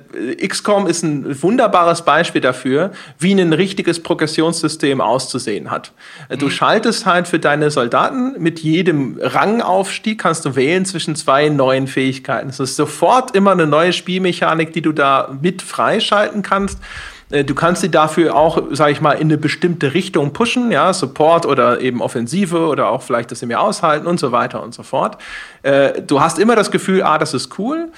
XCOM ist ein wunderbares Beispiel dafür, wie ein richtiges Progressionssystem auszusehen hat. Äh, du mhm. schaltest halt für deine Soldaten mit jedem Rangaufstieg, kannst du wählen zwischen zwei neuen Fähigkeiten. Es ist sofort immer eine neue Spielmechanik, die du da mit freischalten kannst. Äh, du kannst sie dafür auch, sage ich mal, in eine bestimmte Richtung pushen, ja, Support oder eben Offensive oder auch vielleicht das sie mir aushalten und so weiter und so fort. Äh, du hast immer das Gefühl, ah, das ist cool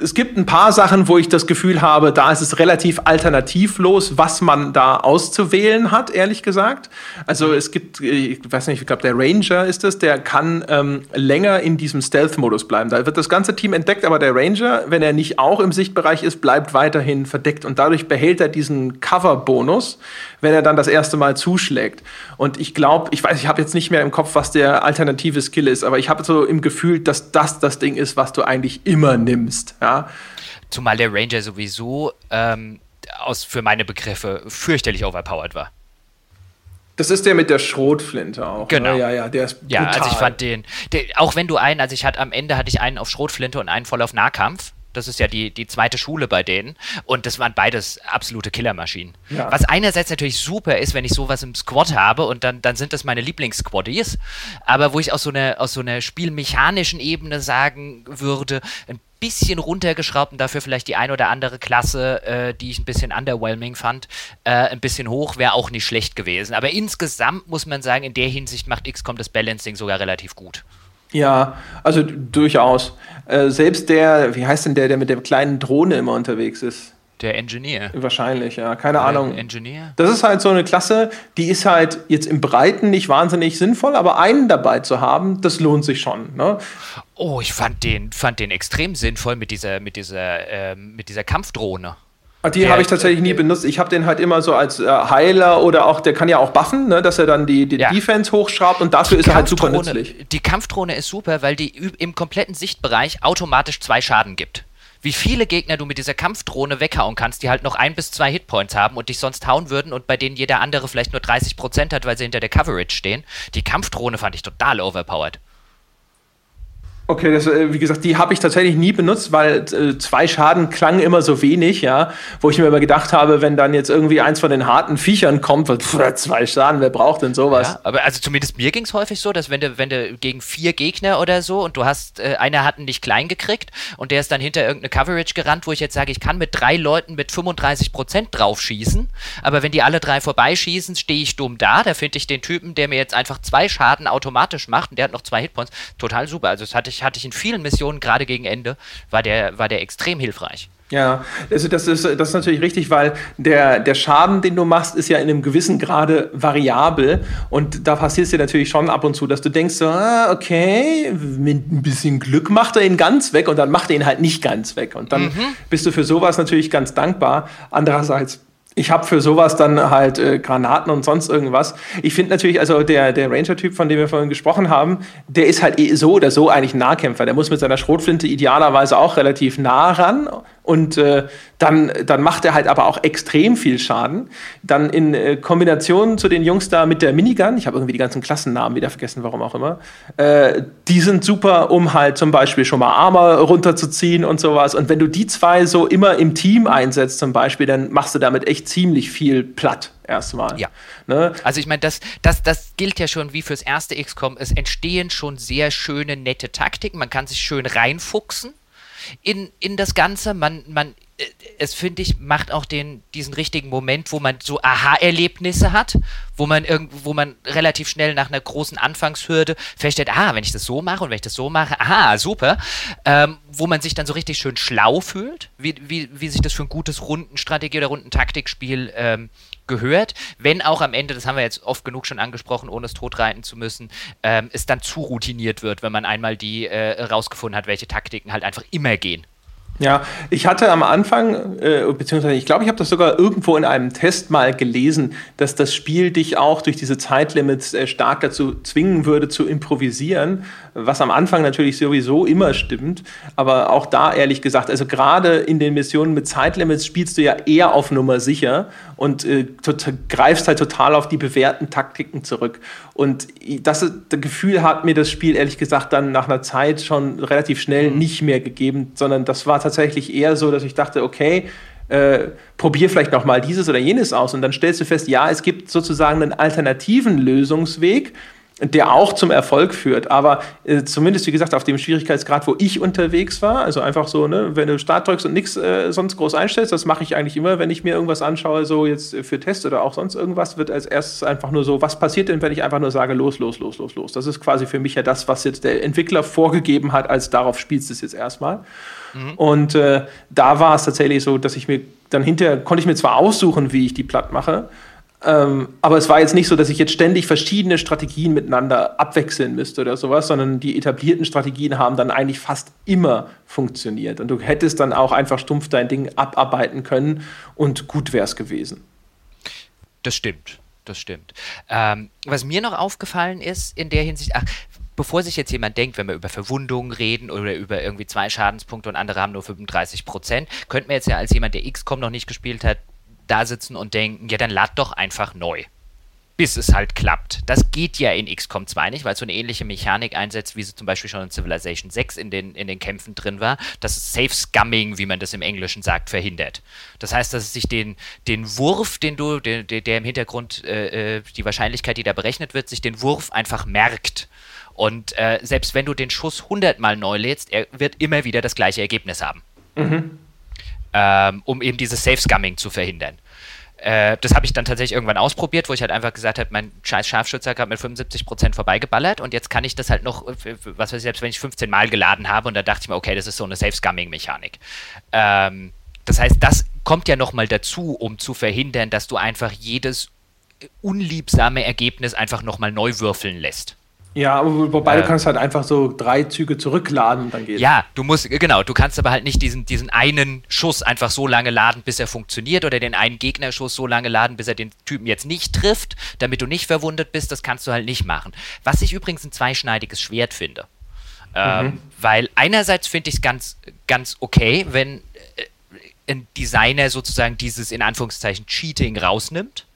es gibt ein paar Sachen, wo ich das Gefühl habe, da ist es relativ alternativlos, was man da auszuwählen hat, ehrlich gesagt. Also es gibt, ich weiß nicht, ich glaube, der Ranger ist es, der kann ähm, länger in diesem Stealth-Modus bleiben. Da wird das ganze Team entdeckt, aber der Ranger, wenn er nicht auch im Sichtbereich ist, bleibt weiterhin verdeckt und dadurch behält er diesen Cover-Bonus, wenn er dann das erste Mal zuschlägt. Und ich glaube, ich weiß, ich habe jetzt nicht mehr im Kopf, was der alternative Skill ist, aber ich habe so im Gefühl, dass das das Ding ist, was du eigentlich immer nimmst. Ja? Ja. Zumal der Ranger sowieso ähm, aus, für meine Begriffe fürchterlich overpowered war. Das ist der mit der Schrotflinte auch. Ne? Genau. Ne? Ja, ja, der ist brutal. Ja, also ich fand den, der, auch wenn du einen, also ich hatte am Ende hatte ich einen auf Schrotflinte und einen voll auf Nahkampf. Das ist ja die, die zweite Schule bei denen. Und das waren beides absolute Killermaschinen. Ja. Was einerseits natürlich super ist, wenn ich sowas im Squad habe und dann, dann sind das meine Lieblings-Squaddies. Aber wo ich aus so einer, aus so einer spielmechanischen Ebene sagen würde, ein bisschen runtergeschraubt und dafür vielleicht die ein oder andere Klasse, äh, die ich ein bisschen underwhelming fand, äh, ein bisschen hoch, wäre auch nicht schlecht gewesen. Aber insgesamt muss man sagen, in der Hinsicht macht XCOM das Balancing sogar relativ gut. Ja, also durchaus. Äh, selbst der, wie heißt denn der, der mit der kleinen Drohne immer unterwegs ist? Der Engineer. Wahrscheinlich, ja. Keine Der Ahnung. Engineer? Das ist halt so eine Klasse, die ist halt jetzt im Breiten nicht wahnsinnig sinnvoll, aber einen dabei zu haben, das lohnt sich schon. Ne? Oh, ich fand den, fand den extrem sinnvoll mit dieser, mit dieser, ähm, mit dieser Kampfdrohne. Ah, Die habe ich tatsächlich nie benutzt. Ich habe den halt immer so als äh, Heiler oder auch, der kann ja auch buffen, ne, dass er dann die, die Ja. Defense hochschraubt und dafür ist er halt super nützlich. Die Kampfdrohne ist super, weil die im kompletten Sichtbereich automatisch zwei Schaden gibt. Wie viele Gegner du mit dieser Kampfdrohne weghauen kannst, die halt noch ein bis zwei Hitpoints haben und dich sonst hauen würden und bei denen jeder andere vielleicht nur 30% hat, weil sie hinter der Coverage stehen. Die Kampfdrohne fand ich total overpowered. Okay, das, äh, wie gesagt, die habe ich tatsächlich nie benutzt, weil äh, zwei Schaden klangen immer so wenig, ja. Wo ich mir immer gedacht habe, wenn dann jetzt irgendwie eins von den harten Viechern kommt, pff, [laughs] zwei Schaden, wer braucht denn sowas? Ja, aber also zumindest mir ging es häufig so, dass wenn du, wenn du gegen vier Gegner oder so und du hast, äh, einer hat nicht klein gekriegt und der ist dann hinter irgendeine Coverage gerannt, wo ich jetzt sage, ich kann mit drei Leuten mit 35% drauf schießen, aber wenn die alle drei vorbeischießen, stehe ich dumm da, da finde ich den Typen, der mir jetzt einfach zwei Schaden automatisch macht und der hat noch zwei Hitpoints, total super. Also das hatte ich, hatte ich in vielen Missionen, gerade gegen Ende, war der, war der extrem hilfreich. Ja, also das ist, das ist natürlich richtig, weil der, der Schaden, den du machst, ist ja in einem gewissen Grade variabel. Und da passiert es dir natürlich schon ab und zu, dass du denkst, so, ah, okay, mit ein bisschen Glück macht er ihn ganz weg und dann macht er ihn halt nicht ganz weg. Und dann bist du für sowas natürlich ganz dankbar. Andererseits. Ich habe für sowas dann halt äh, Granaten und sonst irgendwas. Ich finde natürlich, also der, der Ranger-Typ, von dem wir vorhin gesprochen haben, der ist halt eh so oder so eigentlich ein Nahkämpfer. Der muss mit seiner Schrotflinte idealerweise auch relativ nah ran und äh, dann, dann macht er halt aber auch extrem viel Schaden. Dann in äh, Kombination zu den Jungs da mit der Minigun, ich habe irgendwie die ganzen Klassennamen wieder vergessen, warum auch immer, äh, die sind super, um halt zum Beispiel schon mal Armor runterzuziehen und sowas. Und wenn du die zwei so immer im Team einsetzt zum Beispiel, dann machst du damit echt ziemlich viel platt erstmal. Ja. Ne? Also ich meine, das, das, das gilt ja schon wie fürs erste XCOM. Es entstehen schon sehr schöne, nette Taktiken. Man kann sich schön reinfuchsen in, in das Ganze. Man, man, äh, es finde ich, macht auch den, diesen richtigen Moment, wo man so Aha-Erlebnisse hat, wo man irgend, wo man relativ schnell nach einer großen Anfangshürde feststellt, ah, wenn ich das so mache und wenn ich das so mache, aha, super, ähm, wo man sich dann so richtig schön schlau fühlt, wie, wie, wie sich das für ein gutes Rundenstrategie- oder Rundentaktikspiel ähm, gehört, wenn auch am Ende, das haben wir jetzt oft genug schon angesprochen, ohne es totreiten zu müssen, ähm, es dann zu routiniert wird, wenn man einmal die äh, rausgefunden hat, welche Taktiken halt einfach immer gehen. Ja, ich hatte am Anfang, äh, beziehungsweise ich glaube, ich habe das sogar irgendwo in einem Test mal gelesen, dass das Spiel dich auch durch diese Zeitlimits äh, stark dazu zwingen würde, zu improvisieren, was am Anfang natürlich sowieso immer stimmt, aber auch da ehrlich gesagt, also gerade in den Missionen mit Zeitlimits spielst du ja eher auf Nummer sicher und äh, tot, greifst halt total auf die bewährten Taktiken zurück. Und das, das Gefühl hat mir das Spiel ehrlich gesagt dann nach einer Zeit schon relativ schnell nicht mehr gegeben, sondern das war tatsächlich eher so, dass ich dachte, okay, äh, probier vielleicht noch mal dieses oder jenes aus und dann stellst du fest, ja, es gibt sozusagen einen alternativen Lösungsweg, der auch zum Erfolg führt. Aber äh, zumindest, wie gesagt, auf dem Schwierigkeitsgrad, wo ich unterwegs war, also einfach so, ne, wenn du Start drückst und nichts äh, sonst groß einstellst, das mache ich eigentlich immer, wenn ich mir irgendwas anschaue, so jetzt für Test oder auch sonst irgendwas, wird als erstes einfach nur so, was passiert denn, wenn ich einfach nur sage, los, los, los, los, los. Das ist quasi für mich ja das, was jetzt der Entwickler vorgegeben hat, als darauf spielst du es jetzt erstmal. Und äh, da war es tatsächlich so, dass ich mir dann hinterher, konnte ich mir zwar aussuchen, wie ich die platt mache, ähm, aber es war jetzt nicht so, dass ich jetzt ständig verschiedene Strategien miteinander abwechseln müsste oder sowas, sondern die etablierten Strategien haben dann eigentlich fast immer funktioniert. Und du hättest dann auch einfach stumpf dein Ding abarbeiten können und gut wäre es gewesen. Das stimmt, das stimmt. Ähm, was mir noch aufgefallen ist in der Hinsicht, ach, bevor sich jetzt jemand denkt, wenn wir über Verwundungen reden oder über irgendwie zwei Schadenspunkte und andere haben nur 35 Prozent, könnte man jetzt ja als jemand, der XCOM noch nicht gespielt hat, da sitzen und denken, ja, dann lad doch einfach neu. bis es halt klappt. Das geht ja in XCOM 2 nicht, weil es so eine ähnliche Mechanik einsetzt, wie sie zum Beispiel schon in Civilization 6 in den, in den Kämpfen drin war, dass es Safe Scumming, wie man das im Englischen sagt, verhindert. Das heißt, dass es sich den, den Wurf, den du, der, der im Hintergrund, äh, äh, die Wahrscheinlichkeit, die da berechnet wird, sich den Wurf einfach merkt. Und äh, selbst wenn du den Schuss 100 Mal neu lädst, er wird immer wieder das gleiche Ergebnis haben. Mhm. Ähm, um eben dieses Safe Scumming zu verhindern. Äh, das habe ich dann tatsächlich irgendwann ausprobiert, wo ich halt einfach gesagt habe, mein scheiß Scharfschütze hat mit 75% vorbeigeballert und jetzt kann ich das halt noch, äh, was weiß ich, selbst wenn ich 15 Mal geladen habe und da dachte ich mir, okay, das ist so eine Safe-Scumming-Mechanik. Ähm, das heißt, das kommt ja nochmal dazu, um zu verhindern, dass du einfach jedes unliebsame Ergebnis einfach nochmal neu würfeln lässt. Ja, wobei äh, du kannst halt einfach so drei Züge zurückladen und dann geht Ja, du musst, genau, du kannst aber halt nicht diesen, diesen einen Schuss einfach so lange laden, bis er funktioniert oder den einen Gegnerschuss so lange laden, bis er den Typen jetzt nicht trifft, damit du nicht verwundet bist, das kannst du halt nicht machen. Was ich übrigens ein zweischneidiges Schwert finde. Ähm, mhm. Weil einerseits finde ich es ganz, ganz okay, wenn äh, ein Designer sozusagen dieses in Anführungszeichen Cheating rausnimmt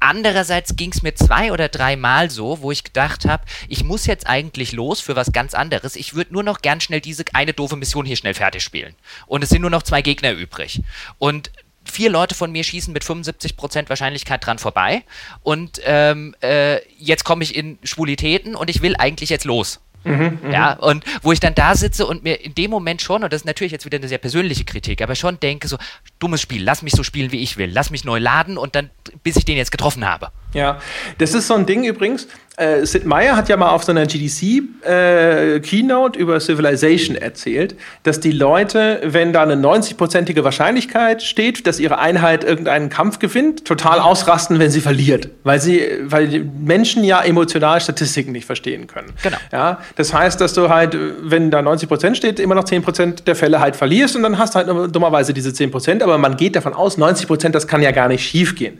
Andererseits ging es mir zwei oder dreimal so, wo ich gedacht habe, ich muss jetzt eigentlich los für was ganz anderes. Ich würde nur noch gern schnell diese eine doofe Mission hier schnell fertig spielen. Und es sind nur noch zwei Gegner übrig. Und vier Leute von mir schießen mit 75% Wahrscheinlichkeit dran vorbei. Und ähm, äh, jetzt komme ich in Schwulitäten und ich will eigentlich jetzt los. Mhm, mhm, ja, und wo ich dann da sitze und mir in dem Moment schon, und das ist natürlich jetzt wieder eine sehr persönliche Kritik, aber schon denke so, dummes Spiel, lass mich so spielen, wie ich will, lass mich neu laden und dann, bis ich den jetzt getroffen habe. Ja, das ist so ein Ding übrigens. Äh, Sid Meier hat ja mal auf so einer GDC-Keynote äh, über Civilization erzählt, dass die Leute, wenn da eine 90-prozentige Wahrscheinlichkeit steht, dass ihre Einheit irgendeinen Kampf gewinnt, total ausrasten, wenn sie verliert. Weil, sie, weil Menschen ja emotional Statistiken nicht verstehen können. Genau. Ja, das heißt, dass du halt, wenn da 90 Prozent steht, immer noch 10 Prozent der Fälle halt verlierst und dann hast du halt dummerweise diese 10 Prozent, aber man geht davon aus, 90 Prozent, das kann ja gar nicht schief gehen.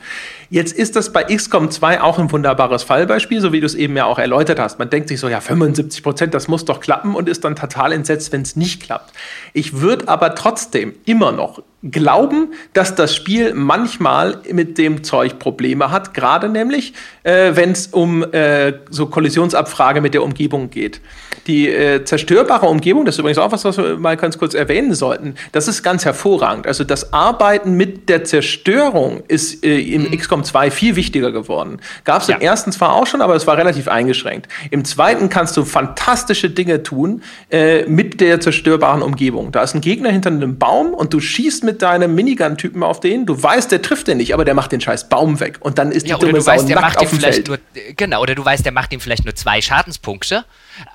Jetzt ist das bei XCOM 2 auch ein wunderbares Fallbeispiel, so wie du es eben ja auch erläutert hast. Man denkt sich so, ja, 75 Prozent, das muss doch klappen und ist dann total entsetzt, wenn es nicht klappt. Ich würde aber trotzdem immer noch glauben, dass das Spiel manchmal mit dem Zeug Probleme hat, gerade nämlich, äh, wenn es um äh, so Kollisionsabfrage mit der Umgebung geht. Die äh, zerstörbare Umgebung, das ist übrigens auch was, was wir mal ganz kurz erwähnen sollten, das ist ganz hervorragend. Also das Arbeiten mit der Zerstörung ist äh, in mhm. XCOM 2 viel wichtiger geworden. Gab es ja. im ersten zwar auch schon, aber es war relativ eingeschränkt. Im zweiten kannst du fantastische Dinge tun äh, mit der zerstörbaren Umgebung. Da ist ein Gegner hinter einem Baum und du schießt mit mit deinem Minigun-Typen auf den, du weißt, der trifft den nicht, aber der macht den scheiß Baum weg. Und dann ist die ja, dumme Sau weißt, nackt auf dem Feld. Nur, genau, oder du weißt, der macht ihm vielleicht nur zwei Schadenspunkte,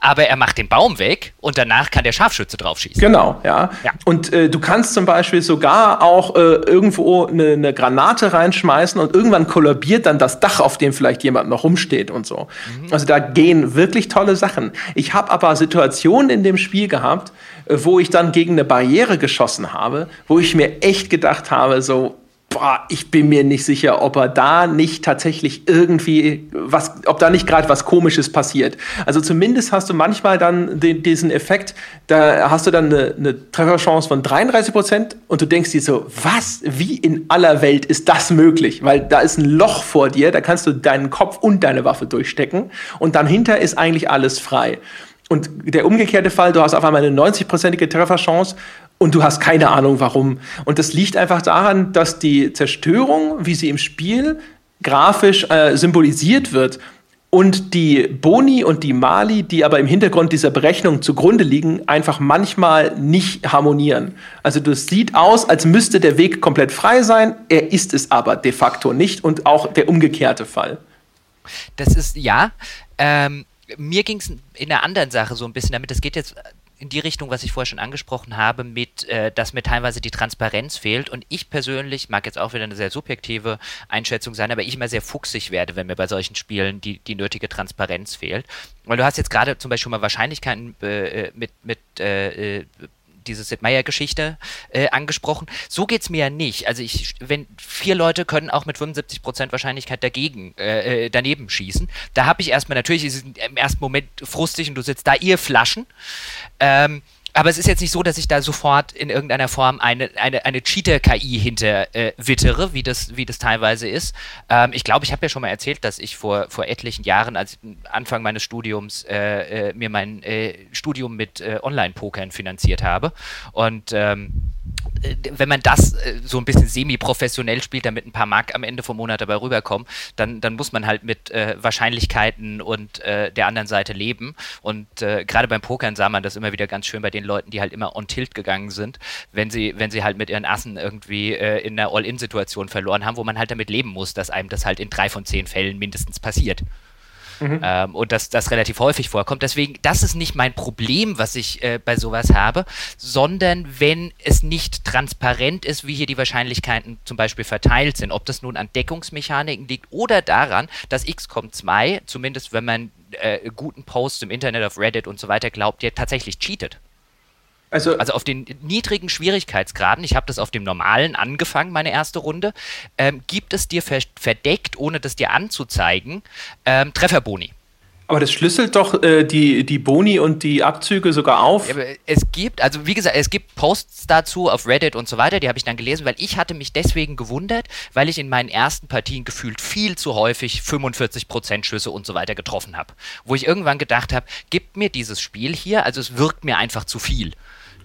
aber er macht den Baum weg und danach kann der Scharfschütze drauf schießen. Genau, ja. ja. Und äh, du kannst zum Beispiel sogar auch äh, irgendwo eine, eine, Granate reinschmeißen und irgendwann kollabiert dann das Dach, auf dem vielleicht jemand noch rumsteht und so. Mhm. Also da gehen wirklich tolle Sachen. Ich habe aber Situationen in dem Spiel gehabt, äh, wo ich dann gegen eine Barriere geschossen habe, wo ich mir echt gedacht habe, so, boah, ich bin mir nicht sicher, ob er da nicht tatsächlich irgendwie was, ob da nicht gerade was Komisches passiert. Also zumindest hast du manchmal dann den, diesen Effekt, da hast du dann eine, eine Trefferchance von 33 Prozent und du denkst dir so, was, wie in aller Welt ist das möglich? Weil da ist ein Loch vor dir, da kannst du deinen Kopf und deine Waffe durchstecken und dann hinter ist eigentlich alles frei. Und der umgekehrte Fall, du hast auf einmal eine 90-prozentige Trefferchance und du hast keine Ahnung warum. Und das liegt einfach daran, dass die Zerstörung, wie sie im Spiel grafisch äh, symbolisiert wird, und die Boni und die Mali, die aber im Hintergrund dieser Berechnung zugrunde liegen, einfach manchmal nicht harmonieren. Also das sieht aus, als müsste der Weg komplett frei sein, er ist es aber de facto nicht und auch der umgekehrte Fall. Das ist ja. Ähm mir ging es in einer anderen Sache so ein bisschen damit. Es geht jetzt in die Richtung, was ich vorher schon angesprochen habe, mit, äh, dass mir teilweise die Transparenz fehlt. Und ich persönlich, mag jetzt auch wieder eine sehr subjektive Einschätzung sein, aber ich immer sehr fuchsig werde, wenn mir bei solchen Spielen die, die nötige Transparenz fehlt. Weil du hast jetzt gerade zum Beispiel mal Wahrscheinlichkeiten äh, mit, mit äh, äh diese Sid Meier-Geschichte äh, angesprochen. So geht es mir ja nicht. Also ich, wenn vier Leute können auch mit 75% Wahrscheinlichkeit dagegen, äh, äh, daneben schießen, da habe ich erstmal, natürlich ist im ersten Moment frustig und du sitzt da, ihr Flaschen. Ähm, aber es ist jetzt nicht so, dass ich da sofort in irgendeiner Form eine, eine, eine Cheater-KI hinter äh, wittere, wie das, wie das teilweise ist. Ähm, ich glaube, ich habe ja schon mal erzählt, dass ich vor, vor etlichen Jahren, als Anfang meines Studiums, äh, äh, mir mein äh, Studium mit äh, Online-Pokern finanziert habe. Und ähm, äh, wenn man das äh, so ein bisschen semi-professionell spielt, damit ein paar Mark am Ende vom Monat dabei rüberkommen, dann, dann muss man halt mit äh, Wahrscheinlichkeiten und äh, der anderen Seite leben. Und äh, gerade beim Pokern sah man das immer wieder ganz schön bei den Leuten, die halt immer on tilt gegangen sind, wenn sie, wenn sie halt mit ihren Assen irgendwie äh, in einer All-In-Situation verloren haben, wo man halt damit leben muss, dass einem das halt in drei von zehn Fällen mindestens passiert. Mhm. Ähm, und dass das relativ häufig vorkommt. Deswegen, das ist nicht mein Problem, was ich äh, bei sowas habe, sondern wenn es nicht transparent ist, wie hier die Wahrscheinlichkeiten zum Beispiel verteilt sind. Ob das nun an Deckungsmechaniken liegt oder daran, dass XCOM 2, zumindest wenn man äh, guten Posts im Internet, auf Reddit und so weiter glaubt, ja tatsächlich cheatet. Also, also auf den niedrigen Schwierigkeitsgraden, ich habe das auf dem normalen angefangen, meine erste Runde, ähm, gibt es dir verdeckt, ohne das dir anzuzeigen, ähm, Trefferboni. Aber das schlüsselt doch äh, die, die Boni und die Abzüge sogar auf. Es gibt, also wie gesagt, es gibt Posts dazu auf Reddit und so weiter, die habe ich dann gelesen, weil ich hatte mich deswegen gewundert, weil ich in meinen ersten Partien gefühlt viel zu häufig 45% Schüsse und so weiter getroffen habe. Wo ich irgendwann gedacht habe, gib mir dieses Spiel hier, also es wirkt mir einfach zu viel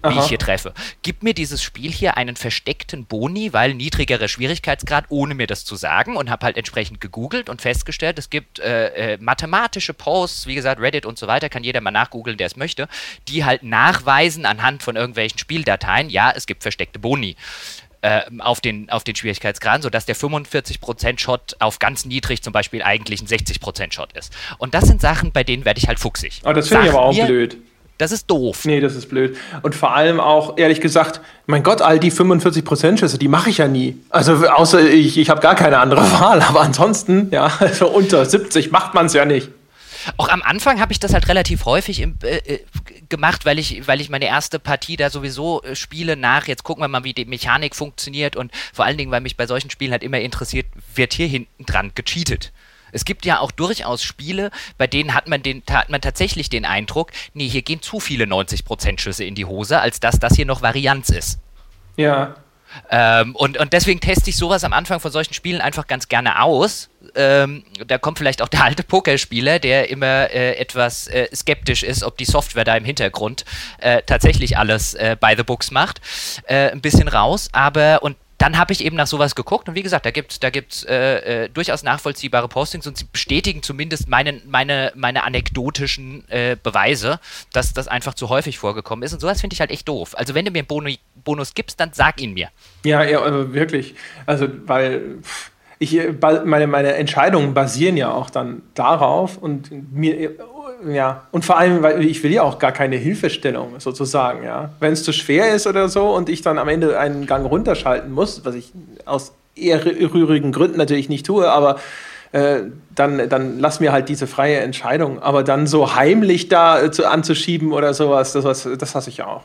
wie Aha. ich hier treffe. Gib mir dieses Spiel hier einen versteckten Boni, weil niedrigerer Schwierigkeitsgrad, ohne mir das zu sagen und habe halt entsprechend gegoogelt und festgestellt, es gibt äh, äh, mathematische Posts, wie gesagt, Reddit und so weiter, kann jeder mal nachgoogeln, der es möchte, die halt nachweisen anhand von irgendwelchen Spieldateien, ja, es gibt versteckte Boni. Äh, auf, den, auf den Schwierigkeitsgraden, sodass der 45% Shot auf ganz niedrig zum Beispiel eigentlich ein 60% Shot ist. Und das sind Sachen, bei denen werde ich halt fuchsig. Oh, das finde ich aber auch blöd. Das ist doof. Nee, das ist blöd. Und vor allem auch, ehrlich gesagt, mein Gott, all die 45% Schüsse, die mache ich ja nie. Also außer ich, ich habe gar keine andere [laughs] Wahl. Aber ansonsten, ja, also unter 70 macht man es ja nicht. Auch am Anfang habe ich das halt relativ häufig im, äh, äh, gemacht, weil ich, weil ich meine erste Partie da sowieso äh, spiele nach. Jetzt gucken wir mal, wie die Mechanik funktioniert und vor allen Dingen, weil mich bei solchen Spielen halt immer interessiert, wird hier hinten dran gecheatet. Es gibt ja auch durchaus Spiele, bei denen hat man, den, hat man tatsächlich den Eindruck, nee, hier gehen zu viele 90% Schüsse in die Hose, als dass das hier noch Varianz ist. Ja. Ähm, und, und deswegen teste ich sowas am Anfang von solchen Spielen einfach ganz gerne aus. Ähm, da kommt vielleicht auch der alte Pokerspieler, der immer äh, etwas äh, skeptisch ist, ob die Software da im Hintergrund äh, tatsächlich alles äh, by the books macht, äh, ein bisschen raus. Aber, und dann habe ich eben nach sowas geguckt und wie gesagt, da gibt es da gibt's, äh, äh, durchaus nachvollziehbare Postings und sie bestätigen zumindest meine, meine, meine anekdotischen äh, Beweise, dass das einfach zu häufig vorgekommen ist und sowas finde ich halt echt doof. Also wenn du mir einen Bonus gibst, dann sag ihn mir. Ja, ja, also wirklich. Also, weil ich, meine, meine Entscheidungen basieren ja auch dann darauf und mir ja, und vor allem, weil ich will ja auch gar keine Hilfestellung sozusagen, ja. Wenn es zu schwer ist oder so und ich dann am Ende einen Gang runterschalten muss, was ich aus eher rührigen Gründen natürlich nicht tue, aber äh, dann, dann lass mir halt diese freie Entscheidung. Aber dann so heimlich da äh, zu, anzuschieben oder sowas, das, das hasse ich ja auch.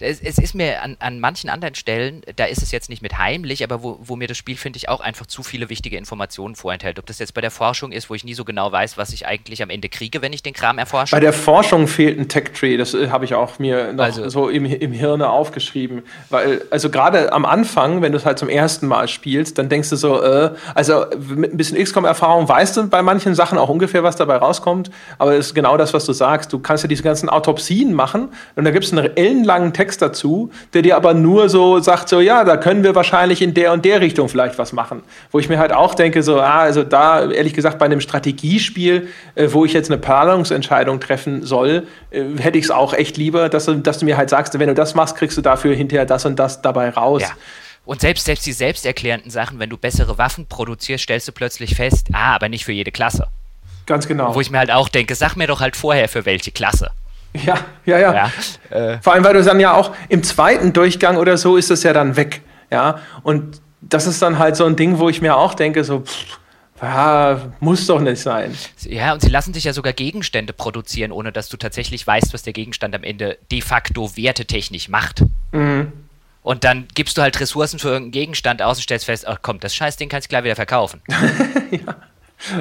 Es, es, ist mir an, an manchen anderen Stellen, da ist es jetzt nicht mit heimlich, aber wo, wo mir das Spiel, finde ich, auch einfach zu viele wichtige Informationen vorenthält. Ob das jetzt bei der Forschung ist, wo ich nie so genau weiß, was ich eigentlich am Ende kriege, wenn ich den Kram erforsche. Bei der Forschung fehlt ein Tech-Tree, das äh, habe ich auch mir noch also, so im, im Hirne aufgeschrieben. Weil, also gerade am Anfang, wenn du es halt zum ersten Mal spielst, dann denkst du so, äh, also mit ein bisschen XCOM-Erfahrung weißt du bei manchen Sachen auch ungefähr, was dabei rauskommt, aber es ist genau das, was du sagst. Du kannst ja diese ganzen Autopsien machen und da gibt es einen ellenlangen langen Text dazu, der dir aber nur so sagt, so ja, da können wir wahrscheinlich in der und der Richtung vielleicht was machen. Wo ich mir halt auch denke, so, ah, also da, ehrlich gesagt, bei einem Strategiespiel, äh, wo ich jetzt eine Planungsentscheidung treffen soll, äh, hätte ich es auch echt lieber, dass du, dass du mir halt sagst, wenn du das machst, kriegst du dafür hinterher das und das dabei raus. Ja. Und selbst, selbst die selbsterklärenden Sachen, wenn du bessere Waffen produzierst, stellst du plötzlich fest, ah, aber nicht für jede Klasse. Ganz genau. Wo ich mir halt auch denke, sag mir doch halt vorher für welche Klasse. Ja, ja, ja. ja äh. Vor allem, weil du dann ja auch im zweiten Durchgang oder so ist das ja dann weg. Ja, und das ist dann halt so ein Ding, wo ich mir auch denke, so, pff, ja, muss doch nicht sein. Ja, und sie lassen sich ja sogar Gegenstände produzieren, ohne dass du tatsächlich weißt, was der Gegenstand am Ende de facto wertetechnisch macht. Mhm. Und dann gibst du halt Ressourcen für irgendeinen Gegenstand aus und stellst fest, ach komm, das Scheißding kannst du gleich wieder verkaufen. [laughs] ja.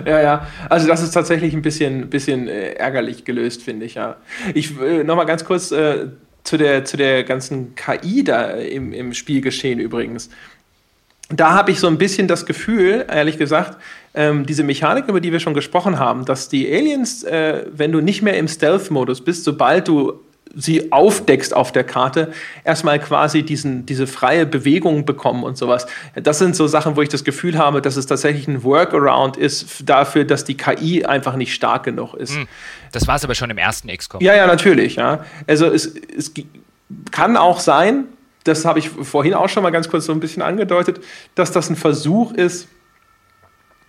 Ja, ja. Also das ist tatsächlich ein bisschen, bisschen äh, ärgerlich gelöst, finde ich, ja. Ich äh, nochmal ganz kurz äh, zu der, zu der ganzen KI da im, im Spielgeschehen übrigens. Da habe ich so ein bisschen das Gefühl, ehrlich gesagt, ähm, diese Mechanik, über die wir schon gesprochen haben, dass die Aliens, äh, wenn du nicht mehr im Stealth-Modus bist, sobald du sie aufdeckst auf der Karte, erstmal quasi diesen, diese freie Bewegung bekommen und sowas. Das sind so Sachen, wo ich das Gefühl habe, dass es tatsächlich ein Workaround ist dafür, dass die KI einfach nicht stark genug ist. Hm. Das war es aber schon im ersten XCOM. Ja, ja, natürlich. Ja. Also es, es kann auch sein, das habe ich vorhin auch schon mal ganz kurz so ein bisschen angedeutet, dass das ein Versuch ist,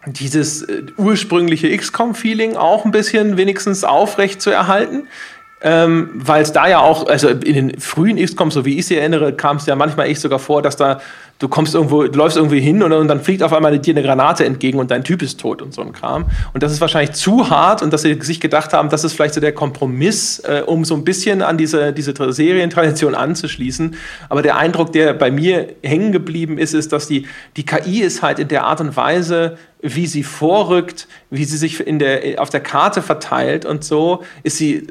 dieses äh, ursprüngliche XCOM-Feeling auch ein bisschen wenigstens aufrecht zu erhalten ähm, weil es da ja auch, also in den frühen XCOMs, so wie ich sie erinnere, kam es ja manchmal echt sogar vor, dass da du kommst irgendwo, du läufst irgendwie hin und, und, dann fliegt auf einmal dir eine Granate entgegen und dein Typ ist tot und so ein Kram. Und das ist wahrscheinlich zu hart und dass sie sich gedacht haben, das ist vielleicht so der Kompromiss, äh, um so ein bisschen an diese, diese Serientradition anzuschließen. Aber der Eindruck, der bei mir hängen geblieben ist, ist, dass die, die KI ist halt in der Art und Weise, wie sie vorrückt, wie sie sich in der, auf der Karte verteilt und so, ist sie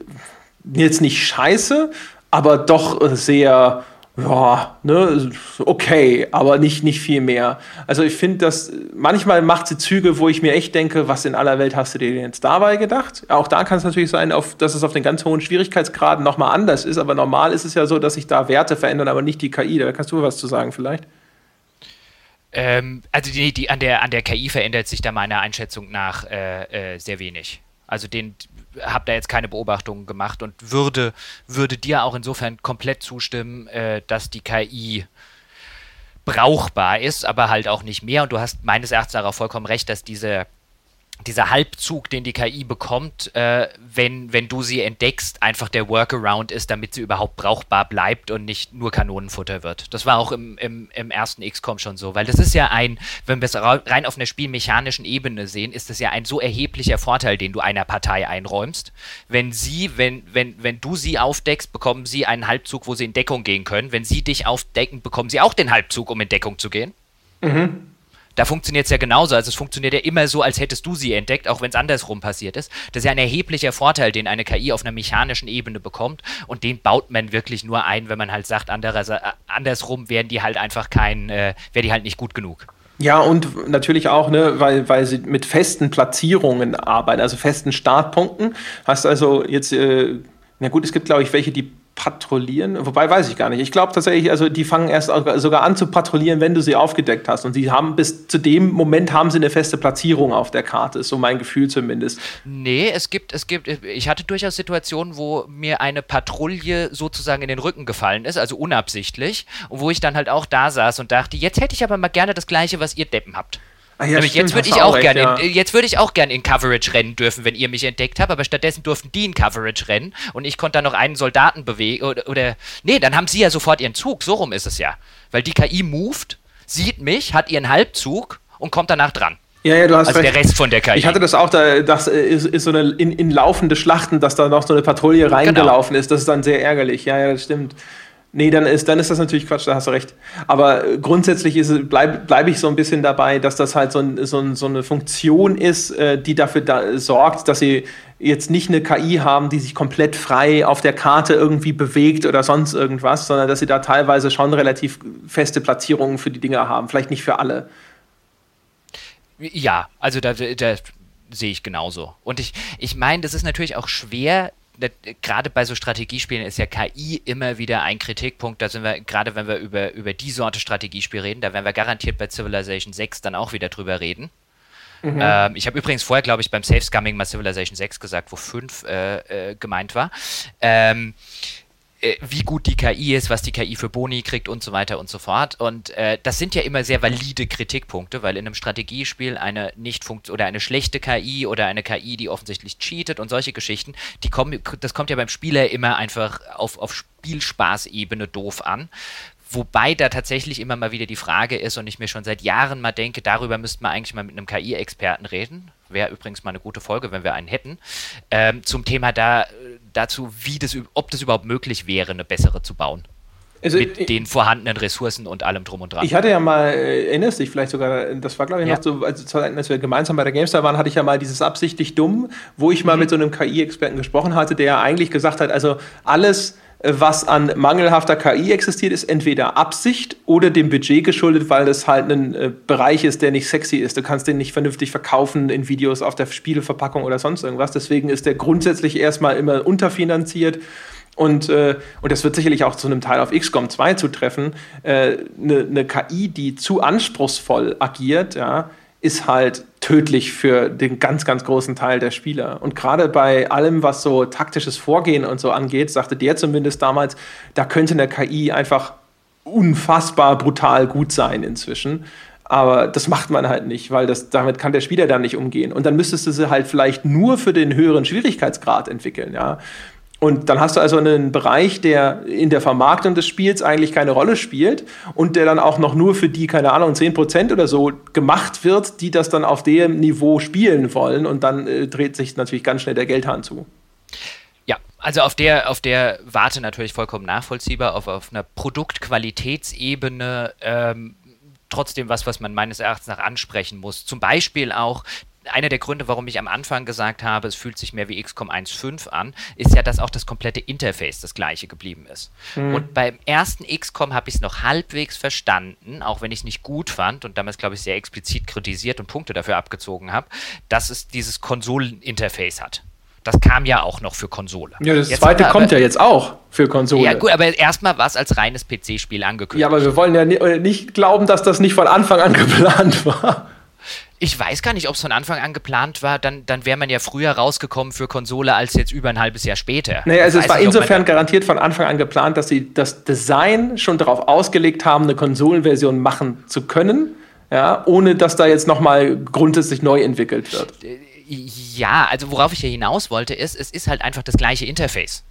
jetzt nicht scheiße, aber doch sehr, ja, ne, okay, aber nicht, nicht viel mehr. Also ich finde, dass manchmal macht sie Züge, wo ich mir echt denke, was in aller Welt hast du dir jetzt dabei gedacht? Auch da kann es natürlich sein, auf, dass es auf den ganz hohen Schwierigkeitsgraden nochmal anders ist, aber normal ist es ja so, dass sich da Werte verändern, aber nicht die KI. Da kannst du was zu sagen vielleicht? Ähm, also die, die, an, der, an der KI verändert sich da meiner Einschätzung nach äh, äh, sehr wenig. Also den, habe da jetzt keine Beobachtungen gemacht und würde, würde dir auch insofern komplett zustimmen, äh, dass die KI brauchbar ist, aber halt auch nicht mehr. Und du hast meines Erachtens darauf vollkommen recht, dass diese dieser Halbzug, den die KI bekommt, äh, wenn, wenn du sie entdeckst, einfach der Workaround ist, damit sie überhaupt brauchbar bleibt und nicht nur Kanonenfutter wird. Das war auch im, im, im ersten XCOM schon so, weil das ist ja ein, wenn wir es rein auf einer spielmechanischen Ebene sehen, ist das ja ein so erheblicher Vorteil, den du einer Partei einräumst. Wenn sie, wenn, wenn, wenn du sie aufdeckst, bekommen sie einen Halbzug, wo sie in Deckung gehen können. Wenn sie dich aufdecken, bekommen sie auch den Halbzug, um in Deckung zu gehen. Mhm. Da funktioniert es ja genauso. Also es funktioniert ja immer so, als hättest du sie entdeckt, auch wenn es andersrum passiert ist. Das ist ja ein erheblicher Vorteil, den eine KI auf einer mechanischen Ebene bekommt. Und den baut man wirklich nur ein, wenn man halt sagt, äh, andersrum wären die halt einfach kein, äh, wäre die halt nicht gut genug. Ja, und natürlich auch, ne, weil, weil sie mit festen Platzierungen arbeiten, also festen Startpunkten. Hast also jetzt, äh, na gut, es gibt, glaube ich, welche, die patrouillieren. Wobei weiß ich gar nicht. Ich glaube tatsächlich, also die fangen erst sogar an zu patrouillieren, wenn du sie aufgedeckt hast. Und sie haben bis zu dem Moment haben sie eine feste Platzierung auf der Karte, ist so mein Gefühl zumindest. Nee, es gibt, es gibt, ich hatte durchaus Situationen, wo mir eine Patrouille sozusagen in den Rücken gefallen ist, also unabsichtlich, und wo ich dann halt auch da saß und dachte, jetzt hätte ich aber mal gerne das Gleiche, was ihr Deppen habt. Ah ja, Nämlich, jetzt würde ich auch, gerne ja. in, jetzt würde ich auch gerne in Coverage rennen dürfen, wenn ihr mich entdeckt habt, aber stattdessen durften die in Coverage rennen und ich konnte dann noch einen Soldaten bewegen oder, oder nee, dann haben sie ja sofort ihren Zug, so rum ist es ja. Weil die KI moved, sieht mich, hat ihren Halbzug und kommt danach dran. Ja, ja, du hast also recht. der Rest von der KI. Ich hatte das auch, da, das ist, ist so eine in, in laufende Schlachten, dass da noch so eine Patrouille genau. reingelaufen genau. ist. Das ist dann sehr ärgerlich. Ja, ja, das stimmt. Nee, dann ist, dann ist das natürlich Quatsch, da hast du recht. Aber grundsätzlich bleibe bleib ich so ein bisschen dabei, dass das halt so, ein, so, ein, so eine Funktion ist, äh, die dafür da sorgt, dass sie jetzt nicht eine KI haben, die sich komplett frei auf der Karte irgendwie bewegt oder sonst irgendwas, sondern dass sie da teilweise schon relativ feste Platzierungen für die Dinger haben. Vielleicht nicht für alle. Ja, also da, da sehe ich genauso. Und ich, ich meine, das ist natürlich auch schwer, gerade bei so Strategiespielen ist ja KI immer wieder ein Kritikpunkt. Da sind wir, gerade wenn wir über, über die Sorte Strategiespiel reden, da werden wir garantiert bei Civilization 6 dann auch wieder drüber reden. Mhm. Ähm, ich habe übrigens vorher, glaube ich, beim Safe Scumming mal Civilization 6 gesagt, wo 5 äh, äh, gemeint war. Ähm, äh, wie gut die KI ist, was die KI für Boni kriegt und so weiter und so fort. Und äh, das sind ja immer sehr valide Kritikpunkte, weil in einem Strategiespiel eine nicht funkt oder eine schlechte KI oder eine KI, die offensichtlich cheatet und solche Geschichten, die kommen, das kommt ja beim Spieler immer einfach auf, auf Spielspaßebene doof an. Wobei da tatsächlich immer mal wieder die Frage ist und ich mir schon seit Jahren mal denke, darüber müsste man eigentlich mal mit einem KI-Experten reden. Wäre übrigens mal eine gute Folge, wenn wir einen hätten. Ähm, zum Thema da, dazu, wie das, ob das überhaupt möglich wäre, eine bessere zu bauen. Also, mit ich, den vorhandenen Ressourcen und allem drum und dran. Ich hatte ja mal, äh, erinnerst dich vielleicht sogar, das war glaube ich ja. noch so, als, als, wir gemeinsam bei der GameStar waren, hatte ich ja mal dieses absichtlich dumm, wo ich mal mhm. mit so einem KI-Experten gesprochen hatte, der ja eigentlich gesagt hat, also alles, was an mangelhafter KI existiert, ist entweder Absicht oder dem Budget geschuldet, weil das halt ein äh, Bereich ist, der nicht sexy ist. Du kannst den nicht vernünftig verkaufen in Videos auf der Spieleverpackung oder sonst irgendwas. Deswegen ist der grundsätzlich erstmal immer unterfinanziert. Und, äh, und das wird sicherlich auch zu einem Teil auf XCOM 2 zutreffen. Eine äh, ne, ne KI, die zu anspruchsvoll agiert, ja, ist halt tödlich für den ganz, ganz großen Teil der Spieler. Und gerade bei allem, was so taktisches Vorgehen und so angeht, sagte der zumindest damals, da könnte eine KI einfach unfassbar brutal gut sein inzwischen. Aber das macht man halt nicht, weil das, damit kann der Spieler dann nicht umgehen. Und dann müsstest du sie halt vielleicht nur für den höheren Schwierigkeitsgrad entwickeln, ja. Und dann hast du also einen Bereich, der in der Vermarktung des Spiels eigentlich keine Rolle spielt und der dann auch noch nur für die, keine Ahnung, 10% oder so gemacht wird, die das dann auf dem Niveau spielen wollen. Und dann äh, dreht sich natürlich ganz schnell der Geldhahn zu. Ja, also auf der, auf der Warte natürlich vollkommen nachvollziehbar, auf, auf einer Produktqualitätsebene ähm, trotzdem was, was man meines Erachtens nach ansprechen muss. Zum Beispiel auch einer der Gründe, warum ich am Anfang gesagt habe, es fühlt sich mehr wie XCOM 1.5 an, ist ja, dass auch das komplette Interface das gleiche geblieben ist. Mhm. Und beim ersten XCOM habe ich es noch halbwegs verstanden, auch wenn ich es nicht gut fand und damals, glaube ich, sehr explizit kritisiert und Punkte dafür abgezogen habe, dass es dieses Konsoleninterface hat. Das kam ja auch noch für Konsole. Ja, das jetzt zweite kommt ja jetzt auch für Konsole. Ja, gut, aber erstmal war es als reines PC-Spiel angekündigt. Ja, aber wir wollen ja nicht glauben, dass das nicht von Anfang an [laughs] geplant war. Ich weiß gar nicht, ob es von Anfang an geplant war. Dann, dann wäre man ja früher rausgekommen für Konsole als jetzt über ein halbes Jahr später. Naja, also es war nicht, insofern garantiert von Anfang an geplant, dass sie das Design schon darauf ausgelegt haben, eine Konsolenversion machen zu können, ja, ohne dass da jetzt nochmal grundsätzlich neu entwickelt wird. Ja, also worauf ich hier hinaus wollte, ist, es ist halt einfach das gleiche Interface.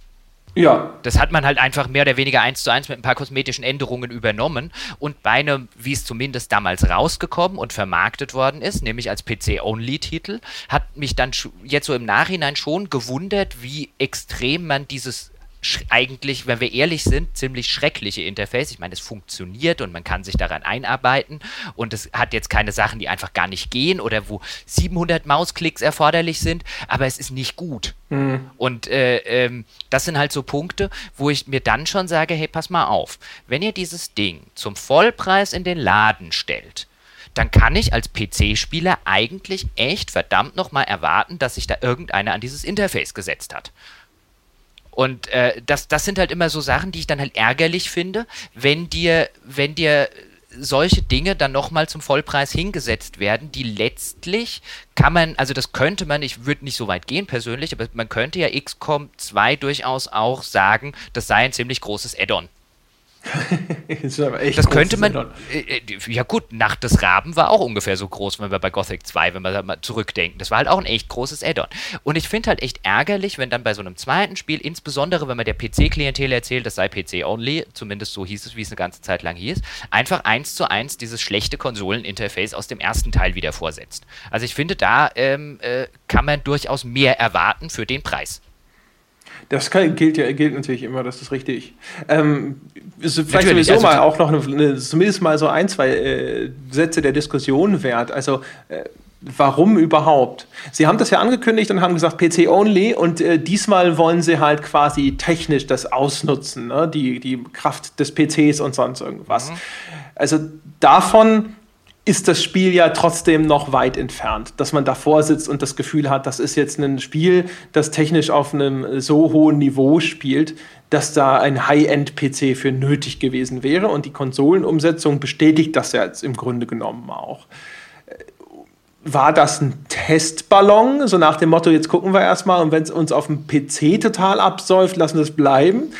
Ja. Das hat man halt einfach mehr oder weniger eins zu eins mit ein paar kosmetischen Änderungen übernommen und bei einem, wie es zumindest damals rausgekommen und vermarktet worden ist, nämlich als PC-Only-Titel, hat mich dann jetzt so im Nachhinein schon gewundert, wie extrem man dieses eigentlich, wenn wir ehrlich sind, ziemlich schreckliche Interface. Ich meine, es funktioniert und man kann sich daran einarbeiten und es hat jetzt keine Sachen, die einfach gar nicht gehen oder wo 700 Mausklicks erforderlich sind, aber es ist nicht gut. Mhm. Und äh, ähm, das sind halt so Punkte, wo ich mir dann schon sage, hey, pass mal auf, wenn ihr dieses Ding zum Vollpreis in den Laden stellt, dann kann ich als PC-Spieler eigentlich echt verdammt nochmal erwarten, dass sich da irgendeiner an dieses Interface gesetzt hat. Und äh, das, das sind halt immer so Sachen, die ich dann halt ärgerlich finde, wenn dir, wenn dir solche Dinge dann nochmal zum Vollpreis hingesetzt werden, die letztlich kann man, also das könnte man, ich würde nicht so weit gehen persönlich, aber man könnte ja XCOM 2 durchaus auch sagen, das sei ein ziemlich großes Add-on. [laughs] das, das könnte man. Äh, äh, ja, gut, Nacht des Raben war auch ungefähr so groß, wenn wir bei Gothic 2, wenn wir da mal zurückdenken. Das war halt auch ein echt großes Add-on. Und ich finde halt echt ärgerlich, wenn dann bei so einem zweiten Spiel, insbesondere wenn man der PC-Klientel erzählt, das sei PC-only, zumindest so hieß es, wie es eine ganze Zeit lang hieß, einfach eins zu eins dieses schlechte Konsoleninterface aus dem ersten Teil wieder vorsetzt. Also ich finde, da ähm, äh, kann man durchaus mehr erwarten für den Preis. Das kann, gilt ja gilt natürlich immer, das ist richtig. Ähm, ist vielleicht Natürlich, sowieso also mal auch noch eine, eine, zumindest mal so ein, zwei äh, Sätze der Diskussion wert. Also äh, warum überhaupt? Sie haben das ja angekündigt und haben gesagt PC only und äh, diesmal wollen sie halt quasi technisch das ausnutzen, ne? die, die Kraft des PCs und sonst irgendwas. Mhm. Also davon ist das Spiel ja trotzdem noch weit entfernt, dass man davor sitzt und das Gefühl hat, das ist jetzt ein Spiel, das technisch auf einem so hohen Niveau spielt, dass da ein High-End-PC für nötig gewesen wäre. Und die Konsolenumsetzung bestätigt das ja jetzt im Grunde genommen auch. War das ein Testballon, so nach dem Motto, jetzt gucken wir erstmal und wenn es uns auf dem PC total absäuft, lassen wir es bleiben?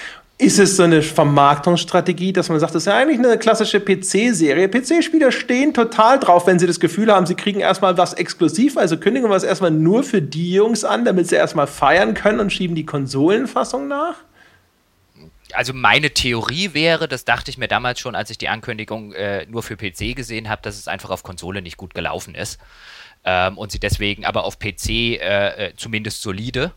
Ist es so eine Vermarktungsstrategie, dass man sagt, das ist ja eigentlich eine klassische PC-Serie. PC-Spieler stehen total drauf, wenn sie das Gefühl haben, sie kriegen erstmal was exklusiv, also kündigen wir es erstmal nur für die Jungs an, damit sie erstmal feiern können und schieben die Konsolenfassung nach? also meine Theorie wäre, das dachte ich mir damals schon, als ich die Ankündigung äh, nur für PC gesehen habe, dass es einfach auf Konsole nicht gut gelaufen ist. Ähm, und sie deswegen aber auf PC äh, äh, zumindest solide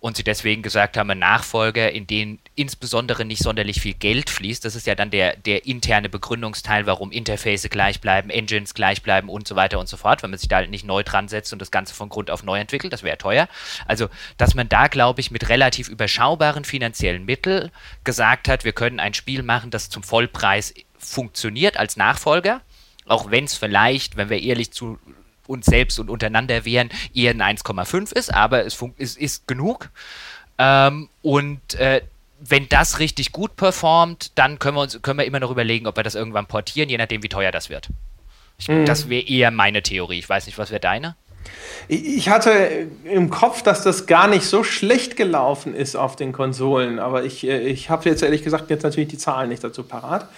und sie deswegen gesagt haben, Nachfolger, in den insbesondere nicht sonderlich viel Geld fließt, das ist ja dann der, der interne Begründungsteil, warum Interface gleich bleiben, Engines gleich bleiben und so weiter und so fort, wenn man sich da halt nicht neu dran setzt und das Ganze von Grund auf neu entwickelt, das wäre teuer. Also, dass man da, glaube ich, mit relativ überschaubaren finanziellen Mitteln gesagt hat, wir können ein Spiel machen, das zum Vollpreis funktioniert als Nachfolger, auch wenn es vielleicht, wenn wir ehrlich zu uns selbst und untereinander wären, eher ein 1,5 ist, aber es ist, ist genug. Ähm, und äh, wenn das richtig gut performt, dann können wir, uns, können wir immer noch überlegen, ob wir das irgendwann portieren, je nachdem, wie teuer das wird. Ich, mhm. Das wäre eher meine Theorie. Ich weiß nicht, was wäre deine? Ich hatte im Kopf, dass das gar nicht so schlecht gelaufen ist auf den Konsolen, aber ich, äh, ich habe jetzt ehrlich gesagt jetzt natürlich die Zahlen nicht dazu parat.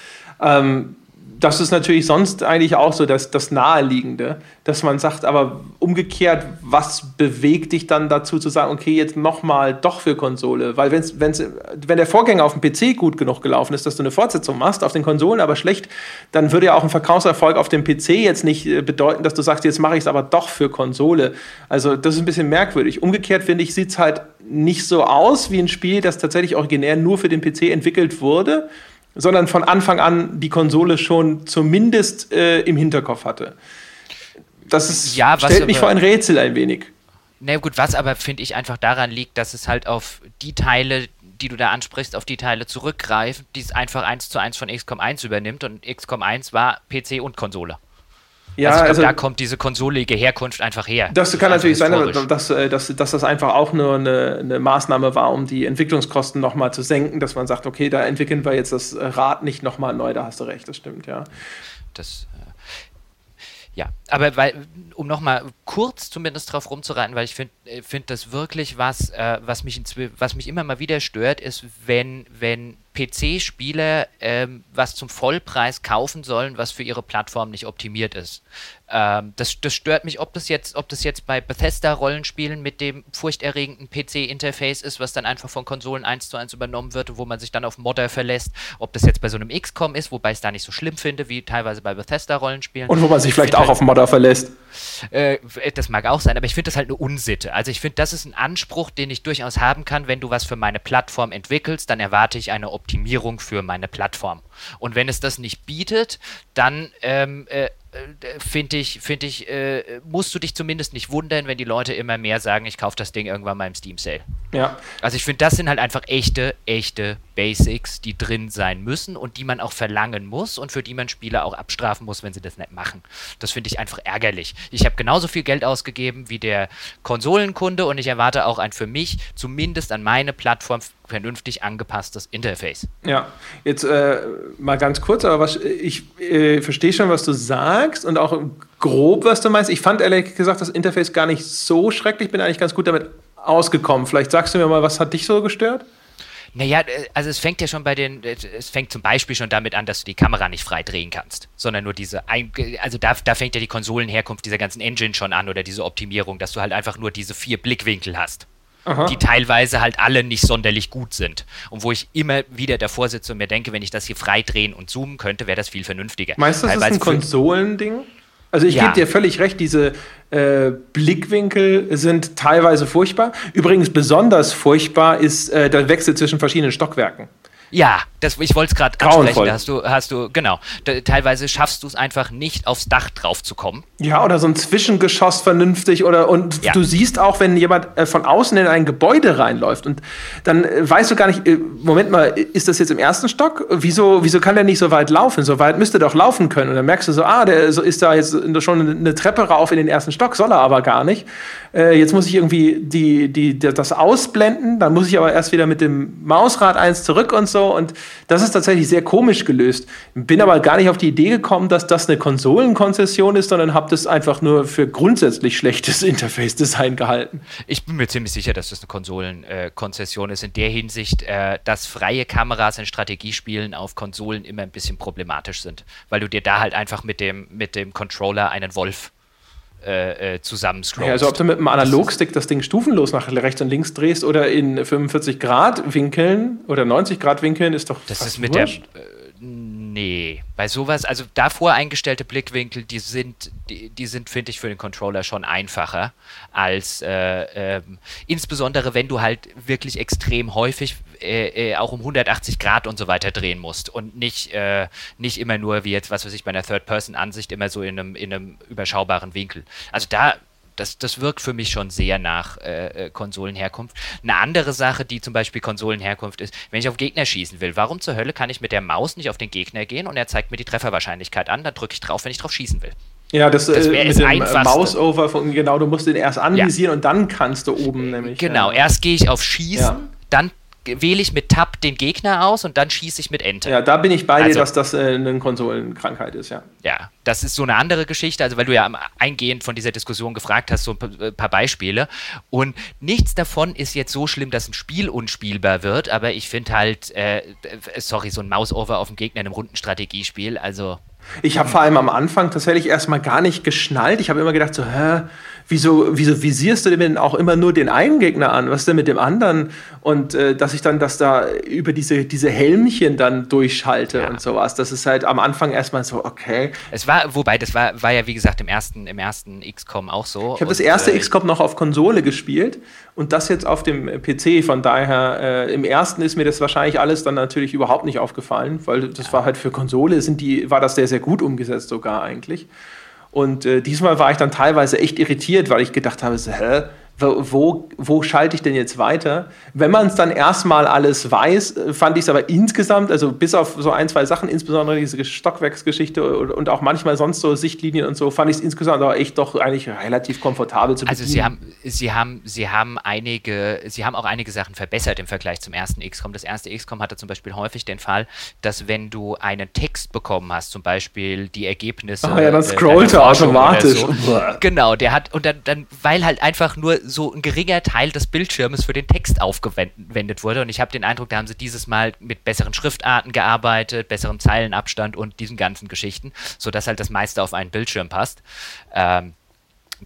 Ähm, das ist natürlich sonst eigentlich auch so das, das Naheliegende, dass man sagt, aber umgekehrt, was bewegt dich dann dazu zu sagen, okay, jetzt nochmal doch für Konsole? Weil wenn's, wenn's, wenn der Vorgänger auf dem PC gut genug gelaufen ist, dass du eine Fortsetzung machst, auf den Konsolen aber schlecht, dann würde ja auch ein Verkaufserfolg auf dem PC jetzt nicht äh, bedeuten, dass du sagst, jetzt mache ich es aber doch für Konsole. Also das ist ein bisschen merkwürdig. Umgekehrt, finde ich, sieht es halt nicht so aus wie ein Spiel, das tatsächlich originär nur für den PC entwickelt wurde sondern von Anfang an die Konsole schon zumindest äh, im Hinterkopf hatte. Das ist, ja, stellt mich vor ein Rätsel ein wenig. Na gut, was aber finde ich einfach daran liegt, dass es halt auf die Teile, die du da ansprichst, auf die Teile zurückgreift, die es einfach eins zu eins von XCOM 1 übernimmt und XCOM 1 war PC und Konsole. Ja, also, glaub, also da kommt diese konsolige Herkunft einfach her. Das kann natürlich sein, dass, äh, dass, dass das einfach auch nur eine, eine Maßnahme war, um die Entwicklungskosten nochmal zu senken, dass man sagt, okay, da entwickeln wir jetzt das Rad nicht nochmal neu, da hast du recht, das stimmt, ja. Das ja, aber weil, um nochmal kurz zumindest drauf rumzureiten, weil ich finde äh, find das wirklich was, äh, was, mich was mich immer mal wieder stört, ist, wenn, wenn PC-Spieler ähm, was zum Vollpreis kaufen sollen, was für ihre Plattform nicht optimiert ist. Ähm, das, das stört mich, ob das jetzt, ob das jetzt bei Bethesda-Rollenspielen mit dem furchterregenden PC-Interface ist, was dann einfach von Konsolen 1 zu 1 übernommen wird und wo man sich dann auf Modder verlässt, ob das jetzt bei so einem XCOM ist, wobei ich es da nicht so schlimm finde, wie teilweise bei Bethesda-Rollenspielen. Und wo man sich vielleicht auch halt, auf Modder verlässt. Äh, das mag auch sein, aber ich finde das halt eine Unsitte. Also ich finde, das ist ein Anspruch, den ich durchaus haben kann, wenn du was für meine Plattform entwickelst, dann erwarte ich eine Optimierung für meine Plattform. Und wenn es das nicht bietet, dann ähm, äh, äh, finde ich, finde ich, äh, musst du dich zumindest nicht wundern, wenn die Leute immer mehr sagen, ich kaufe das Ding irgendwann mal im Steam Sale. Ja. Also ich finde, das sind halt einfach echte, echte Basics, die drin sein müssen und die man auch verlangen muss und für die man Spieler auch abstrafen muss, wenn sie das nicht machen. Das finde ich einfach ärgerlich. Ich habe genauso viel Geld ausgegeben wie der Konsolenkunde und ich erwarte auch ein für mich zumindest an meine Plattform vernünftig angepasstes Interface. Ja, jetzt äh, mal ganz kurz, aber was, ich äh, verstehe schon, was du sagst und auch grob, was du meinst. Ich fand ehrlich gesagt das Interface gar nicht so schrecklich, bin eigentlich ganz gut damit ausgekommen. Vielleicht sagst du mir mal, was hat dich so gestört? Naja, äh, also es fängt ja schon bei den, äh, es fängt zum Beispiel schon damit an, dass du die Kamera nicht frei drehen kannst, sondern nur diese, also da, da fängt ja die Konsolenherkunft dieser ganzen Engine schon an oder diese Optimierung, dass du halt einfach nur diese vier Blickwinkel hast. Aha. die teilweise halt alle nicht sonderlich gut sind. Und wo ich immer wieder davor sitze und mir denke, wenn ich das hier frei drehen und zoomen könnte, wäre das viel vernünftiger. Meinst du, das ist ein Konsolending? Also ich ja. gebe dir völlig recht, diese äh, Blickwinkel sind teilweise furchtbar. Übrigens besonders furchtbar ist äh, der Wechsel zwischen verschiedenen Stockwerken. Ja, das, ich wollte es gerade ansprechen. Da hast du, hast du, genau. Da, teilweise schaffst du es einfach nicht, aufs Dach drauf zu kommen. Ja, oder so ein Zwischengeschoss vernünftig. Oder und ja. du siehst auch, wenn jemand äh, von außen in ein Gebäude reinläuft und dann äh, weißt du gar nicht, äh, Moment mal, ist das jetzt im ersten Stock? Wieso, wieso kann der nicht so weit laufen? So weit müsste doch laufen können. Und dann merkst du so, ah, der so ist da jetzt schon eine Treppe rauf in den ersten Stock, soll er aber gar nicht. Äh, jetzt muss ich irgendwie die, die, das ausblenden, dann muss ich aber erst wieder mit dem Mausrad eins zurück und so. Und das ist tatsächlich sehr komisch gelöst. Bin aber gar nicht auf die Idee gekommen, dass das eine Konsolenkonzession ist, sondern habe das einfach nur für grundsätzlich schlechtes [laughs] Interface-Design gehalten. Ich bin mir ziemlich sicher, dass das eine Konsolenkonzession ist, in der Hinsicht, äh, dass freie Kameras in Strategiespielen auf Konsolen immer ein bisschen problematisch sind, weil du dir da halt einfach mit dem, mit dem Controller einen Wolf äh, äh, zusammenscrollst. Ja, also ob du mit einem Analogstick das Ding stufenlos nach rechts und links drehst oder in 45 Grad Winkeln oder 90 Grad Winkeln ist doch Das ist mit wurscht. der äh, Nee, bei sowas, also davor eingestellte Blickwinkel, die sind, die, die sind, finde ich, für den Controller schon einfacher als äh, äh, insbesondere wenn du halt wirklich extrem häufig äh, äh auch um 180 Grad und so weiter drehen musst und nicht, äh, nicht immer nur wie jetzt, was weiß ich, bei einer Third-Person-Ansicht immer so in einem, in einem überschaubaren Winkel. Also da das, das wirkt für mich schon sehr nach äh, äh, Konsolenherkunft. Eine andere Sache, die zum Beispiel Konsolenherkunft ist, wenn ich auf Gegner schießen will, warum zur Hölle kann ich mit der Maus nicht auf den Gegner gehen und er zeigt mir die Trefferwahrscheinlichkeit an, dann drücke ich drauf, wenn ich drauf schießen will. Ja, das, das äh, mit dem Mouse-Over, genau, du musst den erst anvisieren ja. und dann kannst du oben nämlich. Genau, ja. erst gehe ich auf Schießen, ja. dann wähle ich mit Tab den Gegner aus und dann schieße ich mit Enter. Ja, da bin ich bei also, dir, dass das äh, eine Konsolenkrankheit ist, ja. Ja, das ist so eine andere Geschichte, also weil du ja eingehend von dieser Diskussion gefragt hast, so ein äh, paar Beispiele. Und nichts davon ist jetzt so schlimm, dass ein Spiel unspielbar wird, aber ich finde halt, äh, sorry, so ein Mouse-Over auf dem Gegner in einem runden Strategiespiel, also ich habe vor allem am Anfang tatsächlich erstmal gar nicht geschnallt. Ich habe immer gedacht, so, hä, wieso, wieso visierst du denn auch immer nur den einen Gegner an? Was ist denn mit dem anderen? Und äh, dass ich dann das da über diese, diese Helmchen dann durchschalte ja. und sowas. Das ist halt am Anfang erstmal so, okay. Es war, wobei, das war, war ja wie gesagt im ersten, im ersten XCOM auch so. Ich habe das erste äh, XCOM noch auf Konsole gespielt und das jetzt auf dem PC. Von daher, äh, im ersten ist mir das wahrscheinlich alles dann natürlich überhaupt nicht aufgefallen, weil das ja. war halt für Konsole, sind die, war das sehr, sehr gut umgesetzt sogar eigentlich. Und äh, diesmal war ich dann teilweise echt irritiert, weil ich gedacht habe, so, hä, wo, wo schalte ich denn jetzt weiter? Wenn man es dann erstmal alles weiß, äh, fand ich es aber insgesamt, also bis auf so ein, zwei Sachen, insbesondere diese Stockwerksgeschichte und auch manchmal sonst so Sichtlinien und so, fand ich es insgesamt aber echt doch eigentlich relativ komfortabel zu bedienen. Also sie haben, sie haben, sie haben einige, sie haben auch einige Sachen verbessert im Vergleich zum ersten XCOM. Das erste XCOM hatte zum Beispiel häufig den Fall, dass wenn du einen Text bekommen hast, zum Beispiel die Ergebnisse. Ah ja, dann scrollt er automatisch. So, genau, der hat, und dann, dann, weil halt einfach nur so ein geringer Teil des Bildschirmes für den Text aufgewendet wurde. Und ich habe den Eindruck, da haben sie dieses Mal mit besseren Schriftarten gearbeitet, besserem Zeilenabstand und diesen ganzen Geschichten, sodass halt das meiste auf einen Bildschirm passt. Ähm,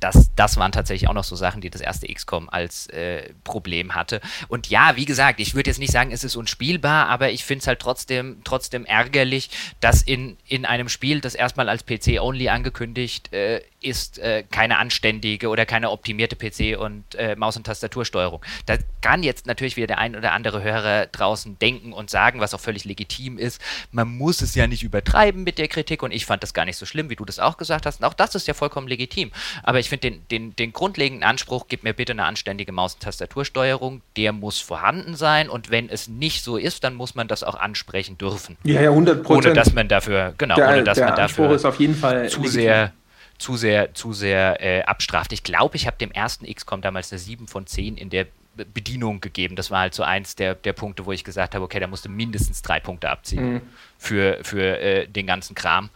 das, das waren tatsächlich auch noch so Sachen, die das erste XCOM als äh, Problem hatte. Und ja, wie gesagt, ich würde jetzt nicht sagen, es ist unspielbar, aber ich finde es halt trotzdem, trotzdem ärgerlich, dass in, in einem Spiel, das erstmal als PC-only angekündigt äh, ist, äh, keine anständige oder keine optimierte PC- und äh, Maus- und Tastatursteuerung. Da kann jetzt natürlich wieder der ein oder andere Hörer draußen denken und sagen, was auch völlig legitim ist, man muss es ja nicht übertreiben mit der Kritik und ich fand das gar nicht so schlimm, wie du das auch gesagt hast. Und auch das ist ja vollkommen legitim. Aber ich finde den, den, den grundlegenden Anspruch, gib mir bitte eine anständige Maus- und Tastatursteuerung, der muss vorhanden sein und wenn es nicht so ist, dann muss man das auch ansprechen dürfen. Ja, ja, 100 Prozent. Ohne dass man dafür, genau, der, ohne dass man dafür ist auf jeden Fall zu legitim. sehr zu sehr, zu sehr äh, abstraft. Ich glaube, ich habe dem ersten XCOM damals eine 7 von 10 in der Bedienung gegeben. Das war halt so eins der, der Punkte, wo ich gesagt habe, okay, da musste mindestens drei Punkte abziehen mhm. für, für äh, den ganzen Kram.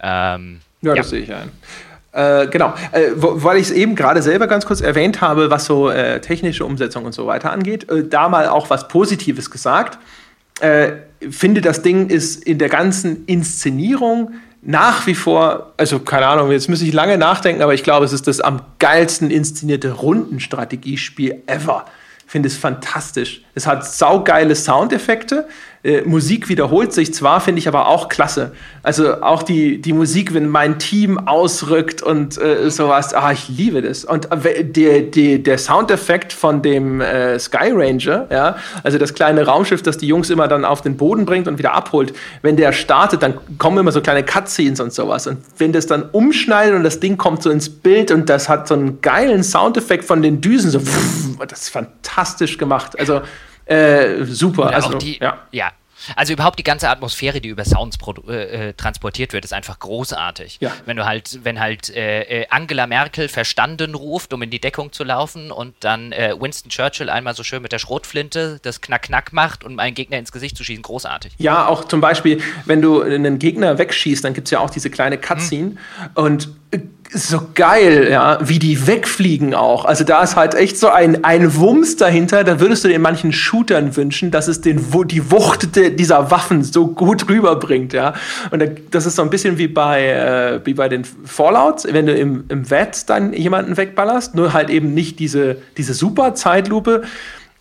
Ähm, ja, ja, das sehe ich ein. Äh, genau, äh, weil ich es eben gerade selber ganz kurz erwähnt habe, was so äh, technische Umsetzung und so weiter angeht, äh, da mal auch was Positives gesagt. Äh, finde, das Ding ist in der ganzen Inszenierung nach wie vor, also keine Ahnung, jetzt muss ich lange nachdenken, aber ich glaube, es ist das am geilsten inszenierte Rundenstrategiespiel ever. Ich finde es fantastisch. Es hat saugeile Soundeffekte. Äh, Musik wiederholt sich zwar, finde ich aber auch klasse. Also auch die, die Musik, wenn mein Team ausrückt und äh, sowas, ah, ich liebe das. Und äh, der, der, der Soundeffekt von dem äh, Sky Ranger, ja, also das kleine Raumschiff, das die Jungs immer dann auf den Boden bringt und wieder abholt, wenn der startet, dann kommen immer so kleine Cutscenes und sowas. Und wenn das dann umschneidet und das Ding kommt so ins Bild und das hat so einen geilen Soundeffekt von den Düsen, so, das ist fantastisch gemacht. Also äh, super. Also, die, ja. ja. Also überhaupt die ganze Atmosphäre, die über Sounds äh, äh, transportiert wird, ist einfach großartig. Ja. Wenn du halt, wenn halt äh, äh, Angela Merkel verstanden ruft, um in die Deckung zu laufen und dann äh, Winston Churchill einmal so schön mit der Schrotflinte das Knack-Knack macht, um einen Gegner ins Gesicht zu schießen, großartig. Ja, auch zum Beispiel, wenn du einen Gegner wegschießt, dann gibt es ja auch diese kleine Cutscene hm. und so geil, ja, wie die wegfliegen auch. Also da ist halt echt so ein, ein Wumms dahinter. Da würdest du dir in manchen Shootern wünschen, dass es den, die Wucht dieser Waffen so gut rüberbringt, ja. Und das ist so ein bisschen wie bei, äh, wie bei den Fallouts, wenn du im, im Wett dann jemanden wegballerst, nur halt eben nicht diese, diese super Zeitlupe,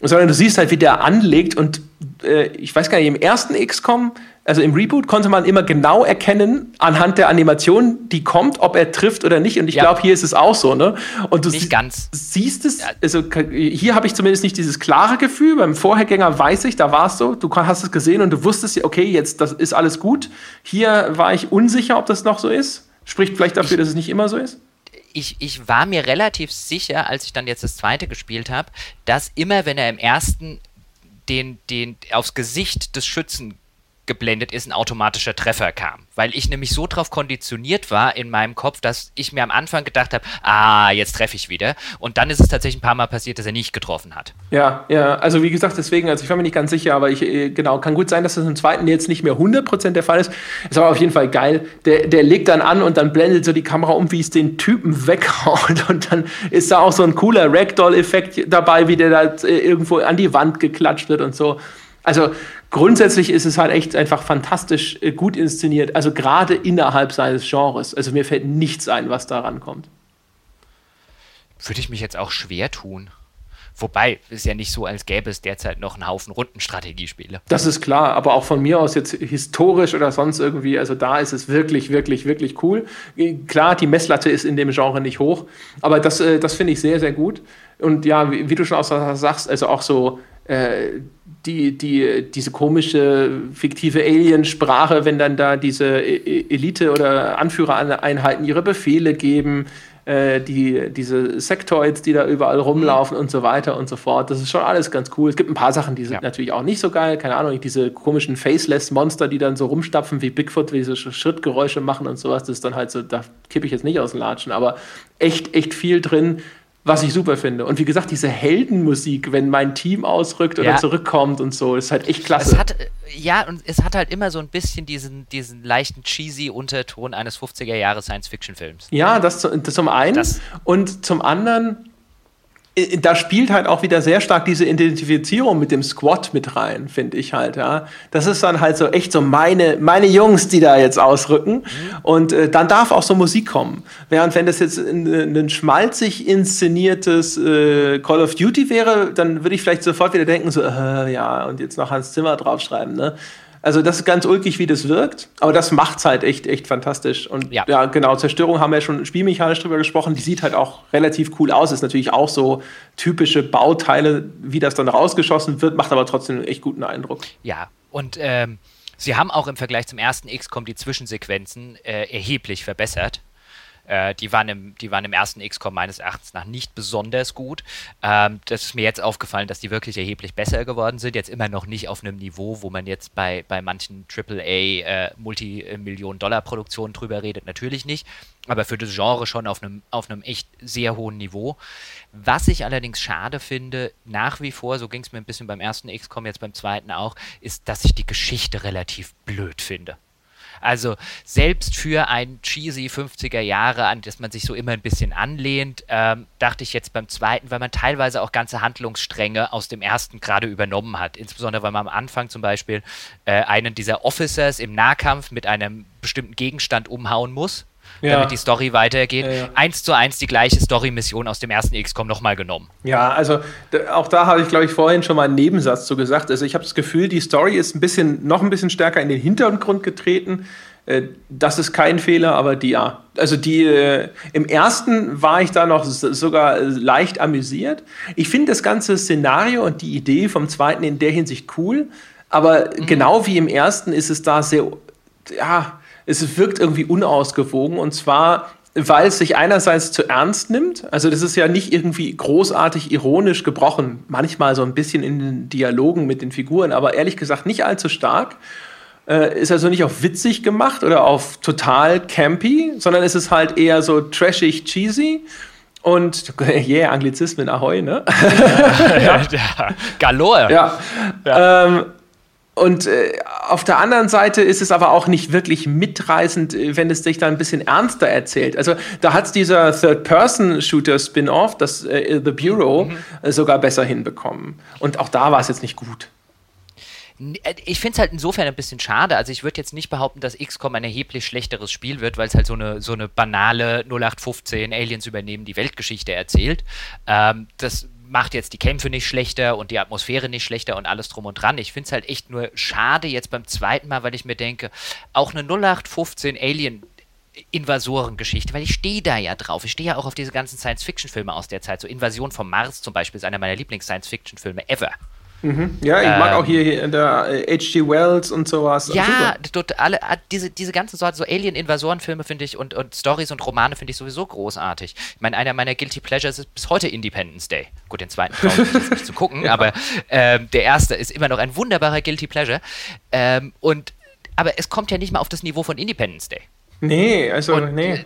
sondern du siehst halt, wie der anlegt und äh, ich weiß gar nicht, im ersten XCOM Also im Reboot konnte man immer genau erkennen, anhand der Animation, die kommt, ob er trifft oder nicht. Und ich ja. glaube, hier ist es auch so, ne? Und du nicht ganz. siehst es, also hier habe ich zumindest nicht dieses klare Gefühl. Beim Vorhergänger weiß ich, da war es so, du hast es gesehen und du wusstest, okay, jetzt das ist alles gut. Hier war ich unsicher, ob das noch so ist. Spricht vielleicht dafür, ich, dass es nicht immer so ist ich, ich war mir relativ sicher, als ich dann jetzt das zweite gespielt habe, dass immer, wenn er im ersten den, den aufs Gesicht des Schützen geblendet ist, ein automatischer Treffer kam. Weil ich nämlich so drauf konditioniert war in meinem Kopf, dass ich mir am Anfang gedacht habe, ah, jetzt treffe ich wieder. Und dann ist es tatsächlich ein paar Mal passiert, dass er nicht getroffen hat. Ja, ja, also wie gesagt, deswegen, also ich war mir nicht ganz sicher, aber ich, äh, genau, kann gut sein, dass das im zweiten jetzt nicht mehr 100% der Fall ist. Ist aber auf jeden Fall geil. Der, der legt dann an und dann blendet so die Kamera um, wie es den Typen [laughs] weghaut. Und dann ist da auch so ein cooler Ragdoll-Effekt dabei, wie der da äh, irgendwo an die Wand geklatscht wird und so. Also grundsätzlich ist es halt echt einfach fantastisch äh, gut inszeniert, also gerade innerhalb seines Genres. Also mir fällt nichts ein, was da rankommt. Würde ich mich jetzt auch schwer tun. Wobei, es ist ja nicht so, als gäbe es derzeit noch einen Haufen Rundenstrategiespiele. Das ist klar, aber auch von mir aus jetzt historisch oder sonst irgendwie, also da ist es wirklich, wirklich, wirklich cool. Klar, die Messlatte ist in dem Genre nicht hoch, aber das, äh, das finde ich sehr, sehr gut. Und ja, wie, wie du schon auch sagst, also auch so äh, die, die, diese komische fiktive Aliensprache, wenn dann da diese e-, e-, Elite- oder Anführereinheiten ihre Befehle geben, äh, die, diese Sektoids, die da überall rumlaufen mhm. und so weiter und so fort. Das ist schon alles ganz cool. Es gibt ein paar Sachen, die sind ja. natürlich auch nicht so geil. Keine Ahnung, diese komischen Faceless-Monster, die dann so rumstapfen wie Bigfoot, wie diese Schrittgeräusche machen und sowas. Das ist dann halt so, da kippe ich jetzt nicht aus den Latschen, aber echt, echt viel drin was ich super finde. Und wie gesagt, diese Heldenmusik, wenn mein Team ausrückt oder ja. zurückkommt und so, ist halt echt klasse. Es hat, ja, und es hat halt immer so ein bisschen diesen, diesen leichten cheesy Unterton eines 50er Jahre Science-Fiction-Films. Ja, das, das zum einen. Das, und zum anderen da spielt halt auch wieder sehr stark diese Identifizierung mit dem Squad mit rein, finde ich halt, ja. Das ist dann halt so echt so meine, meine Jungs, die da jetzt ausrücken. Mhm. Und äh, dann darf auch so Musik kommen. Während wenn das jetzt ein, ein schmalzig inszeniertes äh, Call of Duty wäre, dann würde ich vielleicht sofort wieder denken, so, äh, ja, und jetzt noch Hans Zimmer draufschreiben, ne? Also das ist ganz ulkig, wie das wirkt, aber das macht es halt echt, echt fantastisch. Und ja. ja. genau, Zerstörung haben wir ja schon spielmechanisch drüber gesprochen, die sieht halt auch relativ cool aus, ist natürlich auch so typische Bauteile, wie das dann rausgeschossen wird, macht aber trotzdem einen echt guten Eindruck. Ja, und ähm, sie haben auch im Vergleich zum ersten XCOM die Zwischensequenzen äh, erheblich verbessert. Äh, die, waren im, die waren im ersten XCOM meines Erachtens nach nicht besonders gut. Ähm, das ist mir jetzt aufgefallen, dass die wirklich erheblich besser geworden sind. Jetzt immer noch nicht auf einem Niveau, wo man jetzt bei, bei manchen AAA äh, Multimillionen-Dollar-Produktionen drüber redet. Natürlich nicht. Aber für das Genre schon auf einem, auf einem echt sehr hohen Niveau. Was ich allerdings schade finde, nach wie vor, so ging es mir ein bisschen beim ersten XCOM, jetzt beim zweiten auch, ist, dass ich die Geschichte relativ blöd finde. Also selbst für ein cheesy 50er Jahre, an das man sich so immer ein bisschen anlehnt, ähm, dachte ich jetzt beim zweiten, weil man teilweise auch ganze Handlungsstränge aus dem ersten gerade übernommen hat. Insbesondere weil man am Anfang zum Beispiel äh, einen dieser Officers im Nahkampf mit einem bestimmten Gegenstand umhauen muss ja. damit die Story weitergeht. Ja, ja. Eins zu eins die gleiche Story-Mission aus dem ersten XCOM nochmal genommen. Ja, also auch da habe ich, glaube ich, vorhin schon mal einen Nebensatz zu gesagt. Also ich habe das Gefühl, die Story ist ein bisschen, noch ein bisschen stärker in den Hintergrund getreten. Äh, das ist kein Fehler, aber die ja. Also die äh, im ersten war ich da noch sogar leicht amüsiert. Ich finde das ganze Szenario und die Idee vom zweiten in der Hinsicht cool, aber mhm. genau wie im ersten ist es da sehr ja, es wirkt irgendwie unausgewogen und zwar weil es sich einerseits zu ernst nimmt, also das ist ja nicht irgendwie großartig ironisch gebrochen, manchmal so ein bisschen in den Dialogen mit den Figuren, aber ehrlich gesagt nicht allzu stark. Äh, ist also nicht auf witzig gemacht oder auf total campy, sondern es ist halt eher so trashig, cheesy. Und [laughs] yeah, Anglizismen, ahoi, ne? ja, [laughs] ja. Galore. Ja. ja. Ähm, und äh, auf der anderen Seite ist es aber auch nicht wirklich mitreißend, äh, wenn es sich da ein bisschen ernster erzählt. Also da hat es dieser Third-Person-Shooter-Spin-Off, das äh, The Bureau, mhm. äh, sogar besser hinbekommen. Und auch da war es jetzt nicht gut. Äh, ich finde es halt insofern ein bisschen schade. Also ich würde jetzt nicht behaupten, dass XCOM ein erheblich schlechteres Spiel wird, weil es halt so eine, so eine banale 0815 Aliens übernehmen die Weltgeschichte erzählt. Ähm, das macht jetzt die Kämpfe nicht schlechter und die Atmosphäre nicht schlechter und alles drum und dran. Ich finde es halt echt nur schade jetzt beim zweiten Mal, weil ich mir denke, auch eine 0815 Alien Invasorengeschichte, weil ich stehe da ja drauf. Ich stehe ja auch auf diese ganzen Science-Fiction-Filme aus der Zeit. So Invasion vom Mars zum Beispiel ist einer meiner Lieblings-Science-Fiction-Filme ever. Mhm. Ja, ich mag ähm, auch hier der H.G. Wells und sowas. Ja, dort alle, diese, diese ganze Sorte, so Alien-Invasoren-Filme finde ich und, und Stories und Romane finde ich sowieso großartig. Ich meine, einer meiner Guilty Pleasures ist bis heute Independence Day. Gut, den zweiten brauche ich jetzt nicht zu gucken, ja. [laughs] aber ähm, der erste ist immer noch ein wunderbarer Guilty Pleasure. Ähm, und, aber es kommt ja nicht mal auf das Niveau von Independence Day. Nee, also, und, nee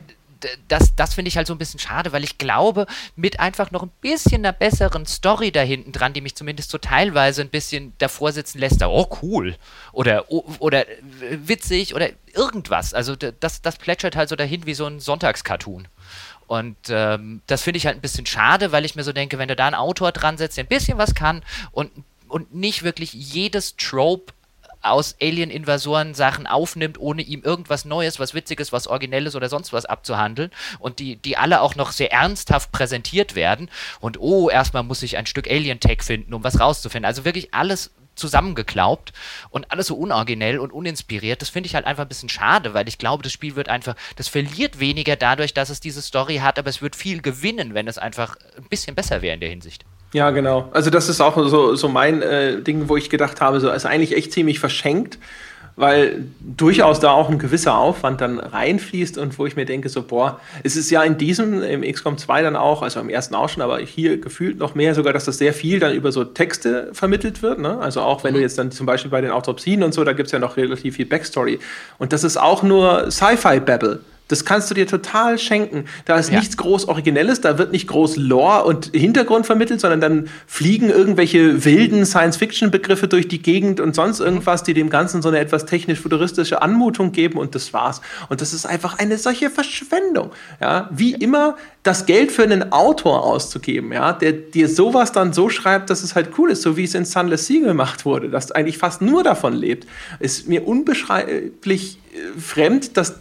das, das finde ich halt so ein bisschen schade, weil ich glaube, mit einfach noch ein bisschen einer besseren Story da hinten dran, die mich zumindest so teilweise ein bisschen davor sitzen lässt, da, oh cool oder, oder witzig oder irgendwas. Also das, das plätschert halt so dahin wie so ein Sonntagscartoon. Und ähm, das finde ich halt ein bisschen schade, weil ich mir so denke, wenn du da einen Autor dran setzt, der ein bisschen was kann und, und nicht wirklich jedes Trope aus Alien-Invasoren Sachen aufnimmt, ohne ihm irgendwas Neues, was Witziges, was Originelles oder sonst was abzuhandeln und die, die alle auch noch sehr ernsthaft präsentiert werden und oh, erstmal muss ich ein Stück Alien-Tech finden, um was rauszufinden. Also wirklich alles zusammengeklaubt und alles so unoriginell und uninspiriert. Das finde ich halt einfach ein bisschen schade, weil ich glaube, das Spiel wird einfach, das verliert weniger dadurch, dass es diese Story hat, aber es wird viel gewinnen, wenn es einfach ein bisschen besser wäre in der Hinsicht. Ja, genau. Also das ist auch so, so mein äh, Ding, wo ich gedacht habe, so ist eigentlich echt ziemlich verschenkt, weil durchaus da auch ein gewisser Aufwand dann reinfließt und wo ich mir denke, so, boah, es ist ja in diesem, im XCOM 2 dann auch, also im ersten auch schon, aber hier gefühlt noch mehr sogar, dass das sehr viel dann über so Texte vermittelt wird. Ne? Also auch wenn du mhm. jetzt dann zum Beispiel bei den Autopsien und so, da gibt es ja noch relativ viel Backstory. Und das ist auch nur Sci-Fi-Babble. Das kannst du dir total schenken. Da ist ja. nichts groß Originelles, da wird nicht groß Lore und Hintergrund vermittelt, sondern dann fliegen irgendwelche wilden Science-Fiction-Begriffe durch die Gegend und sonst irgendwas, die dem Ganzen so eine etwas technisch-futuristische Anmutung geben und das war's. Und das ist einfach eine solche Verschwendung. Ja, wie immer das Geld für einen Autor auszugeben, ja, der dir sowas dann so schreibt, dass es halt cool ist, so wie es in Sunless Sea gemacht wurde, dass eigentlich fast nur davon lebt, ist mir unbeschreiblich äh, fremd, dass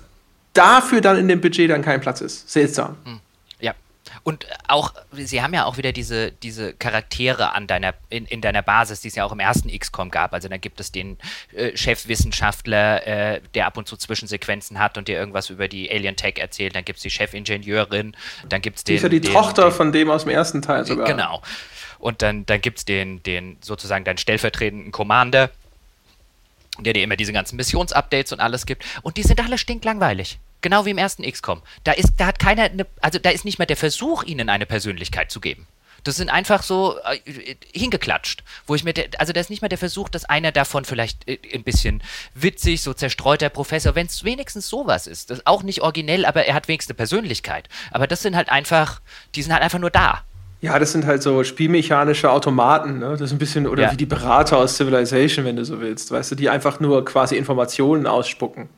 dafür dann in dem Budget dann kein Platz ist. Seltsam. Hm. Ja. Und auch, sie haben ja auch wieder diese, diese Charaktere an deiner, in, in deiner Basis, die es ja auch im ersten XCOM gab. Also da gibt es den äh, Chefwissenschaftler, äh, der ab und zu Zwischensequenzen hat und dir irgendwas über die Alien Tech erzählt. Dann gibt es die Chefingenieurin, dann gibt es den. Die ist ja die den, Tochter den, von dem aus dem ersten Teil sogar. Genau. Und dann, dann gibt es den, den sozusagen deinen stellvertretenden Commander, der dir immer diese ganzen Missionsupdates und alles gibt. Und die sind alle stinklangweilig. Genau wie im ersten XCOM. Da ist, da hat keiner, eine, also da ist nicht mehr der Versuch, ihnen eine Persönlichkeit zu geben. Das sind einfach so äh, hingeklatscht, wo ich mir, also da ist nicht mehr der Versuch, dass einer davon vielleicht äh, ein bisschen witzig, so zerstreuter Professor, wenn es wenigstens sowas ist, das ist auch nicht originell, aber er hat wenigstens eine Persönlichkeit. Aber das sind halt einfach, die sind halt einfach nur da. Ja, das sind halt so spielmechanische Automaten, ne? Das ist ein bisschen, oder ja. wie die Berater aus Civilization, wenn du so willst, weißt du, die einfach nur quasi Informationen ausspucken.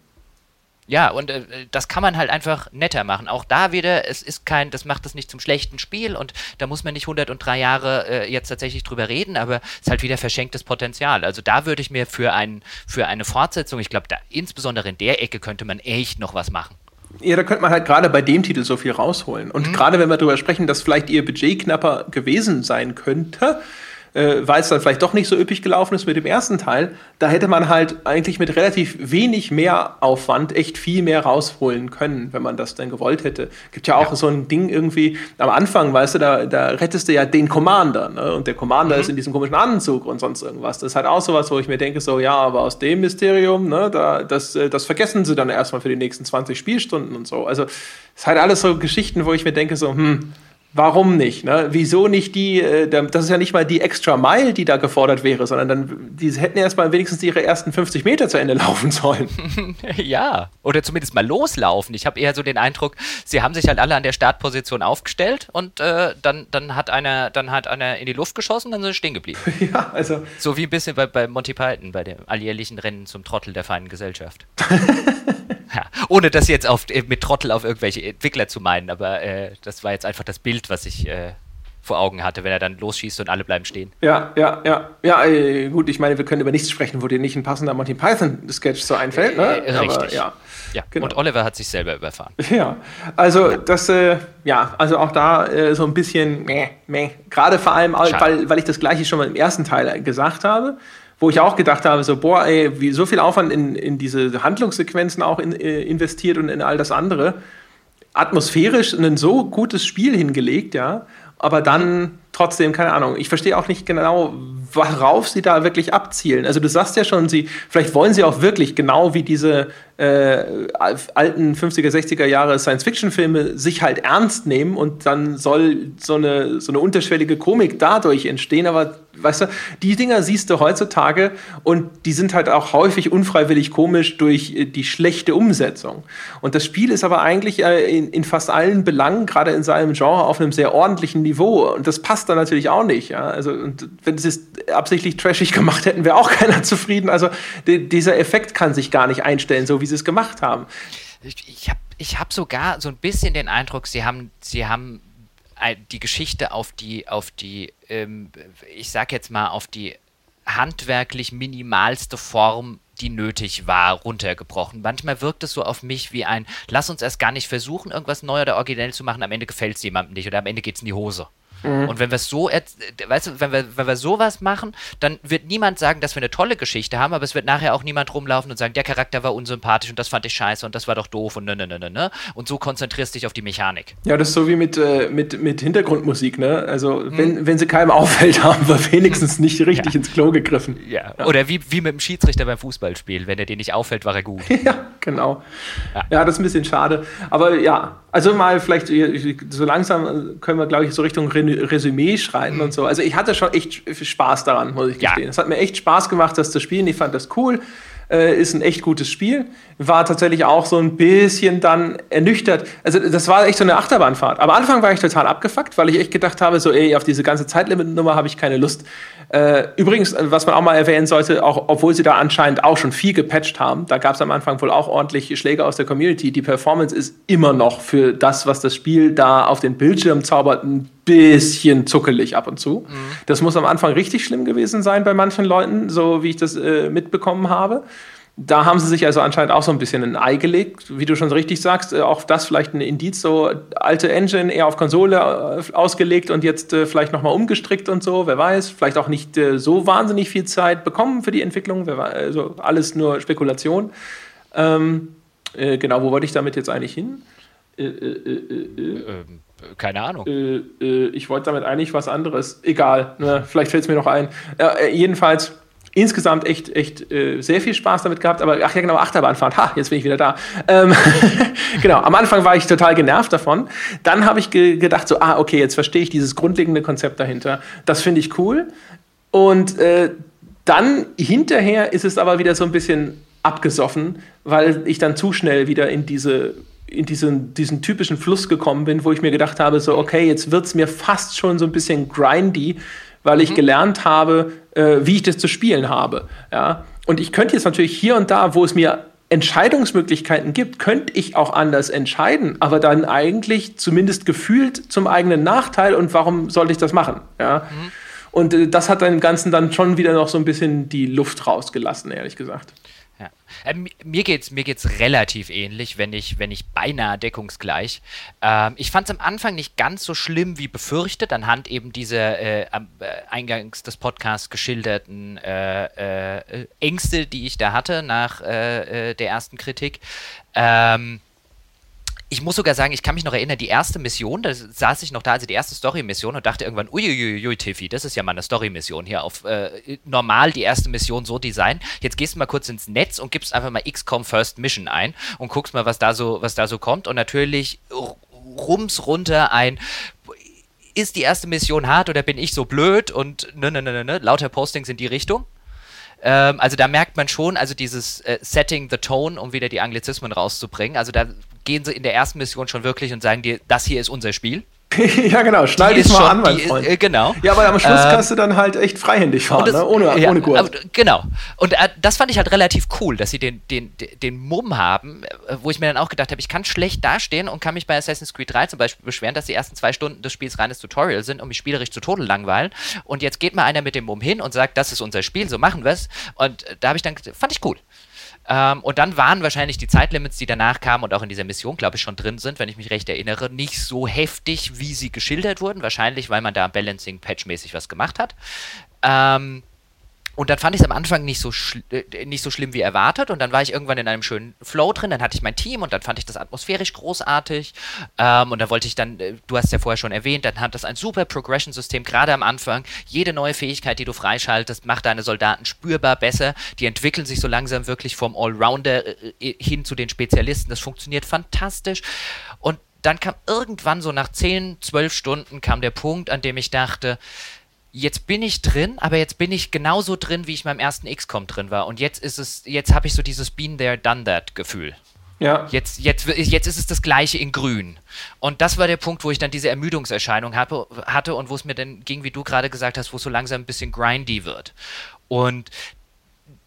Ja, und äh, das kann man halt einfach netter machen. Auch da wieder, es ist kein, das macht es nicht zum schlechten Spiel und da muss man nicht 103 Jahre äh, jetzt tatsächlich drüber reden, aber es ist halt wieder verschenktes Potenzial. Also da würde ich mir für, ein, für eine Fortsetzung, ich glaube, insbesondere in der Ecke könnte man echt noch was machen. Ja, da könnte man halt gerade bei dem Titel so viel rausholen. Und mhm. gerade wenn wir darüber sprechen, dass vielleicht ihr Budget knapper gewesen sein könnte, äh, weil es dann vielleicht doch nicht so üppig gelaufen ist mit dem ersten Teil, da hätte man halt eigentlich mit relativ wenig mehr Aufwand echt viel mehr rausholen können, wenn man das denn gewollt hätte. Gibt ja auch ja. so ein Ding irgendwie, am Anfang, weißt du, da, da rettest du ja den Commander, ne? Und der Commander mhm. ist in diesem komischen Anzug und sonst irgendwas. Das ist halt auch sowas, wo ich mir denke, so, ja, aber aus dem Mysterium, ne, da, das, äh, das vergessen sie dann erstmal für die nächsten 20 Spielstunden und so. Also, es ist halt alles so Geschichten, wo ich mir denke, so, hm, Warum nicht? Ne? Wieso nicht die, äh, das ist ja nicht mal die extra Mile, die da gefordert wäre, sondern dann, die hätten erst mal wenigstens ihre ersten 50 Meter zu Ende [laughs] laufen sollen. [laughs] ja, oder zumindest mal loslaufen. Ich habe eher so den Eindruck, sie haben sich halt alle an der Startposition aufgestellt und äh, dann, dann, hat einer, dann hat einer in die Luft geschossen, dann sind sie stehen geblieben. [laughs] ja, also. So wie ein bisschen bei, bei Monty Python, bei dem alljährlichen Rennen zum Trottel der feinen Gesellschaft. [laughs] Ja, ohne das jetzt auf, äh, mit Trottel auf irgendwelche Entwickler zu meinen, aber äh, das war jetzt einfach das Bild, was ich äh, vor Augen hatte, wenn er dann losschießt und alle bleiben stehen. Ja, ja, ja. Ja, äh, gut, ich meine, wir können über nichts sprechen, wo dir nicht ein passender Monty Python-Sketch so einfällt, ne? Äh, richtig. Aber, ja. Ja, genau. und Oliver hat sich selber überfahren. [laughs] Ja, also ja. das, äh, ja, also auch da äh, so ein bisschen, meh, meh. gerade vor allem, weil, weil ich das gleiche schon mal im ersten Teil gesagt habe wo ich auch gedacht habe, so, boah, ey, wie so viel Aufwand in, in diese Handlungssequenzen auch in, äh, investiert und in all das andere. Atmosphärisch ein so gutes Spiel hingelegt, ja, aber dann trotzdem, keine Ahnung, ich verstehe auch nicht genau, worauf sie da wirklich abzielen. Also du sagst ja schon, sie, vielleicht wollen sie auch wirklich genau wie diese äh, alten 50er, 60er Jahre Science-Fiction-Filme sich halt ernst nehmen und dann soll so eine, so eine unterschwellige Komik dadurch entstehen, aber weißt du, die Dinger siehst du heutzutage und die sind halt auch häufig unfreiwillig komisch durch äh, die schlechte Umsetzung. Und das Spiel ist aber eigentlich äh, in, fast allen Belangen, gerade in seinem Genre, auf einem sehr ordentlichen Niveau. Und das passt dann natürlich auch nicht. Ja? Also, wenn sie es absichtlich trashig gemacht hätten, wäre auch [laughs] keiner zufrieden. Also, die, dieser Effekt kann sich gar nicht einstellen, so wie sie es gemacht haben. Ich, ich habe ich hab sogar so ein bisschen den Eindruck, sie haben, sie haben die Geschichte auf die, auf die, ähm, ich sag jetzt mal, auf die handwerklich minimalste Form, die nötig war, runtergebrochen. Manchmal wirkt es so auf mich wie ein, lass uns erst gar nicht versuchen, irgendwas neu oder originell zu machen, am Ende gefällt es jemandem nicht oder am Ende geht es in die Hose. Mhm. Und wenn wir so, weißt du, wenn wir, wenn wir sowas machen, dann wird niemand sagen, dass wir eine tolle Geschichte haben, aber es wird nachher auch niemand rumlaufen und sagen, der Charakter war unsympathisch und das fand ich scheiße und das war doch doof und ne, ne, ne, ne, ne. Und so konzentrierst du dich auf die Mechanik. Ja, das ist so wie mit, äh, mit, mit Hintergrundmusik, ne? Also, mhm. wenn, wenn sie keinem auffällt, [laughs] haben wir wenigstens nicht richtig ja. ins Klo gegriffen. Ja. ja. Oder wie, wie mit dem Schiedsrichter beim Fußballspiel. Wenn er dir nicht auffällt, war er gut. [laughs] ja, genau. Ja. ja, das ist ein bisschen schade. Aber ja, also mal vielleicht so langsam können wir, glaube ich, so Richtung Resümee schreiben mhm. und so. Also ich hatte schon echt Spaß daran, muss ich gestehen. Es hat mir echt Spaß gemacht, das zu spielen. Ich fand das cool. Äh, ist ein echt gutes Spiel. War tatsächlich auch so ein bisschen dann ernüchtert. Also das war echt so eine Achterbahnfahrt. Am Anfang war ich total abgefuckt, weil ich echt gedacht habe, so ey, auf diese ganze Zeitlimit-Nummer habe ich keine Lust. Äh, übrigens, was man auch mal erwähnen sollte, auch obwohl sie da anscheinend auch schon viel gepatcht haben, da gab es am Anfang wohl auch ordentlich Schläge aus der Community. Die Performance ist immer noch für das, was das Spiel da auf den Bildschirm zaubert, ein bisschen zuckelig ab und zu. Mhm. Das muss am Anfang richtig schlimm gewesen sein bei manchen Leuten, so wie ich das äh, mitbekommen habe. Da haben sie sich also anscheinend auch so ein bisschen ein Ei gelegt, wie du schon richtig sagst. Äh, auch das vielleicht ein Indiz, so alte Engine eher auf Konsole äh, ausgelegt und jetzt äh, vielleicht nochmal umgestrickt und so, wer weiß. Vielleicht auch nicht äh, so wahnsinnig viel Zeit bekommen für die Entwicklung, also alles nur Spekulation. Ähm, äh, genau, wo wollte ich damit jetzt eigentlich hin? Äh, ähm, keine Ahnung. ich wollte damit eigentlich was anderes. Egal, ne? vielleicht fällt es mir noch ein. jedenfalls insgesamt echt, echt äh, sehr viel Spaß damit gehabt. Aber ach ja, genau, Achterbahnfahrt. Ha, jetzt bin ich wieder da. Ähm, [laughs] genau, am Anfang war ich total genervt davon. Dann habe ich ge gedacht, so, ah, okay, jetzt verstehe ich dieses grundlegende Konzept dahinter. Das finde ich cool. Und äh, dann hinterher ist es aber wieder so ein bisschen abgesoffen, weil ich dann zu schnell wieder in diese in diesen, diesen typischen Fluss gekommen bin, wo ich mir gedacht habe, so, okay, jetzt wird es mir fast schon so ein bisschen grindy, weil ich mhm. gelernt habe, äh, wie ich das zu spielen habe. Ja? Und ich könnte jetzt natürlich hier und da, wo es mir Entscheidungsmöglichkeiten gibt, könnte ich auch anders entscheiden, aber dann eigentlich zumindest gefühlt zum eigenen Nachteil und warum sollte ich das machen? Ja? Mhm. Und äh, das hat dem Ganzen dann schon wieder noch so ein bisschen die Luft rausgelassen, ehrlich gesagt. Ja. Äh, mir geht es mir geht's relativ ähnlich, wenn ich, wenn ich beinahe deckungsgleich. Ähm, ich fand es am Anfang nicht ganz so schlimm wie befürchtet, anhand eben dieser äh, äh, eingangs des Podcasts geschilderten äh, äh Ängste, die ich da hatte nach äh, der ersten Kritik. Ähm, ich muss sogar sagen, ich kann mich noch erinnern, die erste Mission, da saß ich noch da, also die erste Story-Mission und dachte irgendwann, uiuiui, Tiffy, das ist ja mal eine Story-Mission hier auf äh, normal die erste Mission so design. Jetzt gehst du mal kurz ins Netz und gibst einfach mal XCOM First Mission ein und guckst mal, was da so, was da so kommt und natürlich rums runter ein ist die erste Mission hart oder bin ich so blöd und ne, ne, ne, ne, ne lauter Postings in die Richtung. Ähm, also da merkt man schon, also dieses äh, Setting the Tone, um wieder die Anglizismen rauszubringen. Also da gehen sie in der ersten Mission schon wirklich und sagen dir, das hier ist unser Spiel. [laughs] ja, genau, schneid dich mal schon, an, mein Freund. Äh, genau. Ja, aber am Schluss ähm, kannst du dann halt echt freihändig fahren, das, ne? ohne, ja, ohne Gurt. Aber, genau. Und äh, das fand ich halt relativ cool, dass sie den, den, den Mumm haben, äh, wo ich mir dann auch gedacht habe, ich kann schlecht dastehen und kann mich bei Assassin's Creed 3 zum Beispiel beschweren, dass die ersten zwei Stunden des Spiels reines Tutorial sind und mich spielerisch zu Tode langweilen. Und jetzt geht mal einer mit dem Mumm hin und sagt, das ist unser Spiel, so machen wir es. Und äh, da habe ich dann, fand ich cool. Ähm, und dann waren wahrscheinlich die Zeitlimits, die danach kamen und auch in dieser Mission, glaube ich, schon drin sind, wenn ich mich recht erinnere, nicht so heftig, wie sie geschildert wurden. Wahrscheinlich, weil man da Balancing patchmäßig was gemacht hat. Ähm, und dann fand ich es am Anfang nicht so, äh, nicht so schlimm wie erwartet. Und dann war ich irgendwann in einem schönen Flow drin. Dann hatte ich mein Team und dann fand ich das atmosphärisch großartig. Ähm, und da wollte ich dann, äh, du hast ja vorher schon erwähnt, dann hat das ein super Progression-System, gerade am Anfang. Jede neue Fähigkeit, die du freischaltest, macht deine Soldaten spürbar besser. Die entwickeln sich so langsam wirklich vom Allrounder äh, hin zu den Spezialisten. Das funktioniert fantastisch. Und dann kam irgendwann so nach 10, 12 Stunden kam der Punkt, an dem ich dachte, jetzt bin ich drin, aber jetzt bin ich genauso drin, wie ich beim ersten XCOM drin war. Und jetzt ist es, jetzt habe ich so dieses Been there, done that Gefühl. Ja. Jetzt, jetzt, jetzt ist es das gleiche in grün. Und das war der Punkt, wo ich dann diese Ermüdungserscheinung hatte, hatte und wo es mir dann ging, wie du gerade gesagt hast, wo es so langsam ein bisschen grindy wird. Und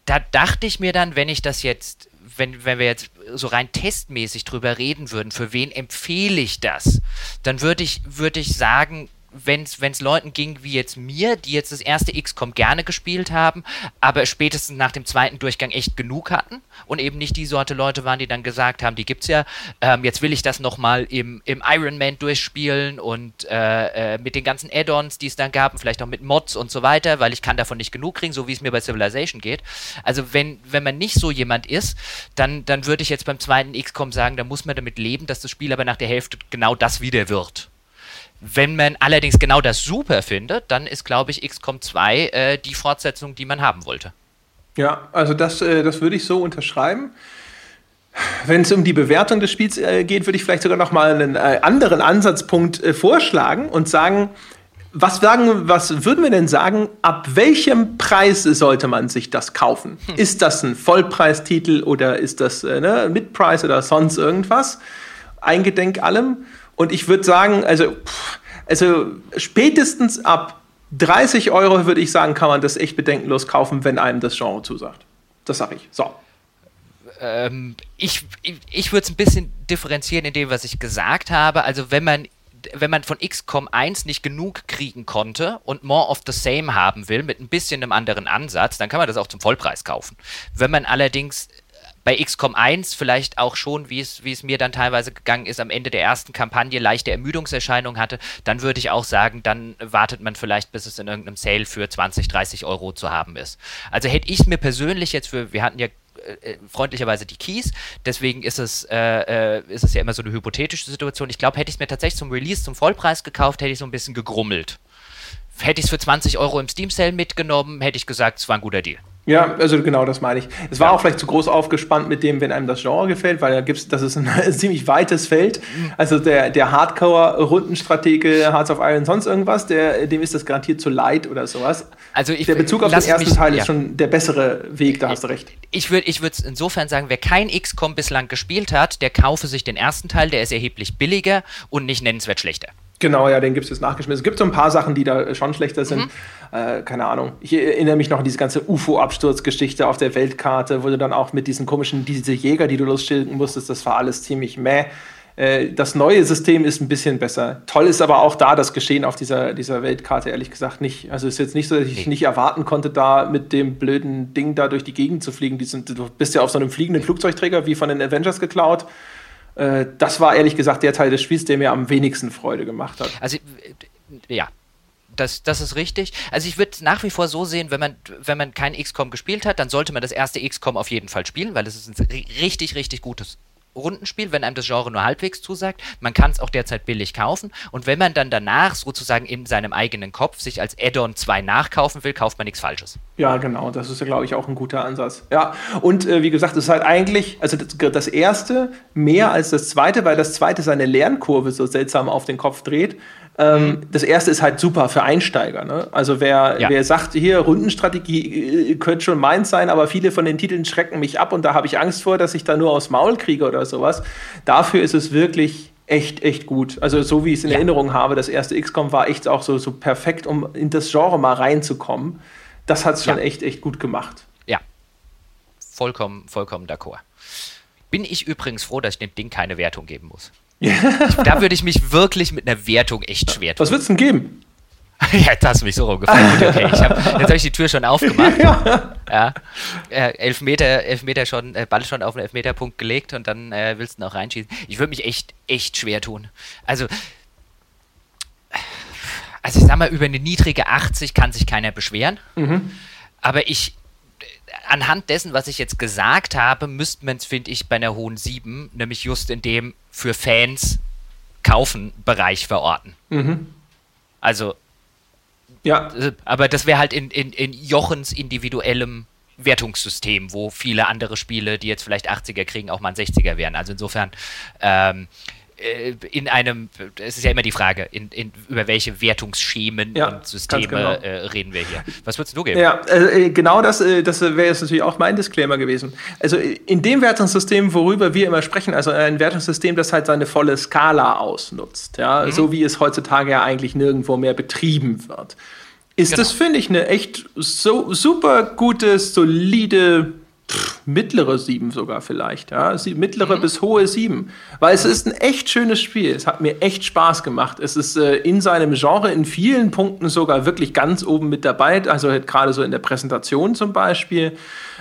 da dachte ich mir dann, wenn ich das jetzt, wenn, wenn wir jetzt so rein testmäßig drüber reden würden, für wen empfehle ich das, dann würde ich, würde ich sagen, wenn es Leuten ging wie jetzt mir, die jetzt das erste XCOM gerne gespielt haben, aber spätestens nach dem zweiten Durchgang echt genug hatten und eben nicht die Sorte Leute waren, die dann gesagt haben, die gibt's ja, ähm, jetzt will ich das nochmal im, im Iron Man durchspielen und äh, äh, mit den ganzen Add-ons, die es dann gab, vielleicht auch mit Mods und so weiter, weil ich kann davon nicht genug kriegen, so wie es mir bei Civilization geht. Also wenn, wenn man nicht so jemand ist, dann, dann würde ich jetzt beim zweiten XCOM sagen, da muss man damit leben, dass das Spiel aber nach der Hälfte genau das wieder wird. Wenn man allerdings genau das super findet, dann ist, glaube ich, XCOM 2 äh, die Fortsetzung, die man haben wollte. Ja, also das, äh, das würde ich so unterschreiben. Wenn es um die Bewertung des Spiels äh, geht, würde ich vielleicht sogar noch mal einen äh, anderen Ansatzpunkt äh, vorschlagen und sagen, was, sagen, was würden wir denn sagen, ab welchem Preis sollte man sich das kaufen? Hm. Ist das ein Vollpreistitel oder ist das äh, ne, Mid-Price oder sonst irgendwas? Eingedenk allem. Und ich würde sagen, also, also spätestens ab 30 Euro würde ich sagen, kann man das echt bedenkenlos kaufen, wenn einem das Genre zusagt. Das sage ich. So. Ähm, ich ich, ich würde es ein bisschen differenzieren in dem, was ich gesagt habe. Also wenn man wenn man von XCOM 1 nicht genug kriegen konnte und more of the same haben will, mit ein bisschen einem anderen Ansatz, dann kann man das auch zum Vollpreis kaufen. Wenn man allerdings bei XCOM 1 vielleicht auch schon, wie es, wie es mir dann teilweise gegangen ist, am Ende der ersten Kampagne leichte Ermüdungserscheinungen hatte, dann würde ich auch sagen, dann wartet man vielleicht, bis es in irgendeinem Sale für 20, 30 Euro zu haben ist. Also hätte ich mir persönlich jetzt für, wir hatten ja äh, äh, freundlicherweise die Keys. Deswegen ist es, äh, äh, ist es ja immer so eine hypothetische Situation. Ich glaube, hätte ich es mir tatsächlich zum Release, zum Vollpreis gekauft, hätte ich so ein bisschen gegrummelt. Hätte ich es für 20 Euro im Steam Sale mitgenommen, hätte ich gesagt, es war ein guter Deal. Ja, also genau das meine ich. Es war ja. auch vielleicht zu groß aufgespannt mit dem, wenn einem das Genre gefällt, weil da gibt's, das ist ein [laughs] ziemlich weites Feld. Mhm. Also der, der Hardcore-Rundenstratege, Hearts of Iron, sonst irgendwas, der, dem ist das garantiert zu leid oder sowas. Also ich, der Bezug auf den ersten mich, Teil ist ja. schon der bessere Weg, da hast du recht. Ich würde ich würd insofern sagen, wer kein XCOM bislang gespielt hat, der kaufe sich den ersten Teil, der ist erheblich billiger und nicht nennenswert schlechter. Genau, ja, den gibt es jetzt nachgeschmissen. Es gibt so ein paar Sachen, die da schon schlechter sind. Mhm. Äh, keine Ahnung. Ich erinnere mich noch an diese ganze UFO-Absturzgeschichte auf der Weltkarte, wo du dann auch mit diesen komischen, diese Jäger, die du losschicken musstest, das war alles ziemlich meh. Äh, das neue System ist ein bisschen besser. Toll ist aber auch da das Geschehen auf dieser, dieser Weltkarte, ehrlich gesagt, nicht. Also es ist jetzt nicht so, dass ich nicht erwarten konnte, da mit dem blöden Ding da durch die Gegend zu fliegen. Sind, du bist ja auf so einem fliegenden Flugzeugträger wie von den Avengers geklaut. Äh, das war ehrlich gesagt der Teil des Spiels, der mir am wenigsten Freude gemacht hat. Also, ja, das, das ist richtig. Also ich würde nach wie vor so sehen, wenn man, wenn man kein XCOM gespielt hat, dann sollte man das erste XCOM auf jeden Fall spielen, weil es ist ein richtig, richtig gutes Rundenspiel, wenn einem das Genre nur halbwegs zusagt. Man kann es auch derzeit billig kaufen. Und wenn man dann danach sozusagen in seinem eigenen Kopf sich als Add-on 2 nachkaufen will, kauft man nichts Falsches. Ja, genau. Das ist ja, glaube ich, auch ein guter Ansatz. Ja, und äh, wie gesagt, es ist halt eigentlich, also das, das, erste mehr als das zweite, weil das zweite seine Lernkurve so seltsam auf den Kopf dreht. Ähm, mhm. Das erste ist halt super für Einsteiger. Ne? Also wer, ja. wer sagt, hier Rundenstrategie äh, könnte schon meins sein, aber viele von den Titeln schrecken mich ab und da habe ich Angst vor, dass ich da nur aufs Maul kriege oder sowas. Dafür ist es wirklich echt, echt gut. Also so wie ich es in ja. Erinnerung habe, das erste XCOM war echt auch so, so perfekt, um in das Genre mal reinzukommen. Das hat es schon ja. echt, echt gut gemacht. Ja, vollkommen, vollkommen d'accord. Bin ich übrigens froh, dass ich dem Ding keine Wertung geben muss. [laughs] da würde ich mich wirklich mit einer Wertung echt schwer tun. Was würdest du denn geben? jetzt hast du mich so rumgefallen. Okay, ich hab, jetzt habe ich die Tür schon aufgemacht. [laughs] ja. ja. Äh, Elfmeter, Elfmeter schon, äh, Ball schon auf den Elfmeterpunkt gelegt und dann äh, willst du noch reinschießen. Ich würde mich echt, echt schwer tun. Also, also ich sag mal, über eine niedrige 80 kann sich keiner beschweren. Mhm. Aber ich, anhand dessen, was ich jetzt gesagt habe, müsste man es, finde ich, bei einer hohen 7, nämlich just in dem für Fans kaufen Bereich verorten. Mhm. Also ja. Äh, aber das wäre halt in, in, in Jochens individuellem Wertungssystem, wo viele andere Spiele, die jetzt vielleicht 80er kriegen, auch mal ein 60er wären. Also insofern ähm, äh, in einem, es ist ja immer die Frage, in, in, über welche Wertungsschemen ja, und Systeme genau. äh, reden wir hier. Was würdest du geben? Ja, äh, genau das, äh, das wäre jetzt natürlich auch mein Disclaimer gewesen. Also in dem Wertungssystem, worüber wir immer sprechen, also ein Wertungssystem, das halt seine volle Skala ausnutzt, ja, mhm. so wie es heutzutage ja eigentlich nirgendwo mehr betrieben wird ist genau. das, finde ich, eine echt so super gute, solide, pff, mittlere 7 sogar vielleicht. Ja? Mittlere mhm. bis hohe 7. Weil es ist ein echt schönes Spiel. Es hat mir echt Spaß gemacht. Es ist äh, in seinem Genre in vielen Punkten sogar wirklich ganz oben mit dabei. Also halt gerade so in der Präsentation zum Beispiel.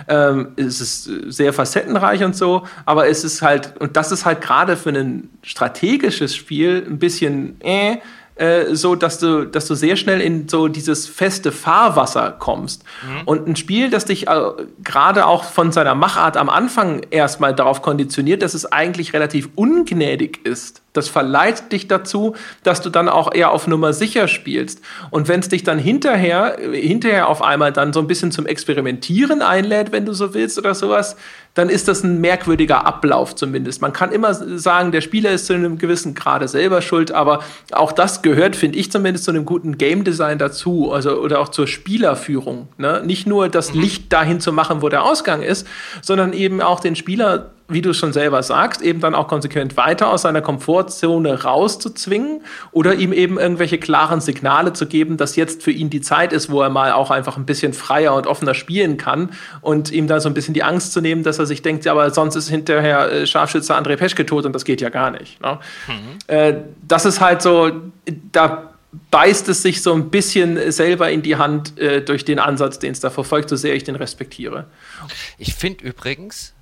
Ähm, es ist sehr facettenreich und so. Aber es ist halt, und das ist halt gerade für ein strategisches Spiel ein bisschen äh, äh, so, dass du, dass du sehr schnell in so dieses feste Fahrwasser kommst. Mhm. Und ein Spiel, das dich äh, gerade auch von seiner Machart am Anfang erstmal darauf konditioniert, dass es eigentlich relativ ungnädig ist. Das verleitet dich dazu, dass du dann auch eher auf Nummer sicher spielst. Und wenn es dich dann hinterher, hinterher auf einmal dann so ein bisschen zum Experimentieren einlädt, wenn du so willst oder sowas, dann ist das ein merkwürdiger Ablauf zumindest. Man kann immer sagen, der Spieler ist zu einem gewissen Grade selber schuld, aber auch das gehört, finde ich zumindest, zu einem guten Game Design dazu, also oder auch zur Spielerführung. Ne? Nicht nur das mhm. Licht dahin zu machen, wo der Ausgang ist, sondern eben auch den Spieler wie du schon selber sagst, eben dann auch konsequent weiter aus seiner Komfortzone rauszuzwingen oder ihm eben irgendwelche klaren Signale zu geben, dass jetzt für ihn die Zeit ist, wo er mal auch einfach ein bisschen freier und offener spielen kann und ihm da so ein bisschen die Angst zu nehmen, dass er sich denkt, ja, aber sonst ist hinterher äh, Scharfschütze André Peschke tot und das geht ja gar nicht. Ne? Mhm. Äh, das ist halt so, da beißt es sich so ein bisschen selber in die Hand äh, durch den Ansatz, den es da verfolgt, so sehr ich den respektiere. Ich finde übrigens,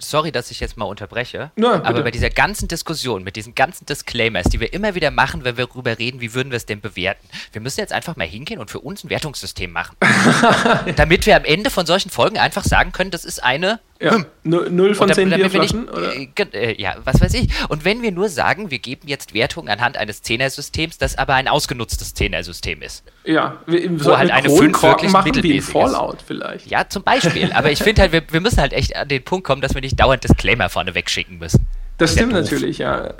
sorry, dass ich jetzt mal unterbreche, ja, aber bei dieser ganzen Diskussion, mit diesen ganzen Disclaimers, die wir immer wieder machen, wenn wir darüber reden, wie würden wir es denn bewerten, wir müssen jetzt einfach mal hingehen und für uns ein Wertungssystem machen. [laughs] damit wir am Ende von solchen Folgen einfach sagen können, das ist eine ja, hm. Null von zehn Bierflaschen? Oder? Äh, ja, was weiß ich. Und wenn wir nur sagen, wir geben jetzt Wertungen anhand eines Zehner-Systems, das aber ein ausgenutztes Zehner-System ist. Ja, wir, wo halt eine 5 wirklich machen wie Fallout vielleicht. Ja, zum Beispiel. aber ich finde halt, wir, wir müssen halt echt an den Punkt kommen, dass wir nicht dauernd Disclaimer vorne wegschicken müssen. Das stimmt natürlich, ja.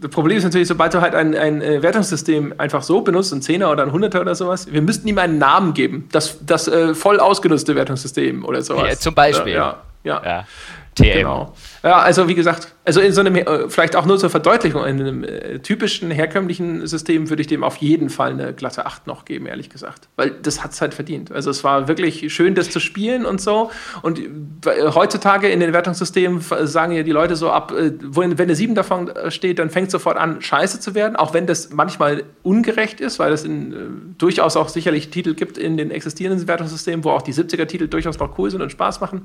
Das Problem ist natürlich, sobald du halt ein, ein äh, Wertungssystem einfach so benutzt, ein Zehner oder ein Hunderter oder sowas, wir müssten ihm einen Namen geben. Das, das äh, voll ausgenutzte Wertungssystem oder sowas. Ja, zum Beispiel. Ja, ja. ja. TM. Genau. Ja, also wie gesagt, also in so einem, äh, vielleicht auch nur zur Verdeutlichung, in einem äh, typischen herkömmlichen System würde ich dem auf jeden Fall eine glatte 8 noch geben, ehrlich gesagt. Weil das hat es halt verdient. Also es war wirklich schön, das zu spielen und so. Und äh, heutzutage in den Wertungssystemen sagen ja die Leute so ab, wenn eine 7 davon steht, dann fängt es sofort an, scheiße zu werden, auch wenn das manchmal ungerecht ist, weil es in, durchaus auch sicherlich Titel gibt in den existierenden Wertungssystemen, wo auch die 70er-Titel durchaus noch cool sind und Spaß machen.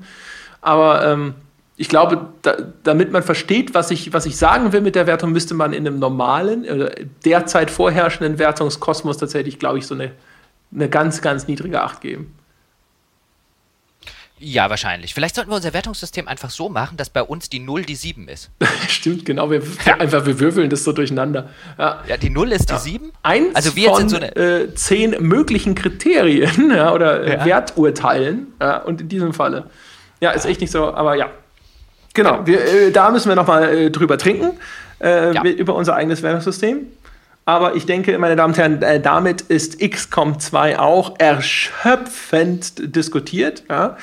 Aber ähm, ich glaube, da, damit man versteht, was ich, was ich sagen will mit der Wertung, müsste man in einem normalen, derzeit vorherrschenden Wertungskosmos tatsächlich, glaube ich, so eine, eine ganz, ganz niedrige Acht geben. Ja, wahrscheinlich. Vielleicht sollten wir unser Wertungssystem einfach so machen, dass bei uns die 0 die 7 ist. [laughs] Stimmt, genau. Wir, [laughs] einfach, wir würfeln das so durcheinander. Ja, ja die 0 ist die ja. 7. Eins also wir von so eine äh, zehn möglichen Kriterien [laughs] ja, oder ja. Werturteilen. und in diesem Falle. Ja, ist echt nicht so, aber ja. Genau, wir, äh, da müssen wir nochmal äh, drüber trinken, äh, ja. über unser eigenes Wertungssystem. Aber ich denke, meine Damen und Herren, äh, damit ist XCOM 2 auch erschöpfend diskutiert. Ja?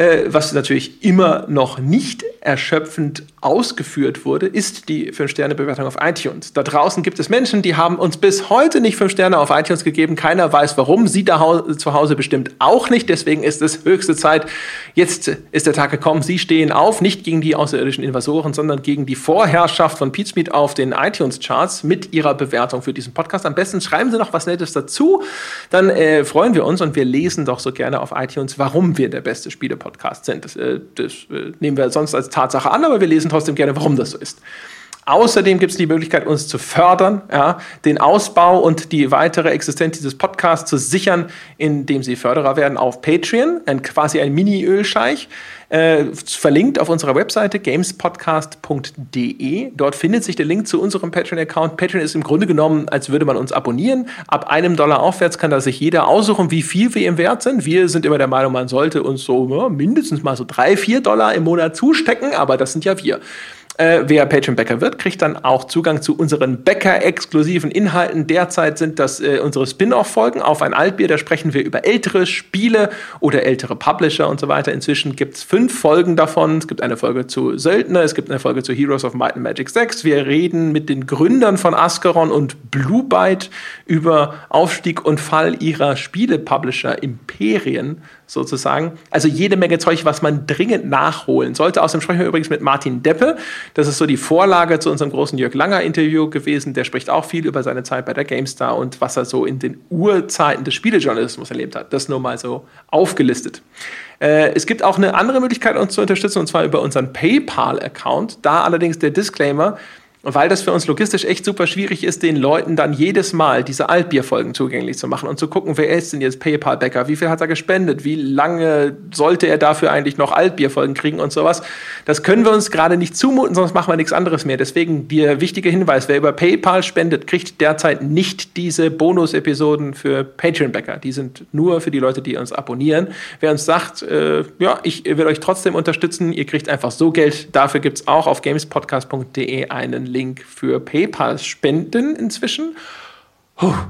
Äh, was natürlich immer noch nicht erschöpfend ausgeführt wurde, ist die 5-Sterne-Bewertung auf iTunes. Da draußen gibt es Menschen, die haben uns bis heute nicht 5 Sterne auf iTunes gegeben. Keiner weiß warum. Sie da zu Hause bestimmt auch nicht. Deswegen ist es höchste Zeit. Jetzt ist der Tag gekommen. Sie stehen auf, nicht gegen die außerirdischen Invasoren, sondern gegen die Vorherrschaft von Smith auf den iTunes-Charts mit ihrer Bewertung für diesen Podcast. Am besten schreiben Sie noch was Nettes dazu. Dann äh, freuen wir uns und wir lesen doch so gerne auf iTunes, warum wir der beste Spiele-Podcast sind. Das, äh, das äh, nehmen wir sonst als Tatsache an, aber wir lesen trotzdem gerne, warum das so ist. Außerdem gibt es die Möglichkeit, uns zu fördern, ja, den Ausbau und die weitere Existenz dieses Podcasts zu sichern, indem Sie Förderer werden auf Patreon, ein, quasi ein Mini-Ölscheich. Äh, verlinkt auf unserer Webseite gamespodcast.de. Dort findet sich der Link zu unserem Patreon-Account. Patreon ist im Grunde genommen, als würde man uns abonnieren. Ab einem Dollar aufwärts kann da sich jeder aussuchen, wie viel wir ihm wert sind. Wir sind immer der Meinung, man sollte uns so ja, mindestens mal so drei, vier Dollar im Monat zustecken, aber das sind ja wir. Äh, wer Patreon-Bäcker wird, kriegt dann auch Zugang zu unseren Bäcker-exklusiven Inhalten. Derzeit sind das äh, unsere Spin-off-Folgen auf ein Altbier. Da sprechen wir über ältere Spiele oder ältere Publisher und so weiter. Inzwischen gibt es fünf Folgen davon. Es gibt eine Folge zu Söldner, es gibt eine Folge zu Heroes of Might and Magic 6. Wir reden mit den Gründern von Ascaron und Blue Byte über Aufstieg und Fall ihrer Spiele-Publisher-Imperien sozusagen. Also jede Menge Zeug, was man dringend nachholen sollte. Außerdem sprechen wir übrigens mit Martin Deppe. Das ist so die Vorlage zu unserem großen Jörg Langer Interview gewesen. Der spricht auch viel über seine Zeit bei der GameStar und was er so in den Urzeiten des Spielejournalismus erlebt hat. Das nur mal so aufgelistet. Äh, es gibt auch eine andere Möglichkeit, uns zu unterstützen, und zwar über unseren PayPal-Account. Da allerdings der Disclaimer, weil das für uns logistisch echt super schwierig ist, den Leuten dann jedes Mal diese Altbierfolgen zugänglich zu machen und zu gucken, wer ist denn jetzt PayPal-Bäcker, wie viel hat er gespendet, wie lange sollte er dafür eigentlich noch Altbierfolgen kriegen und sowas. Das können wir uns gerade nicht zumuten, sonst machen wir nichts anderes mehr. Deswegen der wichtige Hinweis, wer über PayPal spendet, kriegt derzeit nicht diese Bonus-Episoden für Patreon-Bäcker. Die sind nur für die Leute, die uns abonnieren. Wer uns sagt, äh, ja, ich will euch trotzdem unterstützen, ihr kriegt einfach so Geld. Dafür gibt es auch auf gamespodcast.de einen Link für PayPal-Spenden inzwischen.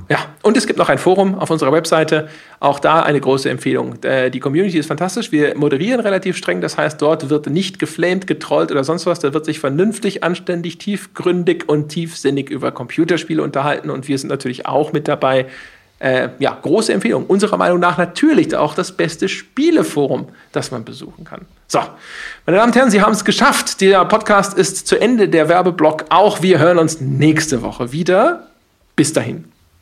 ja, und es gibt noch ein Forum auf unserer Webseite. Auch da eine große Empfehlung. Äh, die Community ist fantastisch. Wir moderieren relativ streng. Das heißt, dort wird nicht geflamed, getrollt oder sonst was. Da wird sich vernünftig, anständig, tiefgründig und tiefsinnig über Computerspiele unterhalten. Und wir sind natürlich auch mit dabei, äh, ja, große Empfehlung. Unserer Meinung nach natürlich auch das beste Spieleforum, das man besuchen kann. So, meine Damen und Herren, Sie haben es geschafft. Der Podcast ist zu Ende, der Werbeblock auch. Wir hören uns nächste Woche wieder. Bis dahin.